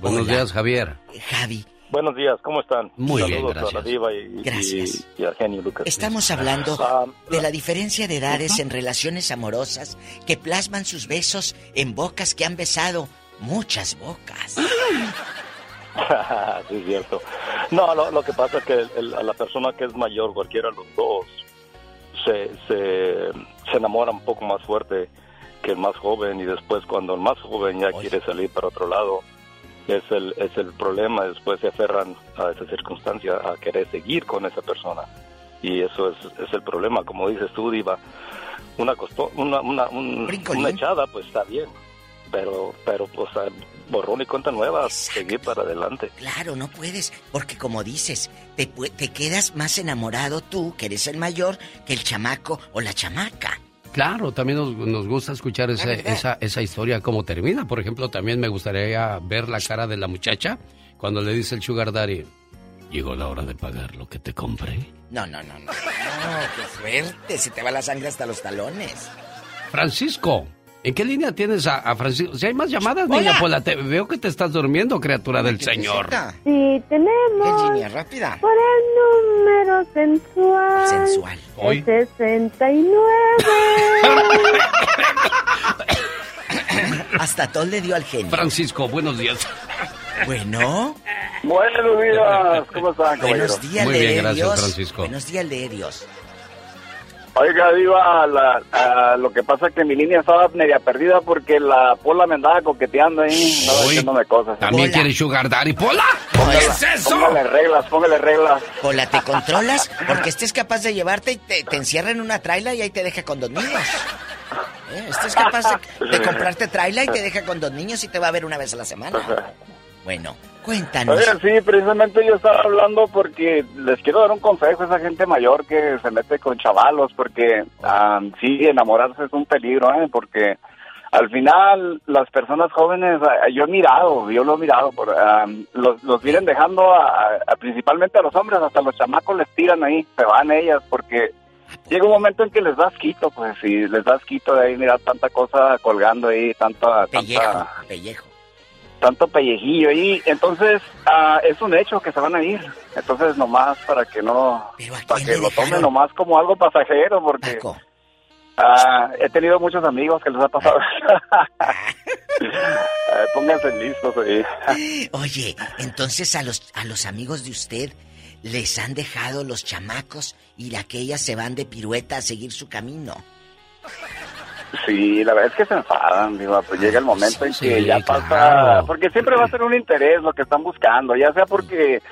Buenos Hola. días, Javier. Javi, Buenos días, ¿cómo están? Muy bien, Saludos a gracias. la diva y, Gracias. y, y al genio Lucas. Estamos hablando Ah, de la diferencia de edades en relaciones amorosas que plasman sus besos en bocas que han besado muchas bocas. sí, es cierto. No, lo, lo que pasa es que el- a la persona que es mayor, cualquiera de los dos, se, se, se enamora un poco más fuerte que el más joven y después cuando el más joven ya quiere salir para otro lado, es el, es el problema, después se aferran a esa circunstancia, a querer seguir con esa persona. Y eso es, es el problema, como dices tú, Diva, una, costo- una, una, un- una echada, pues está bien, pero, pero pues borrón y cuenta nueva, seguir para adelante. Claro, no puedes, porque como dices, te, te quedas más enamorado tú, que eres el mayor, que el chamaco o la chamaca. Claro, también nos, nos gusta escuchar esa, esa historia, cómo termina. Por ejemplo, también me gustaría ver la cara de la muchacha cuando le dice el sugar daddy, llegó la hora de pagar lo que te compré. No, no, no, no. No, qué fuerte, se te va la sangre hasta los talones. Francisco, ¿en qué línea tienes a, a Francisco? Si hay más llamadas, Hola. niña Pola, te veo que te estás durmiendo, criatura del Señor. Sí, tenemos línea rápida? por el número sensual. Sensual. Hoy. El 69. Hasta Tol le dio al genio. Francisco, buenos días. Bueno. Buenos días, ¿cómo están, Buenos días, Muy bien, gracias. Francisco. Buenos días, de Dios. Oiga, Diva, la- a lo que pasa es que mi línea estaba media perdida porque la Pola me andaba coqueteando ahí, andaba Uy, diciéndome cosas. ¿También quieres sugar daddy, Pola? Póngale- ¿Qué es eso? Póngale reglas, póngale reglas. Pola, ¿te controlas? Porque este es capaz de llevarte y te, te encierra en una traila y ahí te deja con dos niños. ¿Eh? Este es capaz de, de comprarte traila y te deja con dos niños y te va a ver una vez a la semana. Bueno, cuéntanos. Oiga, sí, precisamente yo estaba hablando porque les quiero dar un consejo a esa gente mayor que se mete con chavalos, porque sí, enamorarse es un peligro, ¿eh? Porque al final las personas jóvenes, yo he mirado, yo lo he mirado, por, los, los vienen dejando a- a- principalmente a los hombres, hasta los chamacos les tiran ahí, se van ellas, porque llega un momento en que les das quito, pues, y les das quito de ahí, mirar tanta cosa colgando ahí, tanta... Pellejo, tanta pellejo. Tanto pellejillo ahí. Entonces, ah, es un hecho que se van a ir. Entonces, nomás para que no, para que lo tomen nomás como algo pasajero, porque ah, he tenido muchos amigos que les ha pasado. Eh, pónganse listos ahí. Oye, entonces a los, a los amigos de usted les han dejado los chamacos y aquellas se van de pirueta a seguir su camino. Sí, la verdad es que se enfadan, digo, pues llega el momento en que Sí, ya pasa, claro. porque siempre va a ser un interés lo que están buscando, ya sea porque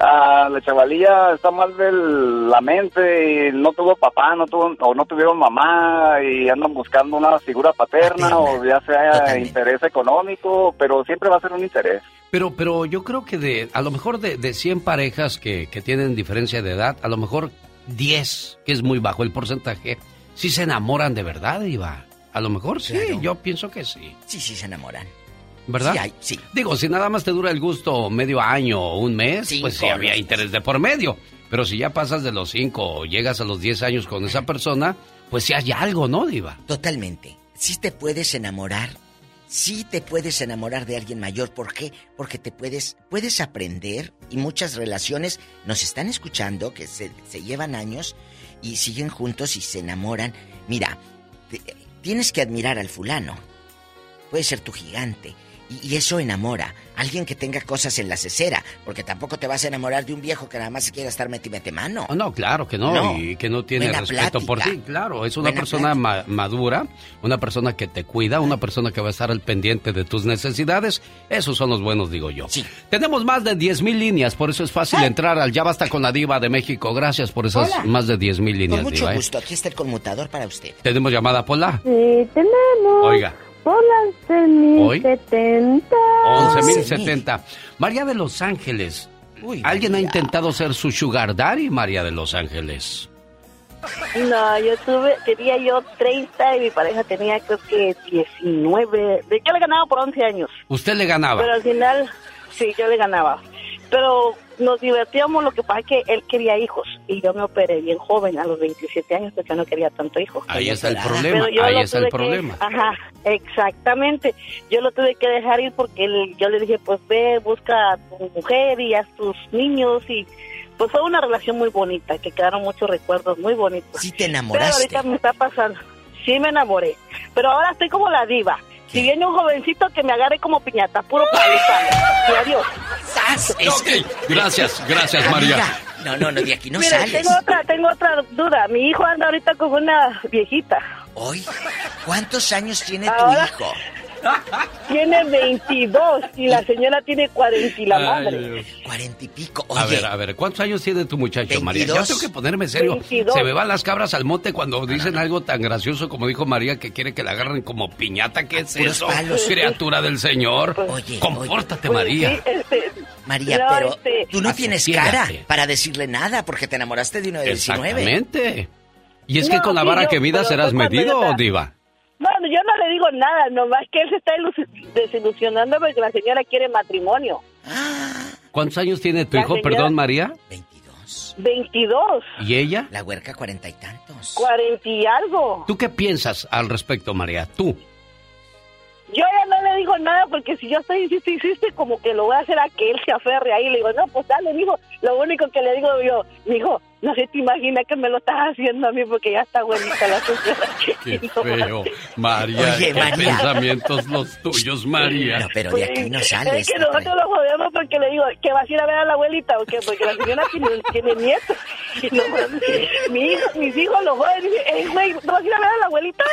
ah, la chavalilla está mal de la mente y no tuvo papá, no tuvo, o no tuvieron mamá y andan buscando una figura paterna, o ya sea interés económico, pero siempre va a ser un interés. Pero, pero yo creo que de, a lo mejor de, de 100 parejas que, que tienen diferencia de edad, a lo mejor 10, que es muy bajo el porcentaje, sí se enamoran de verdad, Iba. A lo mejor sí, Claro. yo pienso que sí. Sí, sí, se enamoran. ¿Verdad? Sí, hay- sí. Digo, si nada más te dura el gusto medio año o un mes, Cinco, pues sí había los- interés de por medio. Pero si ya pasas de los 5 o llegas a los 10 años con esa persona, pues sí hay algo, ¿no, Diva? Totalmente. Sí te puedes enamorar. Sí te puedes enamorar de alguien mayor. ¿Por qué? Porque te puedes, puedes aprender y muchas relaciones nos están escuchando que se, se llevan años y siguen juntos y se enamoran. Mira, te- tienes que admirar al fulano. Puede ser tu gigante. Y, y eso enamora. Alguien que tenga cosas en la cesera. Porque tampoco te vas a enamorar de un viejo que nada más se quiera estar meti mete mano. Oh, no, claro que no, No. y que no tiene Buena respeto por ti, claro, es una Buena persona ma- madura, una persona que te cuida, una persona que va a estar al pendiente de tus necesidades, esos son los buenos, digo yo. Tenemos más de 10 mil líneas, por eso es fácil entrar al Ya Basta con la Diva de México, gracias por esas Hola. más de 10 mil líneas, Con mucho Diva, ¿eh? gusto. Aquí está el conmutador para usted. Tenemos llamada, Pola. Sí, tenemos. Oiga. Por las Hoy. 70. 11.070. María de Los Ángeles. ¿Alguien ha intentado ser su sugar daddy, María de Los Ángeles? No, yo tuve, tenía yo 30 y mi pareja tenía creo que 19. De- Yo le ganaba por 11 años. ¿Usted le ganaba? Pero al final, sí, yo le ganaba. Pero nos divertíamos, lo que pasa es que él quería hijos y yo me operé bien joven, a los 27 años, porque yo no quería tanto hijo. Ahí está el problema, ahí está el que- problema. ajá, exactamente. Yo lo tuve que dejar ir porque él- yo le dije, pues ve, busca a tu mujer y a tus niños y pues fue una relación muy bonita, que quedaron muchos recuerdos muy bonitos. Sí te Pero enamoraste. ahorita me está pasando. Sí me enamoré, pero ahora estoy como la diva. Si viene un jovencito que me agarre como piñata, puro palo. Y adiós. Gracias, gracias María. No, no, no, de aquí no Mira, sales. tengo otra, tengo otra duda. Mi hijo anda ahorita con una viejita. Hoy, ¿cuántos años tiene tu hijo? Tiene 22 y la señora tiene 40 y la madre. Cuarenta y pico. A ver, a ver, ¿cuántos años tiene tu muchacho, María? Ya 22. tengo que ponerme serio. 22. Se me van las cabras al monte cuando dicen algo tan gracioso como dijo María que quiere que la agarren como piñata. ¿Qué es Puros eso? palos. Criatura del Señor. Oye, Compórtate, Pues María. sí, este, María, no, pero este, tú no tienes cara para decirle nada porque te enamoraste de uno de 19. Exactamente. Y es que con la vara yo- que vida pero serás medido, Diva. Bueno, yo no le digo nada, nomás que él se está ilus- desilusionando porque la señora quiere matrimonio. ¿Cuántos años tiene tu La hijo, señora- perdón, María? 22, ¿Y ella? La huerca cuarenta y tantos. 40 y algo. ¿Tú qué piensas al respecto, María? Tú. Yo ya no le digo nada porque si yo estoy insiste, insiste, como que lo voy a hacer a que él se aferre ahí. Le digo, no, pues dale, mijo. Lo único que le digo yo, mijo, no se te imagina que me lo estás haciendo a mí porque ya está buenita la señora. Qué feo. María, Oye, qué María. pensamientos los tuyos, María. No, pero de aquí no Es sales. que nosotros lo jodemos porque le digo que vas a ir a ver a la abuelita, ¿o qué? Porque la señora tiene, tiene nietos. Y lo- mi hijo, mis hijos lo joden y dicen, "Ey, güey, ¿no vas a ir a ver a la abuelita?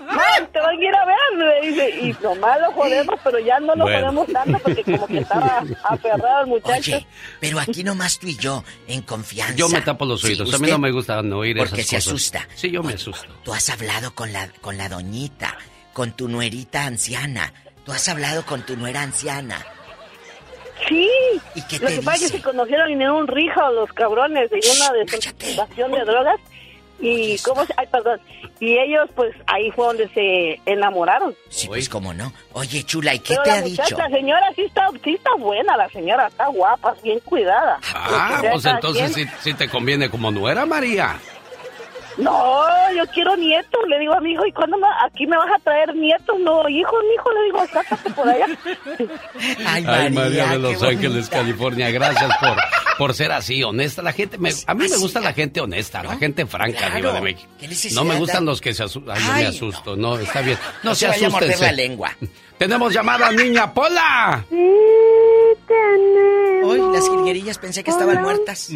Mam, te van a ir a ver, me dice. Y nomás lo jodemos, pero ya no lo Bueno. jodemos tanto porque como que estaba aferrado el muchacho. Oye, pero aquí nomás tú y yo, en confianza. Yo me tapo los Oídos. a mí no me gusta no oír Porque esas se cosas. asusta. Sí, yo me asusto. Tú has hablado con la, con la doñita, con tu nuerita anciana. Tú has hablado con tu nuera anciana. Sí. ¿Y qué Lo te que pasa es que se conocieron en un rijo los cabrones en una desconcentración de drogas. Y, ¿cómo se- Ay, perdón. Y ellos, pues, ahí fue donde se enamoraron. Sí, pues cómo no. Oye, chula, ¿y qué Pero te la ha dicho? La señora sí está, sí está buena, la señora está guapa, bien cuidada. Ah, pues entonces sí, sí te conviene como nuera, María. No, yo quiero nietos, le digo a mi hijo, ¿y cuándo me- aquí me vas a traer nietos? No, hijos, hijo, le digo, sácate por allá. Ay, Ay, María de Los Ángeles, California. Gracias por, por ser así, honesta. La gente, me- a mí me gusta la gente honesta, la gente franca, Claro. De México. ¿Qué necesidad No me gustan los que se asustan. Ay, yo me asusto. No, está bien. No, No se se vaya a morder asusten. la lengua. Tenemos llamada, niña Pola. Hoy las jilguerillas pensé que estaban muertas.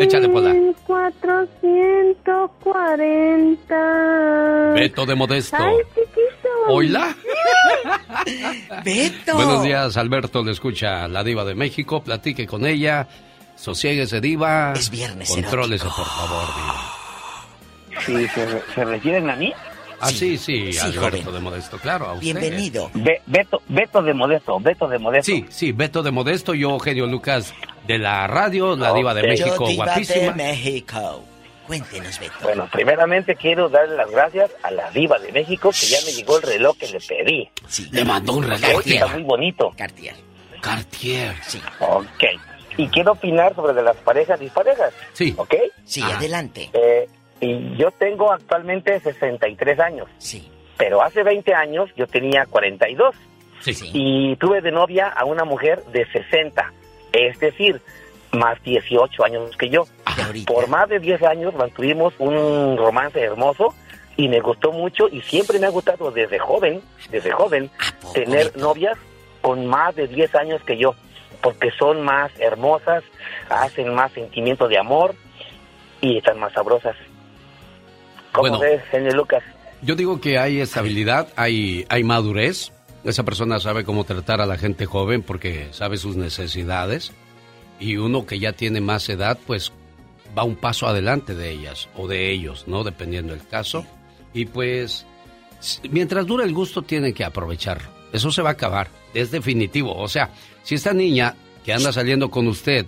Échale, Pola. 440. Beto de Modesto. Ay, chiquito. ¿Oila? Beto. Buenos días, Alberto. Le escucha la Diva de México. Platique con ella. Sosiéguese, Diva. Es viernes Contrólese, por favor, Diva. Sí, ¿se, se refieren a mí? Ah, sí, sí, Sí, Alberto joven. de Modesto, claro. a usted. Bienvenido. Be- Beto, Beto de Modesto, Beto de Modesto. Sí, sí, Beto de Modesto, yo, Eugenio Lucas de la radio, la Diva de. México, Yo, diva guapísima. de México. Cuéntenos, Beto. Bueno, primeramente quiero darle las gracias a la diva de México que ya me llegó el reloj que le pedí. Le mandó un reloj. Está muy bonito. Cartier. Cartier. Sí. Ok. Y quiero opinar sobre de las parejas disparejas. Sí. ¿Ok? Sí, Ah. adelante. Eh, y yo tengo actualmente 63 años. Sí. Pero hace 20 años yo tenía 42. Sí. Y tuve de novia a una mujer de 60. Es decir, más 18 años que yo. Por más de 10 años mantuvimos un romance hermoso y me gustó mucho y siempre me ha gustado desde joven, desde joven, tener novias con más de 10 años que yo, porque son más hermosas, hacen más sentimiento de amor y están más sabrosas. ¿Cómo Bueno. ves, señor Lucas? Yo digo que hay estabilidad, hay, hay madurez. Esa persona sabe cómo tratar a la gente joven porque sabe sus necesidades. Y uno que ya tiene más edad, pues va un paso adelante de ellas o de ellos, ¿no? Dependiendo del caso. Y pues, mientras dure el gusto, tiene que aprovecharlo. Eso se va a acabar, es definitivo. O sea, si esta niña que anda saliendo con usted,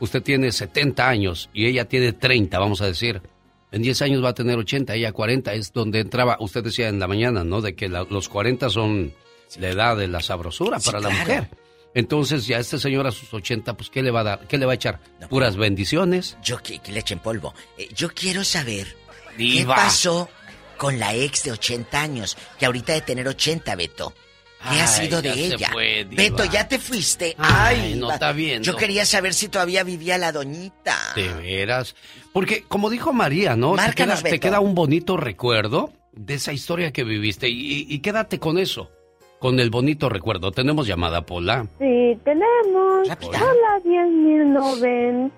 usted tiene 70 años y ella tiene 30, vamos a decir, en 10 años va a tener 80, ella 40, es donde entraba, usted decía en la mañana, ¿no? De que la- los 40 son la edad de la sabrosura Sí, para la mujer. Entonces ya este señor a sus 80, pues ¿qué le va a dar? ¿Qué le va a echar? ¿Puras bendiciones? Yo que, que le echen polvo. Eh, yo quiero saber Diva. qué pasó con la ex de 80 años, que ahorita de tener 80, Beto. ¿Qué ha sido de ella? fue. Beto, ya te fuiste. Ay, no está viendo. Yo quería saber si todavía vivía la doñita. De veras. Porque, como dijo María, ¿no? Te Márcanos, queda, te queda un bonito recuerdo de esa historia que viviste. Y, y quédate con eso. Con el bonito recuerdo. Tenemos llamada, Pola. Sí, tenemos. Hola, 10.090.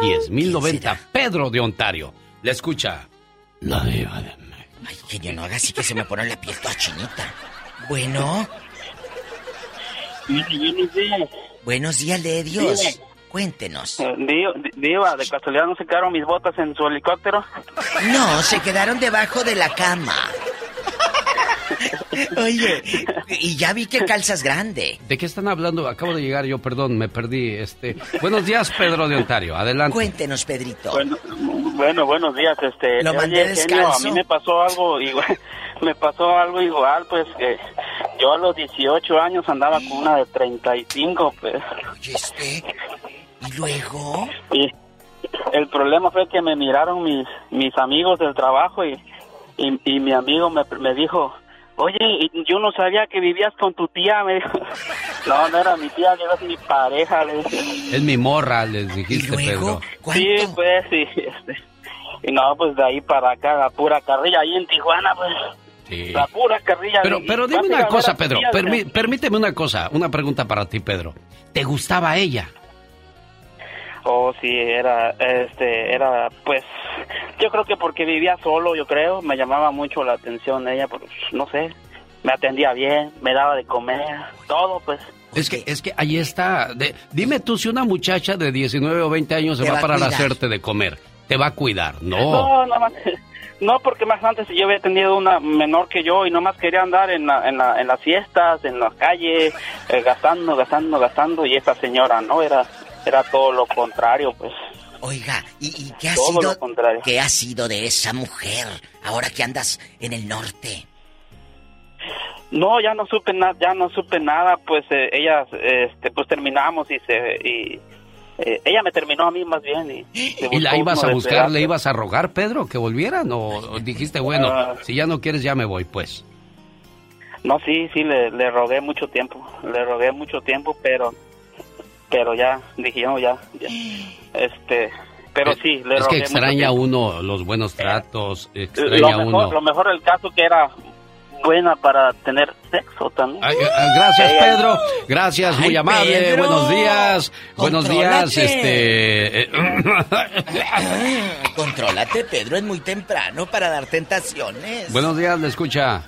10.090. Pedro de Ontario. Le escucha. La diva de Ay, genio, no haga así que se me pone la piel toda chinita. Bueno. buenos días. Buenos días, de Dios. Diva. Cuéntenos. Eh, Diva, Diva, de casualidad no se quedaron mis botas en su helicóptero. No, se quedaron debajo de la cama. Oye, y ya vi que calzas grande. ¿De qué están hablando? Acabo de llegar yo, perdón, me perdí. Este, buenos días, Pedro de Ontario. Adelante. Cuéntenos, Pedrito. Bueno, bueno, buenos días. Este, Lo oye, mandé genio, descalzo. a mí me pasó algo igual. Me pasó algo igual, pues que yo a los 18 años andaba con una de 35, pues. Oye, este. ¿Y luego? Y el problema fue que me miraron mis mis amigos del trabajo y, y, y mi amigo me, me dijo, oye, y yo no sabía que vivías con tu tía, me dijo. No, no era mi tía, era mi pareja, le dije. Es mi morra, les dijiste, Pedro. Sí, pues, sí, este, y no, pues de ahí para acá, la pura carrilla, ahí en Tijuana, pues, Sí. la pura carrilla. Pero, pero dime una cosa, Pedro. permí- ¿no? permíteme una cosa, una pregunta para ti, Pedro. ¿Te gustaba ella? Oh, sí, era, este, era, pues, yo creo que porque vivía solo, yo creo, me llamaba mucho la atención ella, pues, no sé, me atendía bien, me daba de comer, todo, pues. Es que, es que ahí está. De- dime tú si una muchacha de 19 o 20 años se Te va va a a parar a cuidar. hacerte de comer. Te va a cuidar. No. No, nada más, no, porque más antes yo había tenido una menor que yo y nomás quería andar en, la, en, la, en las fiestas, en las calles, eh, gastando, gastando, gastando, y esa señora, no, era, era todo lo contrario, pues. Oiga, ¿y, y qué ha Todo sido? ¿Qué ha sido de esa mujer ahora que andas en el norte? No, ya no supe nada, ya no supe nada, pues eh, ella, este, pues terminamos y se, y eh, ella me terminó a mí más bien y, ¿Y la ibas a buscar, pedazo. le ibas a rogar, Pedro, que volvieran? ¿O dijiste, bueno, Ah. si ya no quieres, ya me voy, pues? No, sí, sí, le, le rogué mucho tiempo, le rogué mucho tiempo, pero, pero ya, dije, no, ya, ya, este, pero sí, le Es rogué que extraña mucho uno los buenos tratos, extraña Lo mejor, uno. lo mejor del caso que era buena para tener sexo también. Ay, ah, Gracias, Ella- Pedro. Gracias, muy amable. Pedro. Buenos días. Buenos días, Contrólate. este. eh, Contrólate, Pedro, es muy temprano para dar tentaciones. buenos días, le escucha.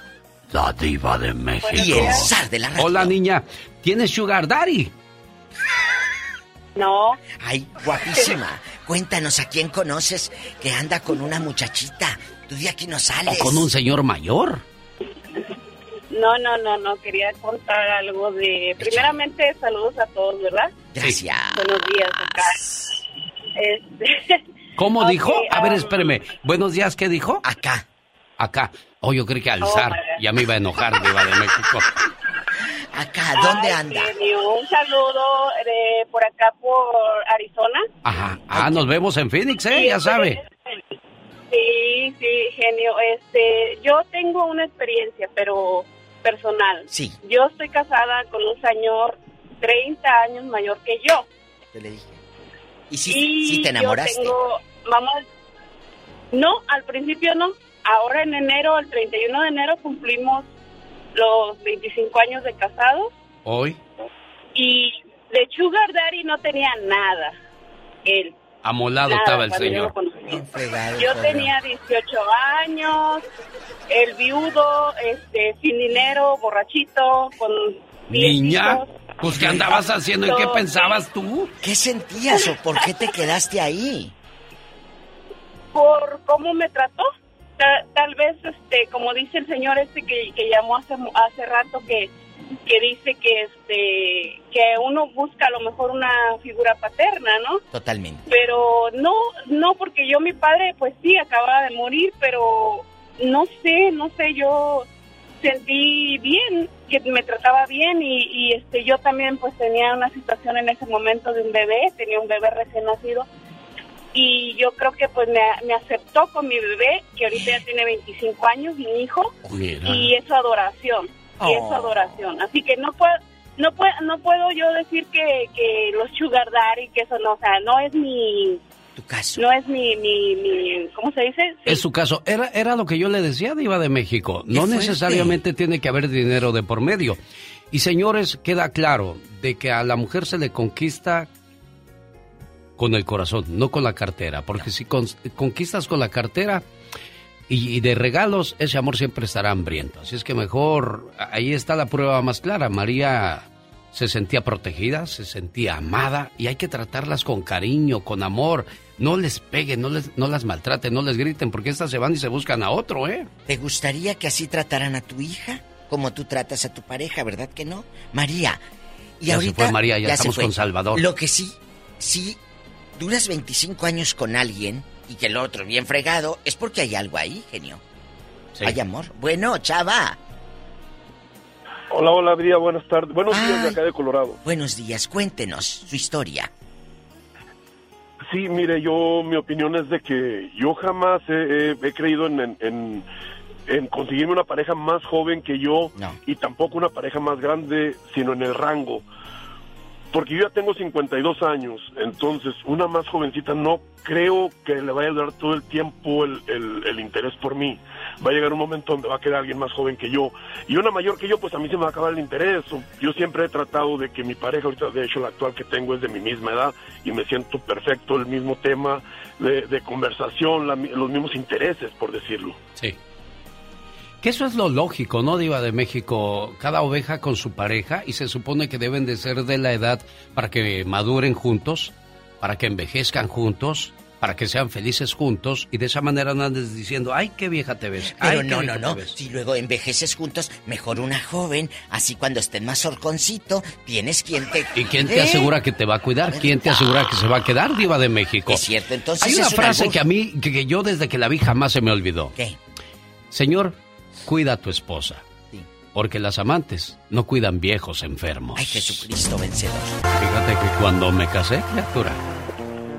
La diva de México. Y el zar de la radio. Hola, niña. ¿Tienes Sugar Daddy? No. Ay, guapísima. Cuéntanos a quién conoces que anda con una muchachita. Tú de aquí no sales. ¿O con un señor mayor? No, no, no, no, quería contar algo de... Primeramente, saludos a todos, ¿verdad? Gracias. Buenos días acá. Este, ¿Cómo dijo? A ver, um, espéreme. Buenos días, ¿qué dijo? Acá. Acá. Oh, yo creí que al Oh. Ya me iba a enojar, diva de México. Acá, ¿dónde ay, anda? un saludo de por acá, por Arizona. Ajá. Ah, nos vemos en Phoenix, ¿eh? Ya sabe. Sí, sí, genio. Este, yo tengo una experiencia, pero personal. Sí. Yo estoy casada con un señor 30 años mayor que yo. Te le dije. ¿Y si, y si te enamoraste? Yo tengo, vamos, no, al principio no. Ahora en enero, el 31 de enero, cumplimos los 25 años de casados Hoy, y de Sugar Daddy no tenía nada. Él. Amolado Nada, estaba el señor. fregado, Yo tenía 18 años, el viudo, este, sin dinero, borrachito, con Niña, hijos. pues ¿qué andabas haciendo y qué pensabas tú? ¿Qué sentías o por qué te quedaste ahí? por cómo me trató. Ta- Tal, vez, este, como dice el señor este que, que llamó hace, hace rato, que, que dice que, este, que uno busca a lo mejor una figura paterna, ¿no? Totalmente. Pero no, no, porque yo, mi padre, pues sí, acababa de morir, pero no sé, no sé, yo sentí bien, que me trataba bien y, y, este yo también pues tenía una situación en ese momento de un bebé, tenía un bebé recién nacido y yo creo que pues me, me aceptó con mi bebé, que ahorita ya tiene 25 años, mi hijo, y es su adoración, y es su Oh. adoración. Así que no puedo, no puedo, no puedo yo decir que, que los sugar daddy, que eso no, o sea, no es mi... No es mi, mi, mi, ¿cómo se dice? Es su caso. Era, era lo que yo le decía, Diva de México. No necesariamente tiene que haber dinero de por medio. Y señores, queda claro de que a la mujer se le conquista con el corazón, no con la cartera. Porque si con- conquistas con la cartera y, de regalos, ese amor siempre estará hambriento. Así es que mejor, ahí está la prueba más clara. María se sentía protegida, se sentía amada y hay que tratarlas con cariño, con amor. No les peguen, no, les, no las maltraten, no les griten, porque estas se van y se buscan a otro, ¿eh? ¿Te gustaría que así trataran a tu hija? Como tú tratas a tu pareja, ¿verdad que no? María. Y Ya se ahorita fue María, ya se estamos con Salvador. Lo que sí, si duras 25 años con alguien y que el otro bien fregado, es porque hay algo ahí, genio. Hay amor. Bueno, chava. Hola, hola, Día, buenas tardes. Buenos días de acá de Colorado. Buenos días, cuéntenos su historia. Sí, mire, yo, mi opinión es de que yo jamás he, he- he creído en, en, en- en conseguirme una pareja más joven que yo y tampoco una pareja más grande, sino en el rango. Porque yo ya tengo 52 años, entonces una más jovencita no creo que le vaya a dar todo el tiempo el, el- el interés por mí. Va a llegar un momento donde va a quedar alguien más joven que yo. Y una mayor que yo, pues a mí se me va a acabar el interés. Yo siempre he tratado de que mi pareja, ahorita de hecho la actual que tengo es de mi misma edad y me siento perfecto, el mismo tema de, de conversación, la los mismos intereses, por decirlo. Sí. Que eso es lo lógico, ¿no, Diva de México? Cada oveja con su pareja y se supone que deben de ser de la edad para que maduren juntos, para que envejezcan juntos, para que sean felices juntos y de esa manera no andes diciendo, ay, qué vieja te ves. ay, Pero qué no, no, no. ves". Si luego envejeces juntos, mejor una joven. Así cuando estén más horconcito, tienes quien te. ¿Y quién te ¿Eh? asegura que te va a cuidar? ¿Quién te asegura que se va a quedar, Diva de México? Es cierto, entonces Hay una un frase que a mí, que, que yo desde que la vi jamás se me olvidó. ¿Qué? Señor, cuida a tu esposa. Porque las amantes no cuidan viejos enfermos. Ay, Jesucristo vencedor. Fíjate que cuando me casé, criatura,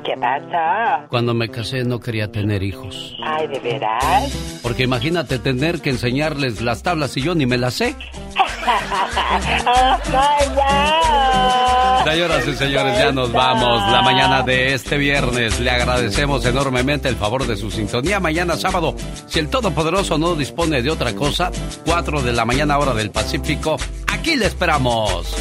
¿Qué pasa? cuando me casé no quería tener hijos. Ay, ¿de veras? Porque imagínate tener que enseñarles las tablas y yo ni me las sé. Señoras y señores, ya nos vamos. La mañana de este viernes le agradecemos enormemente el favor de su sintonía. Mañana sábado, si el Todopoderoso no dispone de otra cosa, 4 de la mañana hora del Pacífico, aquí le esperamos.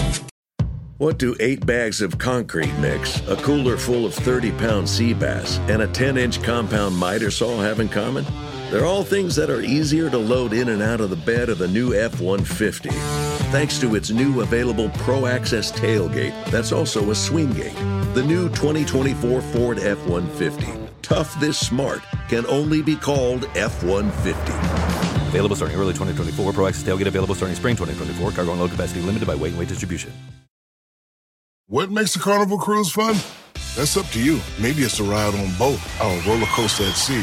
What do eight bags of concrete mix, a cooler full of 30 pound sea bass, and a 10 inch compound miter saw have in common? They're all things that are easier to load in and out of the bed of the new F 150. Thanks to its new available Pro Access tailgate that's also a swing gate. The new 2024 Ford F 150. Tough this smart can only be called F 150. Available starting early 2024. Pro Access tailgate available starting spring 2024. Cargo and load capacity limited by weight and weight distribution. What makes a carnival cruise fun? That's up to you. Maybe it's a ride on boat, or a roller coaster at sea,